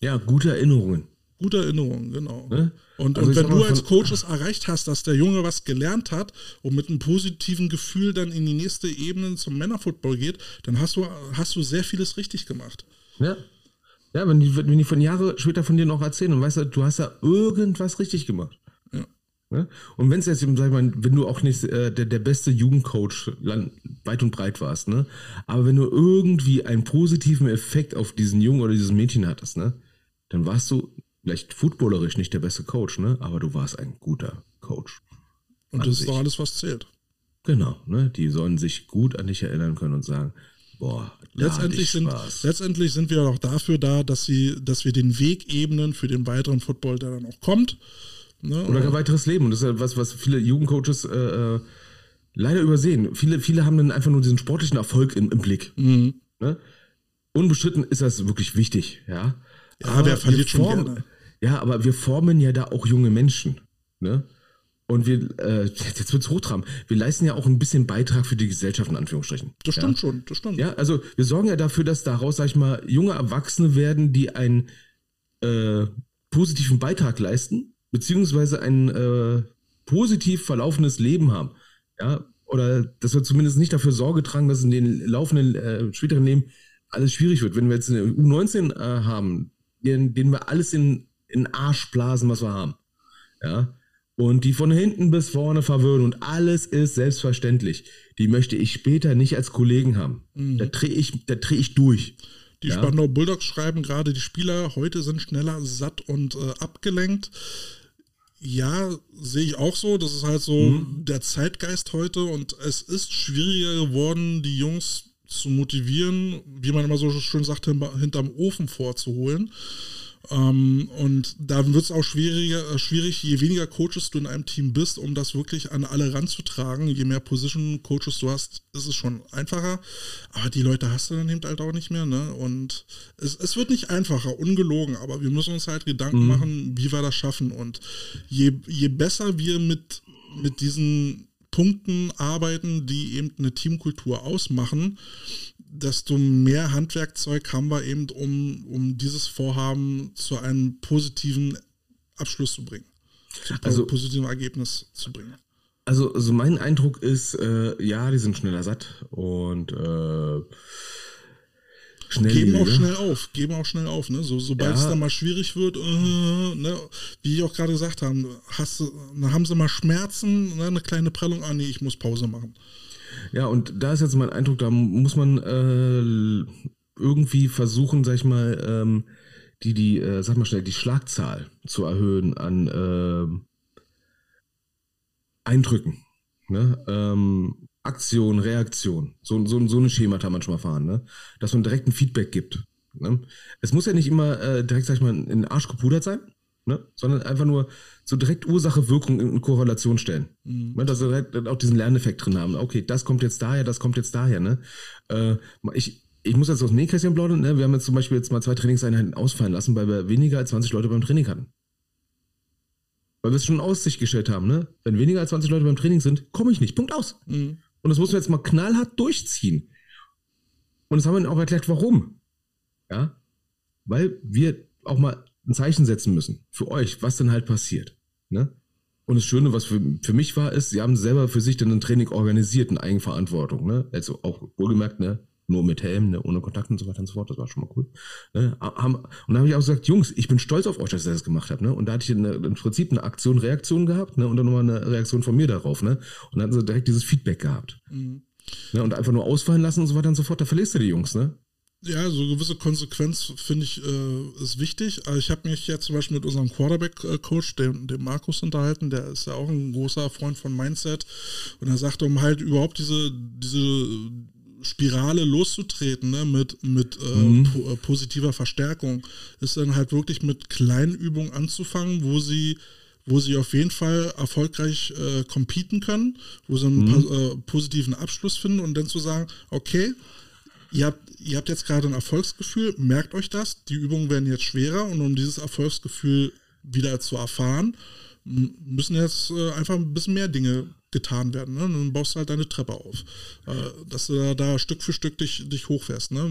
Ja, gute Erinnerungen. Gute Erinnerungen, genau. Ne? Und, also und wenn du als Coach es erreicht hast, dass der Junge was gelernt hat und mit einem positiven Gefühl dann in die nächste Ebene zum Männerfootball geht, dann hast du, hast du sehr vieles richtig gemacht. Ja. Ja, wenn die, wenn die von Jahre später von dir noch erzählen und weißt du, du hast da irgendwas richtig gemacht. Ne? Und wenn es jetzt, sag ich mal, wenn du auch nicht äh, der, der beste Jugendcoach weit und breit warst, ne? Aber wenn du irgendwie einen positiven Effekt auf diesen Jungen oder dieses Mädchen hattest, ne? Dann warst du vielleicht footballerisch nicht der beste Coach, ne? Aber du warst ein guter Coach. Und das ist doch alles, was zählt. Genau, ne? Die sollen sich gut an dich erinnern können und sagen, boah, letztendlich sind, letztendlich sind wir auch dafür da, dass sie, dass wir den Weg ebnen für den weiteren Football, der dann auch kommt. Ne? Oder ein weiteres Leben. Und das ist ja was, was viele Jugendcoaches äh, äh, leider übersehen. Viele, viele haben dann einfach nur diesen sportlichen Erfolg im, im Blick. Mhm. Ne? Unbestritten ist das wirklich wichtig, ja. Ja, aber wer verliert schon gerne. Ja, aber wir formen ja da auch junge Menschen. Ne? Und wir, äh, jetzt wird's hochtraben, wir leisten ja auch ein bisschen Beitrag für die Gesellschaft, in Anführungsstrichen. Das stimmt ja? schon, das stimmt. Ja, also wir sorgen ja dafür, dass daraus, sag ich mal, junge Erwachsene werden, die einen äh, positiven Beitrag leisten beziehungsweise ein äh, positiv verlaufendes Leben haben. Ja, oder dass wir zumindest nicht dafür Sorge tragen, dass in den laufenden, äh, späteren Leben alles schwierig wird. Wenn wir jetzt eine U19 äh, haben, denen, denen wir alles in, in Arsch blasen, was wir haben. Ja. Und die von hinten bis vorne verwirren und alles ist selbstverständlich. Die möchte ich später nicht als Kollegen haben. Mhm. Da drehe ich, da dreh ich durch. Die ja. Spandau Bulldogs schreiben gerade, die Spieler heute sind schneller satt und äh, abgelenkt. Ja, sehe ich auch so. Das ist halt so mhm. der Zeitgeist heute und es ist schwieriger geworden, die Jungs zu motivieren, wie man immer so schön sagt, hinterm Ofen vorzuholen. Ähm, und da wird es auch schwieriger, äh, schwierig, je weniger Coaches du in einem Team bist, um das wirklich an alle ranzutragen. Je mehr Position-Coaches du hast, ist es schon einfacher. Aber die Leute hast du dann eben halt auch nicht mehr. Ne? Und es, es wird nicht einfacher, ungelogen. Aber wir müssen uns halt Gedanken mhm. machen, wie wir das schaffen. Und je, je besser wir mit, mit diesen Punkten arbeiten, die eben eine Teamkultur ausmachen, desto mehr Handwerkzeug haben wir eben, um, um dieses Vorhaben zu einem positiven Abschluss zu bringen. Zu also, positiven Ergebnis zu bringen. Also, also mein Eindruck ist, äh, ja, die sind schneller satt und äh, schnell geben auch schnell auf, geben auch schnell auf, ne? So, sobald ja. es dann mal schwierig wird, äh, ne? wie ich auch gerade gesagt habe, hast dann haben sie mal Schmerzen, ne? eine kleine Prellung, ah nee, ich muss Pause machen. Ja, und da ist jetzt mein Eindruck, da muss man äh, irgendwie versuchen, sag ich mal, ähm, die, die, äh, sag mal schnell, die Schlagzahl zu erhöhen an äh, Eindrücken. Ne? Ähm, Aktion, Reaktion. So, so, so eine Schemata manchmal fahren, ne? Dass man direkt ein Feedback gibt. Ne? Es muss ja nicht immer äh, direkt, sag ich mal, in den Arsch gepudert sein, ne? sondern einfach nur so direkt Ursache, Wirkung in, Korrelation stellen. Mhm. Ne? Dass wir direkt auch diesen Lerneffekt drin haben. Okay, das kommt jetzt daher, das kommt jetzt daher. Ne? Äh, ich, ich muss jetzt aus dem Nähkästchen plaudern. Ne? Wir haben jetzt zum Beispiel jetzt mal zwei Trainingseinheiten ausfallen lassen, weil wir weniger als 20 Leute beim Training hatten. Weil wir es schon in Aussicht gestellt haben, ne? Wenn weniger als 20 Leute beim Training sind, komme ich nicht. Punkt aus. Mhm. Und das muss man jetzt mal knallhart durchziehen. Und das haben wir ihnen auch erklärt, warum. Ja, weil wir auch mal ein Zeichen setzen müssen für euch, was denn halt passiert. Ne? Und das Schöne, was für, für mich war, ist, sie haben selber für sich dann ein Training organisiert in Eigenverantwortung. Ne? Also auch wohlgemerkt, ne? nur mit Helm, ne? ohne Kontakt und so weiter und so fort. Das war schon mal cool. Ne? Haben, und dann habe ich auch gesagt, Jungs, ich bin stolz auf euch, dass ihr das gemacht habt. Ne? Und da hatte ich eine, im Prinzip eine Aktion, Reaktion gehabt ne? und dann nochmal eine Reaktion von mir darauf. Ne? Und dann hatten sie direkt dieses Feedback gehabt. Mhm. Ne? Und einfach nur ausfallen lassen und so weiter und so fort, da verlierst du die Jungs. Ne? Ja, so gewisse Konsequenz finde ich äh, ist wichtig. Also ich habe mich jetzt zum Beispiel mit unserem Quarterback-Coach, dem, dem Markus, unterhalten. Der ist ja auch ein großer Freund von Mindset. Und er sagte, um halt überhaupt diese, diese Spirale loszutreten, ne, mit, mit äh, mhm. po äh, positiver Verstärkung, ist dann halt wirklich mit kleinen Übungen anzufangen, wo sie wo sie auf jeden Fall erfolgreich äh, competen können, wo sie einen mhm. äh, positiven Abschluss finden und dann zu sagen, okay, ihr habt, ihr habt jetzt gerade ein Erfolgsgefühl, merkt euch das, die Übungen werden jetzt schwerer und um dieses Erfolgsgefühl wieder zu erfahren, müssen jetzt äh, einfach ein bisschen mehr Dinge getan werden. Ne? Dann baust du halt deine Treppe auf. Äh, dass du da, da, Stück für Stück dich, dich hochfährst. Ne?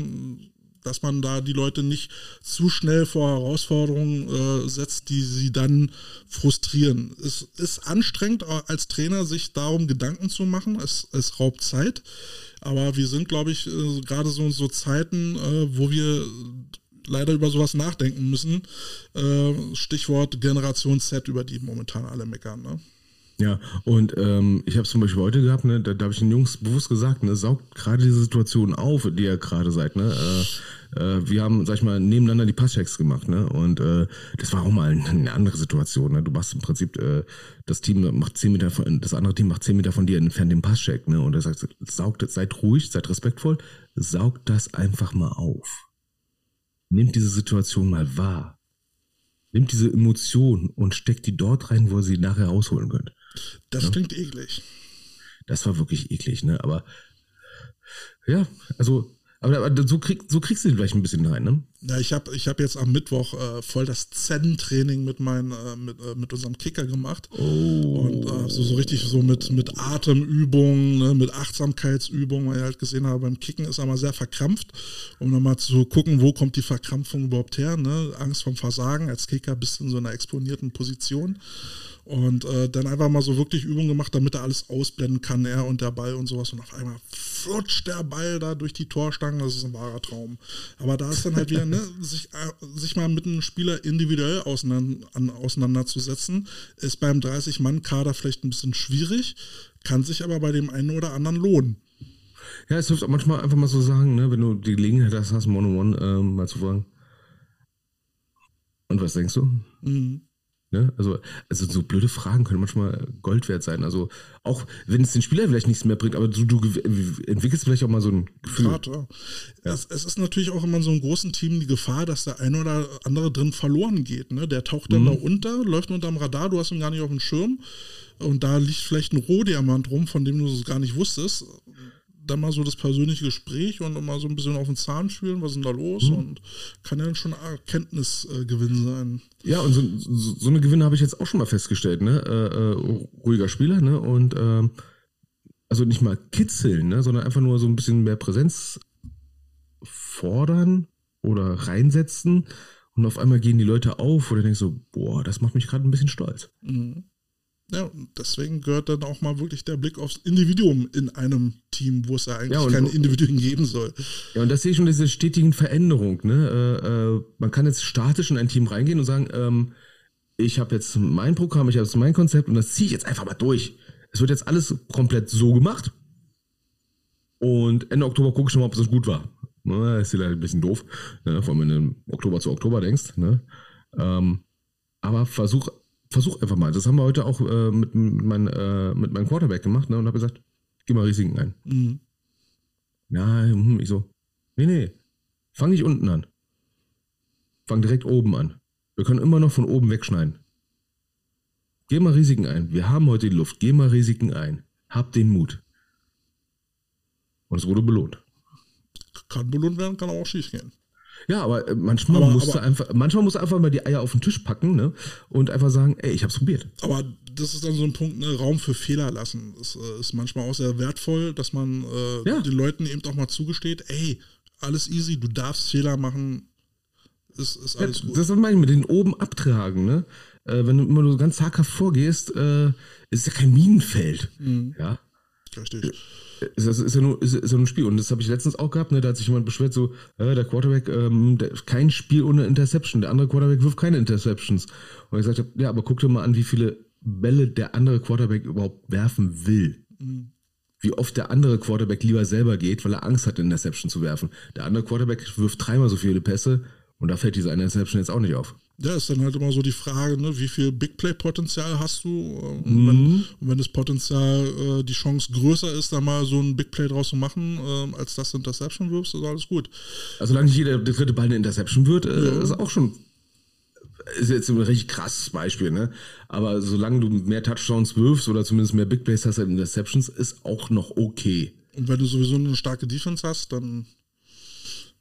Dass man da die Leute nicht zu schnell vor Herausforderungen äh, setzt, die sie dann frustrieren. Es ist anstrengend als Trainer, sich darum Gedanken zu machen. Es, es raubt Zeit. Aber wir sind, glaube ich, äh, gerade so in so Zeiten, äh, wo wir leider über sowas nachdenken müssen. Äh, Stichwort Generation Z, über die momentan alle meckern. Ne? Ja, und ähm, ich habe zum Beispiel heute gehabt, ne, da, da habe ich den Jungs bewusst gesagt, ne, saugt gerade diese Situation auf, die ihr gerade seid. Ne? Äh, äh, wir haben, sag ich mal, nebeneinander die Passchecks gemacht, ne? Und äh, das war auch mal eine andere Situation. Ne? Du machst im Prinzip, äh, das Team macht zehn Meter von, das andere Team macht zehn Meter von dir entfernt den Passcheck, ne? Und er sagt, saugt, seid ruhig, seid respektvoll, saugt das einfach mal auf. Nehmt diese Situation mal wahr. Nehmt diese Emotion und steckt die dort rein, wo ihr sie nachher rausholen könnt. Das ja. klingt eklig. Das war wirklich eklig, ne? Aber ja, also, aber, aber so, krieg, so kriegst du ihn vielleicht ein bisschen rein, ne? Ja, ich habe ich hab jetzt am Mittwoch äh, voll das Zen-Training mit, mein, äh, mit, äh, mit unserem Kicker gemacht. Oh. Und äh, so, so richtig so mit, mit Atemübungen, ne, mit Achtsamkeitsübungen, weil ich halt gesehen habe, beim Kicken ist er mal sehr verkrampft, um nochmal zu gucken, wo kommt die Verkrampfung überhaupt her. Ne? Angst vom Versagen, als Kicker bist du in so einer exponierten Position. Und äh, dann einfach mal so wirklich Übungen gemacht, damit er alles ausblenden kann, er und der Ball und sowas. Und auf einmal flutscht der Ball da durch die Torstangen, das ist ein wahrer Traum. Aber da ist dann halt wieder, ne, (laughs) sich, äh, sich mal mit einem Spieler individuell auseinander, an, auseinanderzusetzen, ist beim 30-Mann-Kader vielleicht ein bisschen schwierig, kann sich aber bei dem einen oder anderen lohnen. Ja, es hilft auch manchmal einfach mal so sagen, ne, wenn du die Gelegenheit hast, hast One-on-One ähm, mal zu fragen. Und was denkst du? Mhm. Ne? Also, also so blöde Fragen können manchmal Gold wert sein. Also auch wenn es den Spieler vielleicht nichts mehr bringt, aber du, du entwickelst vielleicht auch mal so ein Gefühl. Grad, ja. Ja. Es, es, ist natürlich auch immer in so einem großen Team die Gefahr, dass der eine oder andere drin verloren geht. Ne? Der taucht dann mhm. da unter, läuft unterm Radar, du hast ihn gar nicht auf dem Schirm. Und da liegt vielleicht ein Rohdiamant rum, von dem du es gar nicht wusstest dann mal so das persönliche Gespräch und mal so ein bisschen auf den Zahn spielen, was ist denn da los? Mhm. Und kann ja schon Erkenntnisgewinn sein. Ja, und so, so, so eine Gewinne habe ich jetzt auch schon mal festgestellt, ne? Äh, äh, ruhiger Spieler, ne? Und äh, also nicht mal kitzeln, ne? sondern einfach nur so ein bisschen mehr Präsenz fordern oder reinsetzen. Und auf einmal gehen die Leute auf, oder denkst so, boah, das macht mich gerade ein bisschen stolz. Mhm. Ja, deswegen gehört dann auch mal wirklich der Blick aufs Individuum in einem Team, wo es ja eigentlich ja, keine Individuen geben soll. Ja, und das sehe ich schon diese stetigen Veränderung. Ne? Äh, äh, man kann jetzt statisch in ein Team reingehen und sagen, ähm, ich habe jetzt mein Programm, ich habe jetzt mein Konzept und das ziehe ich jetzt einfach mal durch. Es wird jetzt alles komplett so gemacht. Und Ende Oktober gucke ich schon mal, ob das gut war. Na, ist vielleicht ein bisschen doof, ne? vor allem wenn du im Oktober zu Oktober denkst. Ne? Ähm, aber versuch versuch einfach mal. Das haben wir heute auch äh, mit, mein, äh, mit meinem Quarterback gemacht ne, und habe gesagt, geh mal Risiken ein. Mhm. Ja, hm, ich so, nee, nee, fang nicht unten an. Fang direkt oben an. Wir können immer noch von oben wegschneiden. Geh mal Risiken ein. Wir haben heute die Luft. Geh mal Risiken ein. Hab den Mut. Und es wurde belohnt. Kann belohnt werden, kann auch schief gehen. Ja, aber äh, manchmal aber, musst aber, du einfach, manchmal musst du einfach mal die Eier auf den Tisch packen, ne? Und einfach sagen, ey, ich hab's probiert. Aber das ist dann so ein Punkt, ne, Raum für Fehler lassen. Das äh, ist manchmal auch sehr wertvoll, dass man äh, ja. den Leuten eben auch mal zugesteht, ey, alles easy, du darfst Fehler machen, ist, ist alles ja, gut. Das meine ich mit den oben abtragen, ne? Äh, wenn du immer nur ganz zaghaft vorgehst, äh, ist ja kein Minenfeld. Mhm. Ja. Richtig ist, das ist ja nur ist, ist ja nur ein Spiel. Und das habe ich letztens auch gehabt, ne? da hat sich jemand beschwert, so, äh, der Quarterback, ähm, der, kein Spiel ohne Interception. Der andere Quarterback wirft keine Interceptions. Und ich sagte, ja, aber guck dir mal an, wie viele Bälle der andere Quarterback überhaupt werfen will. Mhm. Wie oft der andere Quarterback lieber selber geht, weil er Angst hat, Interception zu werfen. Der andere Quarterback wirft dreimal so viele Pässe und da fällt diese Interception jetzt auch nicht auf. Ja, ist dann halt immer so die Frage, ne, wie viel Big Play-Potenzial hast du? Und, mhm. wenn, und wenn, das Potenzial, äh, die Chance größer ist, da mal so ein Big Play draus zu machen, äh, als dass du Interception wirfst, ist alles gut. Also, solange nicht jeder der dritte Ball eine Interception wird, äh, ja. ist auch schon. Ist jetzt ein richtig krasses Beispiel, ne? Aber solange du mehr Touchdowns wirfst oder zumindest mehr Big Plays hast als Interceptions, ist auch noch okay. Und wenn du sowieso eine starke Defense hast, dann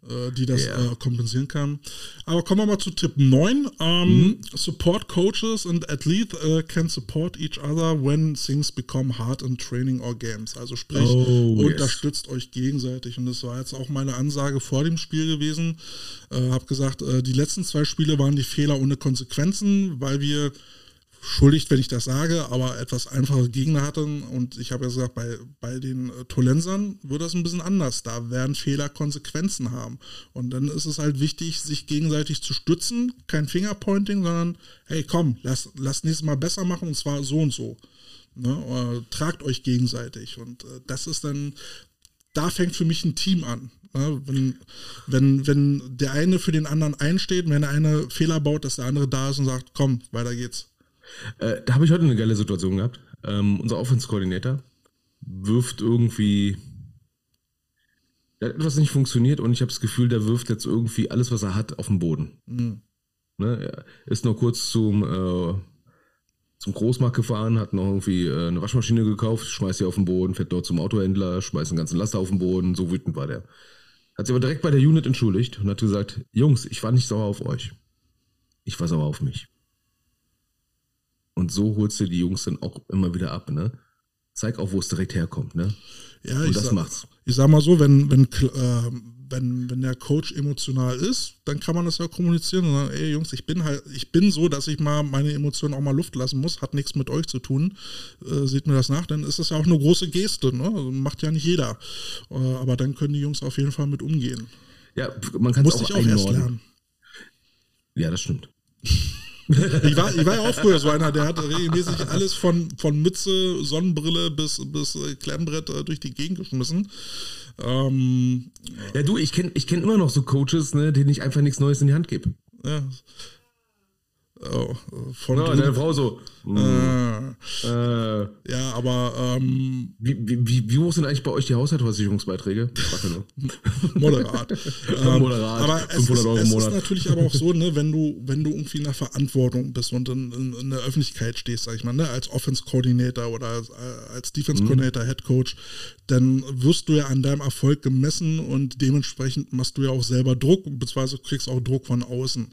äh, die das yeah. äh, kompensieren kann. Aber kommen wir mal zu Tipp 9. Um, ähm, mhm. Support coaches and athletes uh, can support each other when things become hard in training or games. Also sprich, oh, unterstützt yes. euch gegenseitig. Und das war jetzt auch meine Ansage vor dem Spiel gewesen. Äh, hab gesagt, äh, die letzten zwei Spiele waren die Fehler ohne Konsequenzen, weil wir schuldigt, wenn ich das sage, aber etwas einfache Gegner hatten. Und ich habe ja gesagt, bei, bei den äh, Tolensern wird das ein bisschen anders. Da werden Fehler Konsequenzen haben. Und dann ist es halt wichtig, sich gegenseitig zu stützen. Kein Fingerpointing, sondern hey, komm, lass, lass nächstes Mal besser machen und zwar so und so. Ne? tragt euch gegenseitig. Und äh, das ist dann, da fängt für mich ein Team an. Ne? Wenn, wenn, wenn der eine für den anderen einsteht, wenn der eine Fehler baut, dass der andere da ist und sagt, komm, weiter geht's. Äh, da habe ich heute eine geile Situation gehabt. Ähm, unser Offense-Koordinator wirft irgendwie. Da hat etwas nicht funktioniert und ich habe das Gefühl, der wirft jetzt irgendwie alles, was er hat, auf den Boden. Mhm. Ne, er ist noch kurz zum, äh, zum Großmarkt gefahren, hat noch irgendwie äh, eine Waschmaschine gekauft, schmeißt sie auf den Boden, fährt dort zum Autohändler, schmeißt den ganzen Laster auf den Boden, so wütend war der. Hat sich aber direkt bei der Unit entschuldigt und hat gesagt, Jungs, ich war nicht sauer auf euch. Ich war sauer auf mich. Und so holst du die Jungs dann auch immer wieder ab, ne? Zeig auch, wo es direkt herkommt, ne? Ja, Und das sag, macht's. Ich sag mal so, wenn, wenn, äh, wenn, wenn der Coach emotional ist, dann kann man das ja kommunizieren und sagen, ey Jungs, ich bin halt, ich bin so, dass ich mal meine Emotionen auch mal Luft lassen muss, hat nichts mit euch zu tun. Äh, seht mir das nach, dann ist das ja auch eine große Geste, ne? Also macht ja nicht jeder. Äh, aber dann können die Jungs auf jeden Fall mit umgehen. Ja, man kann es auch, auch erst lernen. Ja, das stimmt. Ich war, ich war ja auch früher so einer, der hat regelmäßig alles von, von Mütze, Sonnenbrille bis, bis äh, Klemmbrett äh, durch die Gegend geschmissen. Ähm, ja, du, ich kenne ich kenn immer noch so Coaches, ne, denen ich einfach nichts Neues in die Hand gebe. Ja. Oh, von Ja, deine Frau so. äh, Äh, ja, aber ähm, wie, wie, wie hoch sind eigentlich bei euch die Haushaltsversicherungsbeiträge? (laughs) Moderat. ähm, Moderat, aber es, 500 ist, es ist natürlich aber auch so, ne, wenn du, (laughs) wenn du irgendwie in der Verantwortung bist und in, in, in der Öffentlichkeit stehst, sag ich mal, ne, als Offense Coordinator oder als, als Defense Coordinator, Head Coach, dann wirst du ja an deinem Erfolg gemessen und dementsprechend machst du ja auch selber Druck, beziehungsweise kriegst auch Druck von außen.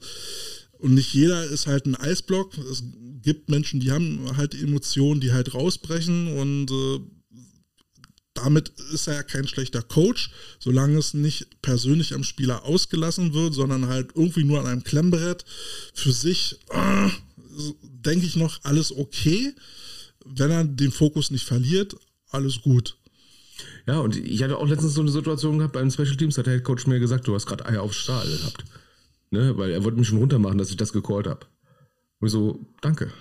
Und nicht jeder ist halt ein Eisblock. Es gibt Menschen, die haben halt Emotionen, die halt rausbrechen und äh, damit ist er ja kein schlechter Coach, solange es nicht persönlich am Spieler ausgelassen wird, sondern halt irgendwie nur an einem Klemmbrett. Für sich äh, denke ich noch alles okay. Wenn er den Fokus nicht verliert, alles gut. Ja, und ich hatte auch letztens so eine Situation gehabt beim Special Teams, hat der Head Coach mir gesagt, du hast gerade Eier auf Stahl gehabt. Ne? Weil er wollte mich schon runtermachen, dass ich das gecallt habe. Und ich so, danke.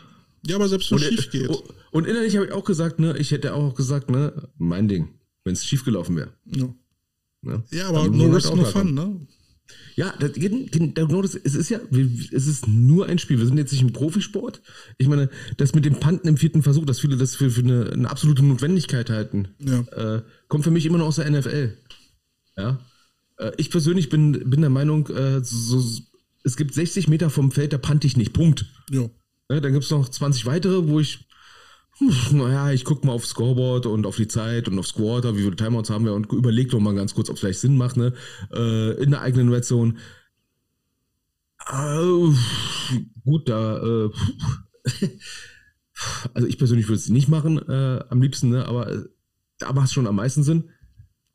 Ja, aber selbst wenn es schief geht. oh, und innerlich habe ich auch gesagt, ne, ich hätte auch gesagt, ne, mein Ding, wenn es schief gelaufen wäre. Ja, Ne? ja aber no man risk, halt no fun, ne? Ja, das, genau das, es ist ja, es ist nur ein Spiel. Wir sind jetzt nicht im Profisport. Ich meine, das mit dem Panten im vierten Versuch, dass viele das für, für eine, eine absolute Notwendigkeit halten, Ja. äh, kommt für mich immer noch aus der NFL. Ja. Äh, ich persönlich bin, bin der Meinung, äh, so, es gibt 60 Meter vom Feld, da pante ich nicht. Punkt. Ja. Ne, dann gibt es noch 20 weitere, wo ich, naja, ich gucke mal aufs Scoreboard und auf die Zeit und aufs Quarter, wie viele Timeouts haben wir und überlege doch mal ganz kurz, ob es vielleicht Sinn macht, ne? Äh, in der eigenen Red Zone. Äh, gut, da, äh, (laughs) also ich persönlich würde es nicht machen, äh, am liebsten, ne? aber da macht es schon am meisten Sinn.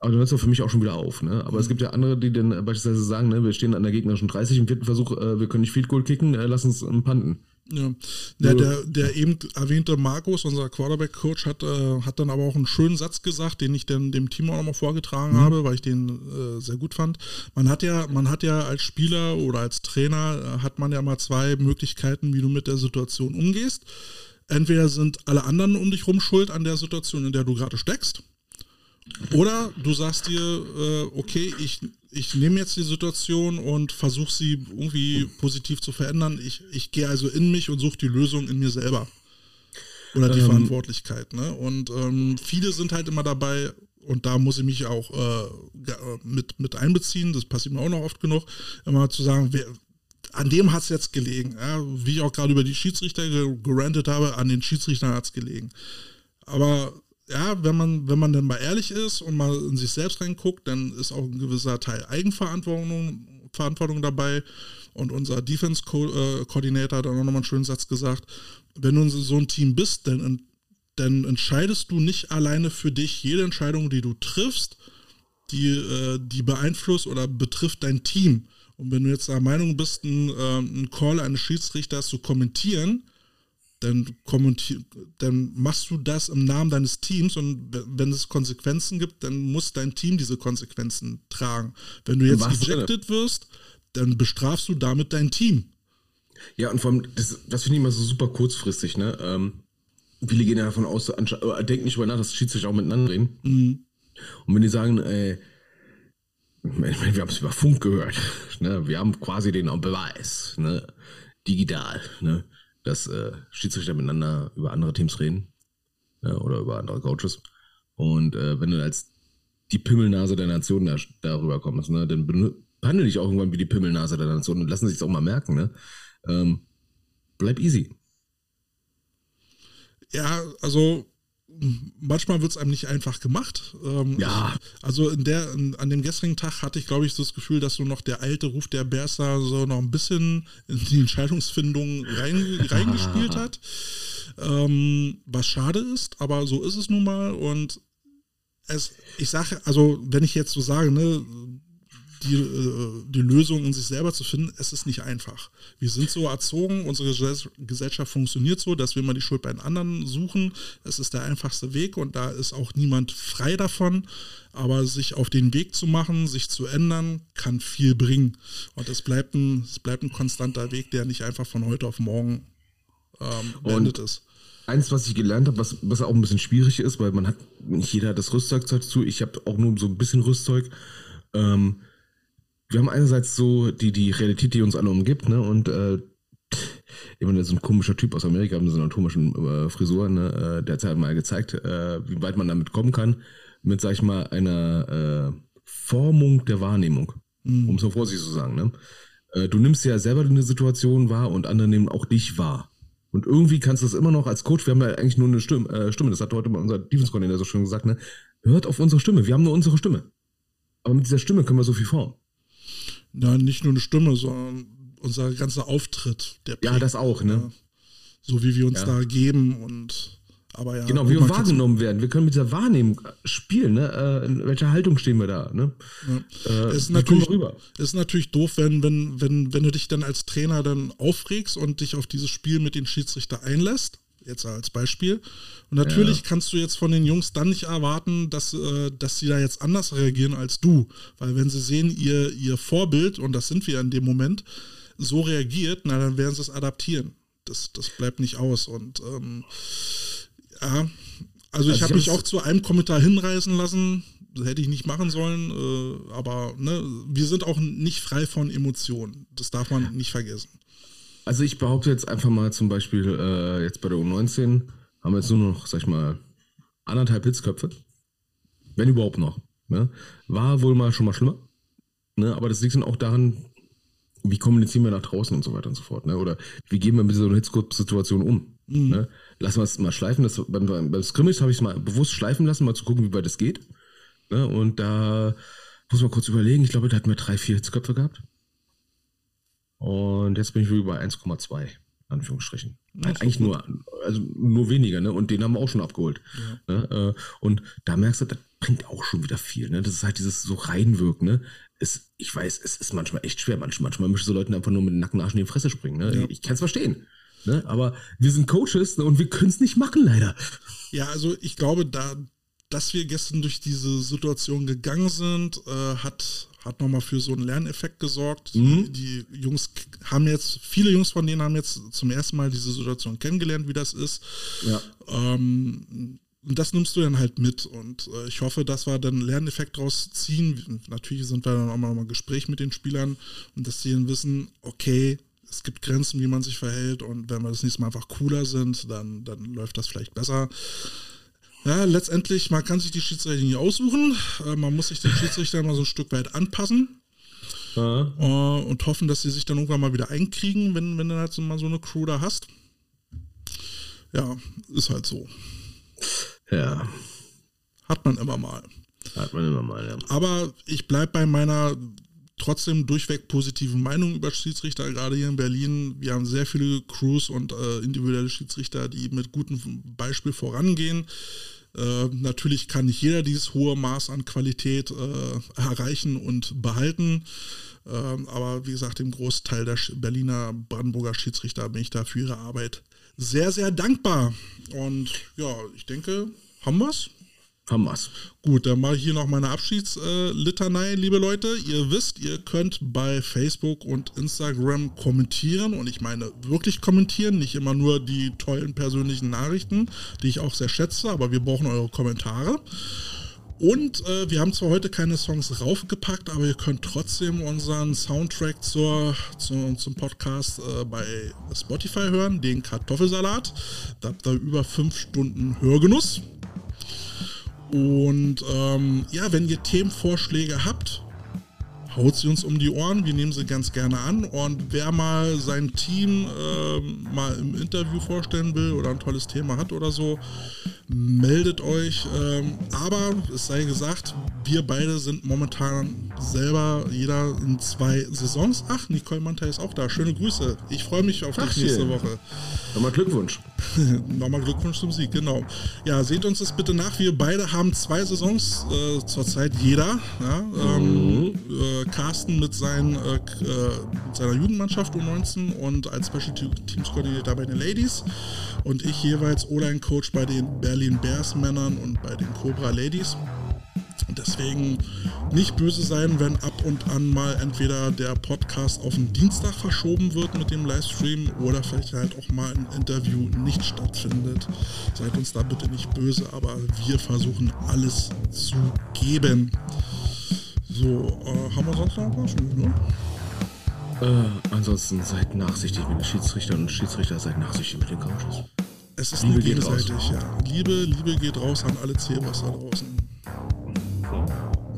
Aber dann hört es doch für mich auch schon wieder auf. Ne? Aber es gibt ja andere, die dann äh, beispielsweise sagen, ne, wir stehen an der gegnerischen 30 im vierten Versuch, äh, wir können nicht Field Goal kicken, äh, lass uns ähm, panten. Ja, der, der, der eben erwähnte Markus, unser Quarterback-Coach, hat, äh, hat dann aber auch einen schönen Satz gesagt, den ich dann dem Team auch nochmal vorgetragen habe, weil ich den äh, sehr gut fand. Man hat ja, man hat ja als Spieler oder als Trainer äh, hat man ja mal zwei Möglichkeiten, wie du mit der Situation umgehst. Entweder sind alle anderen um dich rum schuld an der Situation, in der du gerade steckst. Oder du sagst dir, äh, okay, ich, ich nehme jetzt die Situation und versuche sie irgendwie positiv zu verändern. Ich, ich gehe also in mich und suche die Lösung in mir selber. Oder die Ähm. Verantwortlichkeit. Ne? Und ähm, viele sind halt immer dabei, und da muss ich mich auch äh, äh, mit, mit einbeziehen, das passiert mir auch noch oft genug, immer zu sagen, wer, an dem hat es jetzt gelegen. Ja? Wie ich auch gerade über die Schiedsrichter ge- gerantet habe, an den Schiedsrichtern hat es gelegen. Aber ja, wenn man, wenn man dann mal ehrlich ist und mal in sich selbst reinguckt, dann ist auch ein gewisser Teil Eigenverantwortung Verantwortung dabei. Und unser Defense-Koordinator hat auch nochmal einen schönen Satz gesagt, wenn du so ein Team bist, dann, dann entscheidest du nicht alleine für dich. Jede Entscheidung, die du triffst, die, äh, die beeinflusst oder betrifft dein Team. Und wenn du jetzt der Meinung bist, einen, äh, einen Call eines Schiedsrichters zu kommentieren, dann, dann machst du das im Namen deines Teams und wenn es Konsequenzen gibt, dann muss dein Team diese Konsequenzen tragen. Wenn du jetzt ejected wirst, dann bestrafst du damit dein Team. Ja, und vor allem, das, das finde ich immer so super kurzfristig, ne? Ähm, viele gehen ja davon aus, äh, denken nicht über nach, dass Schiedsrichter auch miteinander reden. Und wenn die sagen, äh, wir haben es über Funk gehört, (laughs) ne? wir haben quasi den Beweis, ne? digital, ne? Dass äh, Schiedsrichter miteinander über andere Teams reden ne? oder über andere Coaches. Und äh, wenn du als die Pimmelnase der Nation da, darüber kommst, ne? dann behandle dich auch irgendwann wie die Pimmelnase der Nation und lassen sich auch mal merken. Ne? Ähm, bleib easy. Ja, also manchmal wird es einem nicht einfach gemacht. Ähm, Ja. Also in der, in, an dem gestrigen Tag hatte ich, glaube ich, so das Gefühl, dass so noch der alte Ruf der Bersa so noch ein bisschen in die Entscheidungsfindung rein, (laughs) reingespielt hat. Ähm, was schade ist, aber so ist es nun mal. Und es, ich sage, also wenn ich jetzt so sage, ne, die, äh, die Lösung in sich selber zu finden, es ist nicht einfach. Wir sind so erzogen, unsere Gesell- Gesellschaft funktioniert so, dass wir immer die Schuld bei den anderen suchen. Es ist der einfachste Weg und da ist auch niemand frei davon. Aber sich auf den Weg zu machen, sich zu ändern, kann viel bringen. Und es bleibt ein, es bleibt ein konstanter Weg, der nicht einfach von heute auf morgen ähm, beendet ist. Eins, was ich gelernt habe, was, was auch ein bisschen schwierig ist, weil man hat, nicht jeder hat das Rüstzeug dazu. Ich habe auch nur so ein bisschen Rüstzeug. Ähm, wir haben einerseits so die, die Realität, die uns alle umgibt, ne? Und äh, Jemand, so ein komischer Typ aus Amerika mit so einer komischen äh, Frisur, ne? äh, der hat halt mal gezeigt, äh, wie weit man damit kommen kann, mit, sag ich mal, einer äh, Formung der Wahrnehmung. Mhm. Um es so vorsichtig zu sagen. Ne? Äh, du nimmst ja selber eine Situation wahr und andere nehmen auch dich wahr. Und irgendwie kannst du es immer noch als Coach, wir haben ja eigentlich nur eine Stimme, äh, Stimme das hat heute mal unser Defense-Coordinator so schön gesagt, ne? hört auf unsere Stimme, wir haben nur unsere Stimme. Aber mit dieser Stimme können wir so viel formen. Ja, nicht nur eine Stimme, sondern unser ganzer Auftritt. Der ja, das auch, ne? So wie wir uns ja. da geben und aber ja, genau, wie wir wahrgenommen werden. Wir können mit dieser Wahrnehmung spielen. Ne? Äh, in welcher Haltung stehen wir da? Ne? Ja. Äh, ist, natürlich, ist natürlich doof, wenn, wenn, wenn, wenn du dich dann als Trainer dann aufregst und dich auf dieses Spiel mit den Schiedsrichter einlässt. Jetzt als Beispiel. Und natürlich ja. kannst du jetzt von den Jungs dann nicht erwarten, dass, äh, dass sie da jetzt anders reagieren als du. Weil wenn sie sehen, ihr, ihr Vorbild, und das sind wir in dem Moment, so reagiert, na dann werden sie es adaptieren. Das, das bleibt nicht aus. Und ähm, ja, also ich also habe mich auch zu einem Kommentar hinreißen lassen. Das hätte ich nicht machen sollen, äh, aber ne, wir sind auch nicht frei von Emotionen. Das darf man nicht vergessen. Also ich behaupte jetzt einfach mal zum Beispiel, äh, jetzt bei der U19 haben wir jetzt nur noch, sag ich mal, anderthalb Hitzköpfe. Wenn überhaupt noch. Ne? War wohl mal schon mal schlimmer. Ne? Aber das liegt dann auch daran, wie kommunizieren wir nach draußen und so weiter und so fort. Ne? Oder wie gehen wir mit so einer Hitzkopf-Situation um? Mhm. Ne? Lassen wir es mal schleifen. Das, beim, beim Scrimmage habe ich es mal bewusst schleifen lassen, mal zu gucken, wie weit es geht. Ne? Und da muss man kurz überlegen. Ich glaube, da hatten wir drei, vier Hitzköpfe gehabt. Und jetzt bin ich wieder bei 1,2. Anführungsstrichen. Ja, Eigentlich nur, also nur weniger, ne? Und den haben wir auch schon abgeholt. Ja. Ne? Äh, und da merkst du, das bringt auch schon wieder viel, ne? Das ist halt dieses so reinwirken, ne? Es, ich weiß, es ist manchmal echt schwer. Manchmal, manchmal müssen so Leute einfach nur mit dem Nackenarsch in die Fresse springen, ne? Ja. Ich kann es verstehen. Ne? Aber wir sind Coaches ne? und wir können es nicht machen, leider. Ja, also ich glaube, da, dass wir gestern durch diese Situation gegangen sind, äh, hat, hat nochmal für so einen Lerneffekt gesorgt. Mhm. Die Jungs haben jetzt, viele Jungs von denen haben jetzt zum ersten Mal diese Situation kennengelernt, wie das ist. Ja. Ähm, und das nimmst du dann halt mit. Und äh, ich hoffe, dass wir dann einen Lerneffekt draus ziehen. Natürlich sind wir dann auch mal im Gespräch mit den Spielern und dass sie dann wissen, okay, es gibt Grenzen, wie man sich verhält. Und wenn wir das nächste Mal einfach cooler sind, dann, dann läuft das vielleicht besser. Ja, letztendlich, man kann sich die Schiedsrichter nicht aussuchen. Äh, man muss sich den Schiedsrichter mal so ein Stück weit anpassen. Ja. Äh, und hoffen, dass sie sich dann irgendwann mal wieder einkriegen, wenn, wenn du halt so mal so eine Crew da hast. Ja, ist halt so. Ja. Hat man immer mal. Hat man immer mal, ja. Aber ich bleibe bei meiner trotzdem durchweg positiven Meinung über Schiedsrichter, gerade hier in Berlin. Wir haben sehr viele Crews und äh, individuelle Schiedsrichter, die mit gutem Beispiel vorangehen. Äh, natürlich kann nicht jeder dieses hohe Maß an Qualität äh, erreichen und behalten. Äh, aber wie gesagt, dem Großteil der Berliner Brandenburger Schiedsrichter bin ich da für ihre Arbeit sehr, sehr dankbar. Und ja, ich denke, haben wir es? Haben. Gut, dann mache ich hier noch meine Abschiedslitanei, liebe Leute. Ihr wisst, ihr könnt bei Facebook und Instagram kommentieren und ich meine wirklich kommentieren, nicht immer nur die tollen persönlichen Nachrichten, die ich auch sehr schätze, aber wir brauchen eure Kommentare. Und äh, wir haben zwar heute keine Songs raufgepackt, aber ihr könnt trotzdem unseren Soundtrack zur, zu, zum Podcast äh, bei Spotify hören, den Kartoffelsalat. Da habt ihr über fünf Stunden Hörgenuss. Und ähm, ja, wenn ihr Themenvorschläge habt, haut sie uns um die Ohren. Wir nehmen sie ganz gerne an. Und wer mal sein Team äh, mal im Interview vorstellen will oder ein tolles Thema hat oder so, meldet euch. Ähm, aber es sei gesagt, wir beide sind momentan selber jeder in zwei Saisons. Ach, Nicole Manta ist auch da. Schöne Grüße. Ich freue mich auf dich nächste Woche. Nochmal Glückwunsch. (laughs) Nochmal Glückwunsch zum Sieg, genau. Ja, seht uns das bitte nach. Wir beide haben zwei Saisons äh, zurzeit jeder. Ja, ähm, mhm. äh, Carsten mit, seinen, äh, äh mit seiner Jugendmannschaft U19 und als Special Teams Coordinator bei den Ladies. Und ich jeweils O-Line-Coach bei den Berlin Bears Männern und bei den Cobra Ladies. Deswegen nicht böse sein, wenn ab und an mal entweder der Podcast auf den Dienstag verschoben wird mit dem Livestream oder vielleicht halt auch mal ein Interview nicht stattfindet. Seid uns da bitte nicht böse, aber wir versuchen alles zu geben. So, äh, haben wir sonst noch was? Ne? Äh, ansonsten seid nachsichtig mit den Schiedsrichtern und Schiedsrichter seid nachsichtig mit den Coaches. Es ist Liebe nur gegenseitig, ja. Liebe, Liebe geht raus an alle Zebras da draußen.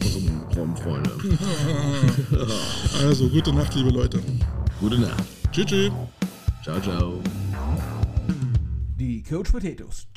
Unsere Traumfreunde. (laughs) also, gute Nacht, liebe Leute. Gute Nacht. Tschüss. tschüss. Ciao, ciao. Die Coach Potatoes.